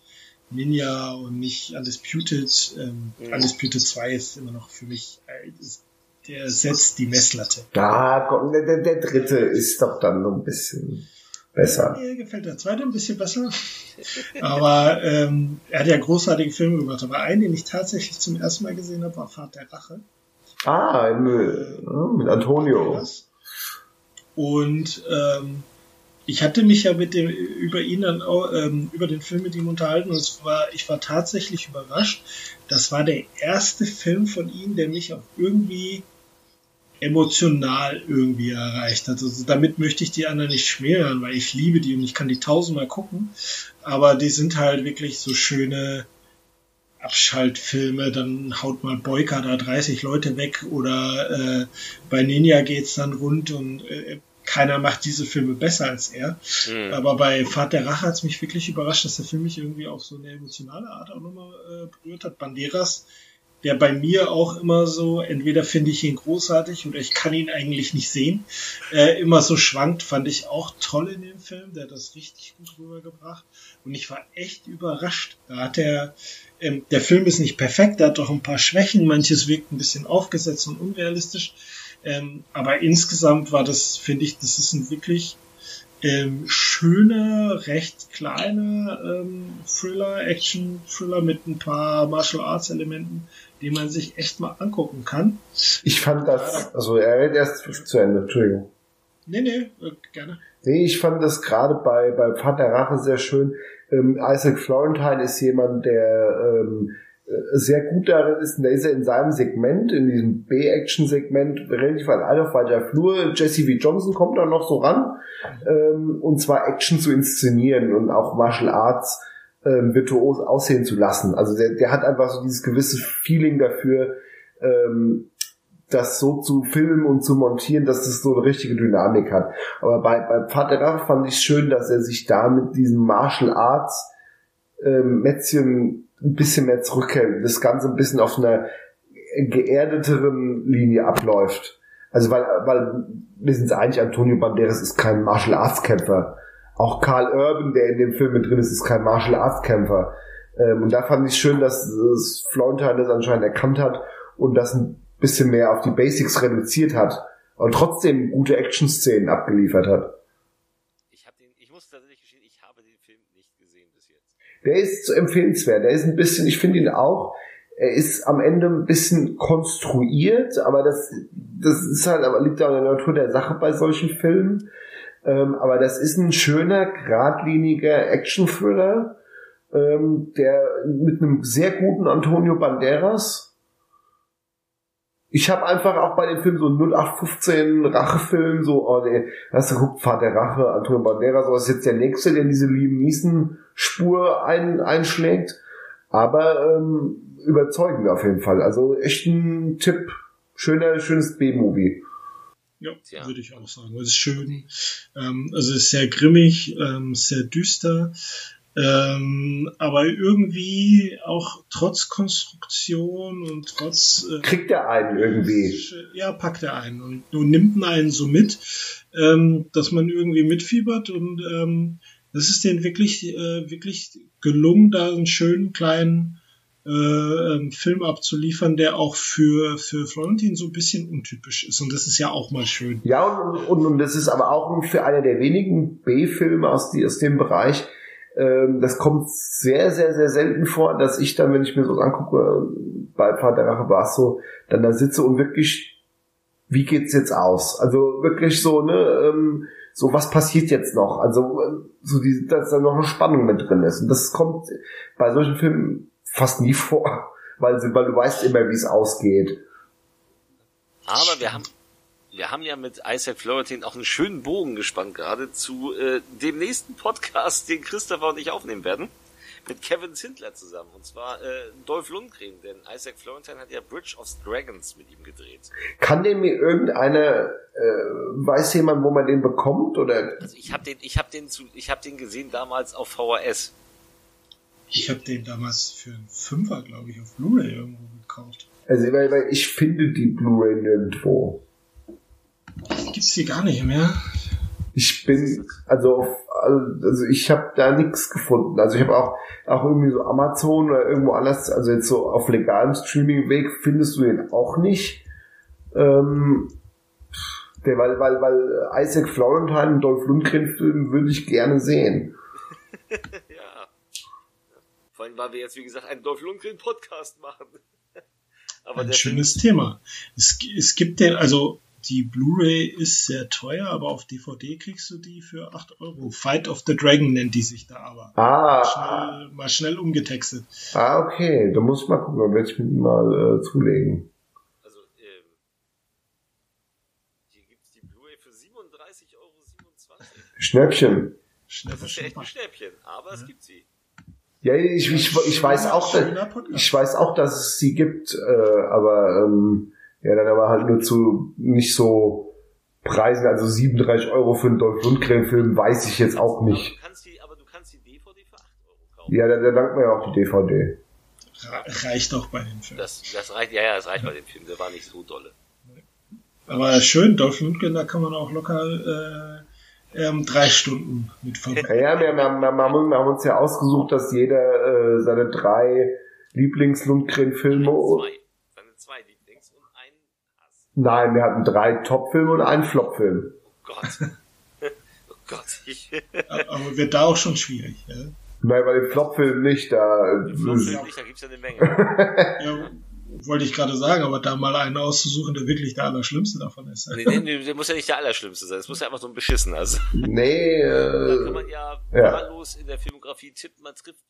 Ninja und nicht Undisputed, ähm, Mhm. Undisputed 2 ist immer noch für mich, äh, ist, der setzt die Messlatte. Ah, komm, der, der, der dritte ist doch dann so ein bisschen besser. Mir gefällt der zweite ein bisschen besser. <laughs> Aber ähm, er hat ja großartige Filme gemacht. Aber einen, den ich tatsächlich zum ersten Mal gesehen habe, war Fahrt der Rache. Ah, im, äh, mit Antonio. Und ähm, ich hatte mich ja mit dem über ihn dann auch, ähm, über den Film mit ihm unterhalten und es war, ich war tatsächlich überrascht. Das war der erste Film von ihm, der mich auch irgendwie emotional irgendwie erreicht hat. Also damit möchte ich die anderen nicht schmälern, weil ich liebe die und ich kann die tausendmal gucken. Aber die sind halt wirklich so schöne Abschaltfilme, dann haut mal Boyka da 30 Leute weg oder äh, bei Ninja geht's dann rund und äh, keiner macht diese Filme besser als er. Mhm. Aber bei Fahrt der Rache hat's mich wirklich überrascht, dass der Film mich irgendwie auf so eine emotionale Art auch nochmal äh, berührt hat. Banderas, der bei mir auch immer so, entweder finde ich ihn großartig oder ich kann ihn eigentlich nicht sehen, äh, immer so schwankt, fand ich auch toll in dem Film. Der hat das richtig gut rübergebracht. Und ich war echt überrascht. Da hat er, ähm, der Film ist nicht perfekt, der hat doch ein paar Schwächen, manches wirkt ein bisschen aufgesetzt und unrealistisch. Ähm, aber insgesamt war das, finde ich, das ist ein wirklich ähm, schöner, recht kleiner ähm, Thriller, Action-Thriller mit ein paar Martial Arts Die man sich echt mal angucken kann. Ich fand das, also er redet erst zu Ende, Entschuldigung. Nee, nee, äh, gerne. Nee, ich fand das gerade bei, bei Pfad der Rache sehr schön. Ähm, Isaac Florentine ist jemand, der ähm, äh, sehr gut darin ist, der ist ja in seinem Segment, in diesem B-Action-Segment, relativ allein auf weiter Flur. Jesse V. Johnson kommt da noch so ran, ähm, und zwar Action zu inszenieren und auch Martial Arts ähm, virtuos aussehen zu lassen. Also der, der hat einfach so dieses gewisse Feeling dafür, ähm, das so zu filmen und zu montieren, dass es so eine richtige Dynamik hat. Aber bei, bei Rache fand ich schön, dass er sich da mit diesem Martial Arts ähm, Mätzchen ein bisschen mehr zurückhält. Das Ganze ein bisschen auf einer geerdeteren Linie abläuft. Also weil, weil wir sind eigentlich, Antonio Banderas ist kein Martial Arts Kämpfer. Auch Carl Urban, der in dem Film mit drin ist, ist kein Martial Arts Kämpfer. Ähm, und da fand ich schön, dass das Florentine das anscheinend erkannt hat und das ein bisschen mehr auf die Basics reduziert hat und trotzdem gute Action-Szenen abgeliefert hat. Ich, hab den, ich muss tatsächlich gestehen, ich habe den Film nicht gesehen bis jetzt. Der ist so empfehlenswert. Der ist ein bisschen, ich finde ihn auch, er ist am Ende ein bisschen konstruiert, aber das, das ist halt, aber liegt auch in der Natur der Sache bei solchen Filmen. Ähm, aber das ist ein schöner, geradliniger Action-Thriller, ähm, der mit einem sehr guten Antonio Banderas. Ich habe einfach auch bei dem Film so einen 0815 Rachefilm, so, oh nee, hast du geguckt, Fahrt der Rache, Antonio Banderas, das ist jetzt der nächste, der diese Liam Neeson Spur ein, einschlägt. Aber ähm, überzeugend auf jeden Fall. Also echt ein Tipp. Schöner, schönes B-Movie. Ja, Tja. würde ich auch sagen. Es ist schön. Ähm, also es ist sehr grimmig, ähm, sehr düster. Ähm, aber irgendwie auch trotz Konstruktion und trotz äh, Kriegt er einen irgendwie. ja, packt er einen und, und nimmt einen so mit, ähm, dass man irgendwie mitfiebert und ähm, das ist den wirklich, äh, wirklich gelungen, da einen schönen kleinen äh, ähm, Film abzuliefern, der auch für, für Florentin so ein bisschen untypisch ist. Und das ist ja auch mal schön. Ja, und, und, und das ist aber auch für einer der wenigen B-Filme aus, aus dem Bereich, ähm, das kommt sehr, sehr, sehr selten vor, dass ich dann, wenn ich mir so angucke, bei Vater Rache war es so, dann da sitze und wirklich, wie geht's jetzt aus? Also wirklich so, ne, ähm, so was passiert jetzt noch? Also so die, dass da noch eine Spannung mit drin ist. Und das kommt bei solchen Filmen fast nie <laughs> vor, weil, weil du weißt immer, wie es ausgeht. Aber wir haben wir haben ja mit Isaac Florentin auch einen schönen Bogen gespannt gerade zu äh, dem nächsten Podcast, den Christopher und ich aufnehmen werden. Mit Kevin Zindler zusammen. Und zwar äh, Dolph Lundgren, denn Isaac Florentin hat ja Bridge of Dragons mit ihm gedreht. Kann den mir irgendeiner, äh, weiß jemand, wo man den bekommt? Oder? Also ich habe den, ich habe den zu, ich habe den gesehen damals auf VHS. Ich habe den damals für einen Fünfer, glaube ich, auf Blu-ray irgendwo gekauft. Also weil, weil ich finde die Blu-ray nirgendwo. Gibt's die gar nicht mehr? Ich bin, also, also ich habe da nichts gefunden. Also ich habe auch, auch irgendwie so Amazon oder irgendwo anders, also jetzt so auf legalem Streaming-Weg findest du den auch nicht. Ähm, der, weil, weil, weil Isaac Florentine und Dolph Lundgren-Film würde ich gerne sehen. <laughs> Vor allem, weil wir jetzt, wie gesagt, einen Dolph Lundgren-Podcast machen. <laughs> Aber Ein schönes Film Thema. Es, es gibt den, also die Blu-ray ist sehr teuer, aber auf DVD kriegst du die für 8 Euro. Fight of the Dragon nennt die sich da aber. Ah. Mal schnell, mal schnell umgetextet. Ah, okay. Da muss ich mal gucken, dann werde ich mir die mal äh, zulegen. Also, ähm, hier gibt's die Blu-ray für 37,27 Euro. Schnäppchen. Schnäppchen. Das ist echt ein Schnäppchen, aber ja. es gibt sie. Ja, ich, ich, ich, weiß auch, ich weiß auch, dass es sie gibt, äh, aber ähm, ja, dann aber halt nur zu nicht so Preisen, also 37 Euro für einen Dolph Lundgren-Film, weiß ich jetzt auch nicht. Aber du kannst die, aber du kannst die DVD für 8 Euro kaufen. Ja, da, da dankt man ja auch die DVD. Reicht doch bei dem Film. Das, das reicht, ja, ja, das reicht bei dem Film, der war nicht so dolle. Aber schön, Dolph Lundgren, da kann man auch locker äh, ähm, drei Stunden mit verbringen. Ja, wir, wir, wir, wir, haben uns ja ausgesucht, dass jeder äh, seine drei Lieblings-Lundgren-Filme Nein, wir hatten drei Top-Filme und einen Flop-Film. Oh Gott. <laughs> oh Gott. Ich Aber wird da auch schon schwierig, ja? Nein, bei dem Flop-Film nicht, da. Flop-Film nicht, da gibt's ja eine Menge. ja, <laughs> wollte ich gerade sagen, aber da mal einen auszusuchen, der wirklich der Allerschlimmste davon ist. Nee, nee, nee, der muss ja nicht der Allerschlimmste sein. Es muss ja einfach so ein beschissen also. Nee, äh, Da kann man ja wahllos ja. in der Filmografie tippen, man trifft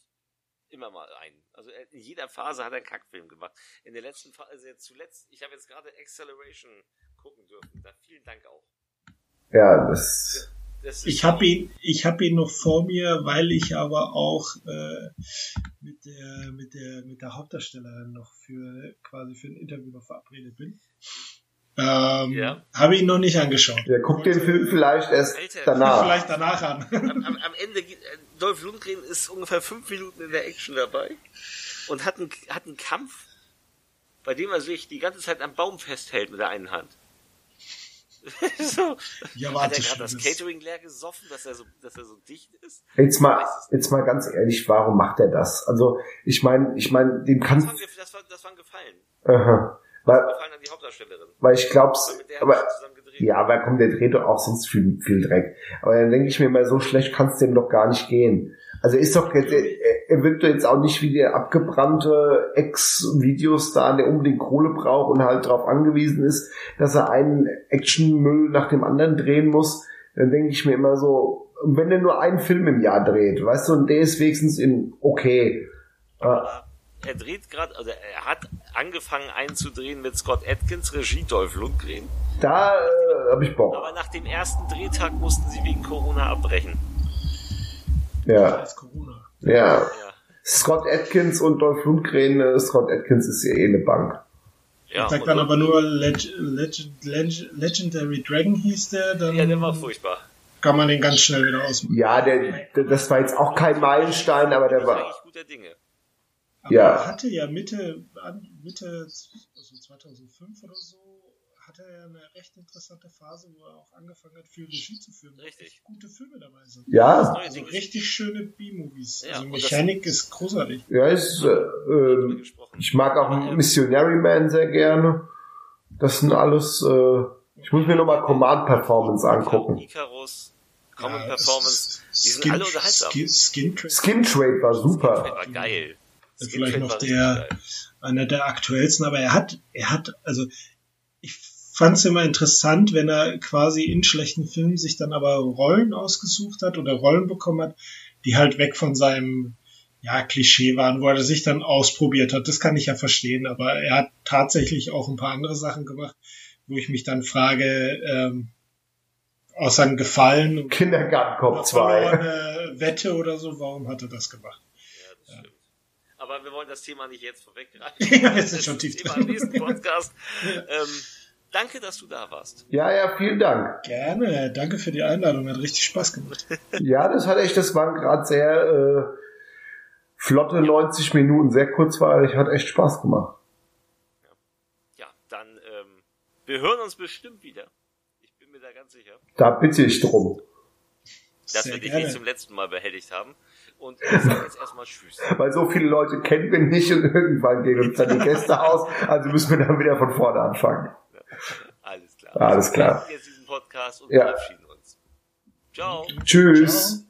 immer mal ein. Also in jeder Phase hat er einen Kackfilm gemacht. In der letzten Phase, also jetzt zuletzt, ich habe jetzt gerade Acceleration gucken dürfen. Da vielen Dank auch. Ja, das. Das ich habe ihn, ich habe ihn noch vor mir, weil ich aber auch äh, mit der mit der mit der Hauptdarstellerin noch für quasi für ein Interview noch verabredet bin. Ähm, ja. Habe ihn noch nicht angeschaut. Ja, guck den Film vielleicht erst Alter, danach. Vielleicht danach an. am, am, am Ende, äh, Dolph Lundgren ist ungefähr fünf Minuten in der Action dabei und hat einen, hat einen Kampf, bei dem er sich die ganze Zeit am Baum festhält mit der einen Hand. <laughs> so. Ja, hat er gerade das Catering leer gesoffen, dass er so, dass er so dicht ist? Jetzt mal, jetzt mal ganz ehrlich, warum macht er das? Also, ich meine, ich meine, dem kann. Das war, das war, das war ein Gefallen. Aha. Weil, an die Hauptdarstellerin. Weil ich glaub's, aber, ja, aber komm, der dreht doch auch sonst viel, viel Dreck. Aber dann denke ich mir mal, so schlecht kann's dem doch gar nicht gehen. Also ist doch, er, er wirkt doch jetzt auch nicht wie der abgebrannte Ex-Videostar, der unbedingt Kohle braucht und halt darauf angewiesen ist, dass er einen Actionmüll nach dem anderen drehen muss. Dann denke ich mir immer so, wenn er nur einen Film im Jahr dreht, weißt du, und der ist wenigstens in okay. Aber er dreht gerade, also er hat angefangen einzudrehen mit Scott Atkins, Regie Dolph Lundgren. Da äh, habe ich Bock. Aber nach dem ersten Drehtag mussten sie wegen Corona abbrechen. Ja. Ja. ja. Scott Atkins und Dolph Lundgren, äh, Scott Atkins ist ja eh eine Bank. Ja, ich sag dann aber nur Leg Legend Legend Legendary Dragon hieß der, dann. Ja, der war furchtbar. Kann man den ganz schnell wieder ausmachen. Ja, der, der das war jetzt auch kein Meilenstein, aber der war. guter Dinge. Aber ja. er hatte ja Mitte, Mitte, also 2005 oder so, hatte er eine recht interessante Phase, wo er auch angefangen hat, viel Regie zu filmen. Richtig. Echt gute Filme dabei sind. Ja, Also richtig schöne B-Movies. Ja, also Mechanik ist großartig. ja, ist, äh, äh, gesprochen. ich mag auch Missionary Man sehr gerne. Das sind alles, äh, ich muss mir nochmal Command Performance angucken. Icarus, Common Ja, Performance, die sind Skin- alle unterhaltsam. Skin, Skin Trade, Skin Trade war Das super. war geil. Ja, Skin vielleicht Trade noch war der- geil. einer der aktuellsten, aber er hat, er hat, also ich fand es immer interessant, wenn er quasi in schlechten Filmen sich dann aber Rollen ausgesucht hat oder Rollen bekommen hat, die halt weg von seinem ja, Klischee waren, wo er sich dann ausprobiert hat. Das kann ich ja verstehen, aber er hat tatsächlich auch ein paar andere Sachen gemacht, wo ich mich dann frage, ähm, aus seinem Gefallen und Kindergarten Cop einer 2. verlorene Wette oder so, warum hat er das gemacht? Ja, das stimmt. Aber wir wollen das Thema nicht jetzt vorweggreifen. <laughs> Ja, wir sind schon tief Thema drin. im nächsten Podcast. <laughs> ähm, danke, dass du da warst. Ja, ja, vielen Dank. Gerne, danke für die Einladung, hat richtig Spaß gemacht. <laughs> Ja, das hat echt, das waren gerade sehr äh, flotte 90 Minuten, sehr kurzweilig, hat echt Spaß gemacht. Ja, dann, ähm, wir hören uns bestimmt wieder. Ich bin mir da ganz sicher, Da bitte ich drum. dass Sehr wir dich gerne. nicht zum letzten Mal behelligt haben. Und ich sage jetzt erstmal Tschüss. <laughs> Weil so viele Leute kennen wir nicht und <laughs> irgendwann gehen uns dann die Gäste aus. Also müssen wir dann wieder von vorne anfangen. <laughs> Alles klar. Alles klar. Wir jetzt diesen Podcast und Ja. verabschieden uns. Ciao. Tschüss. Ciao.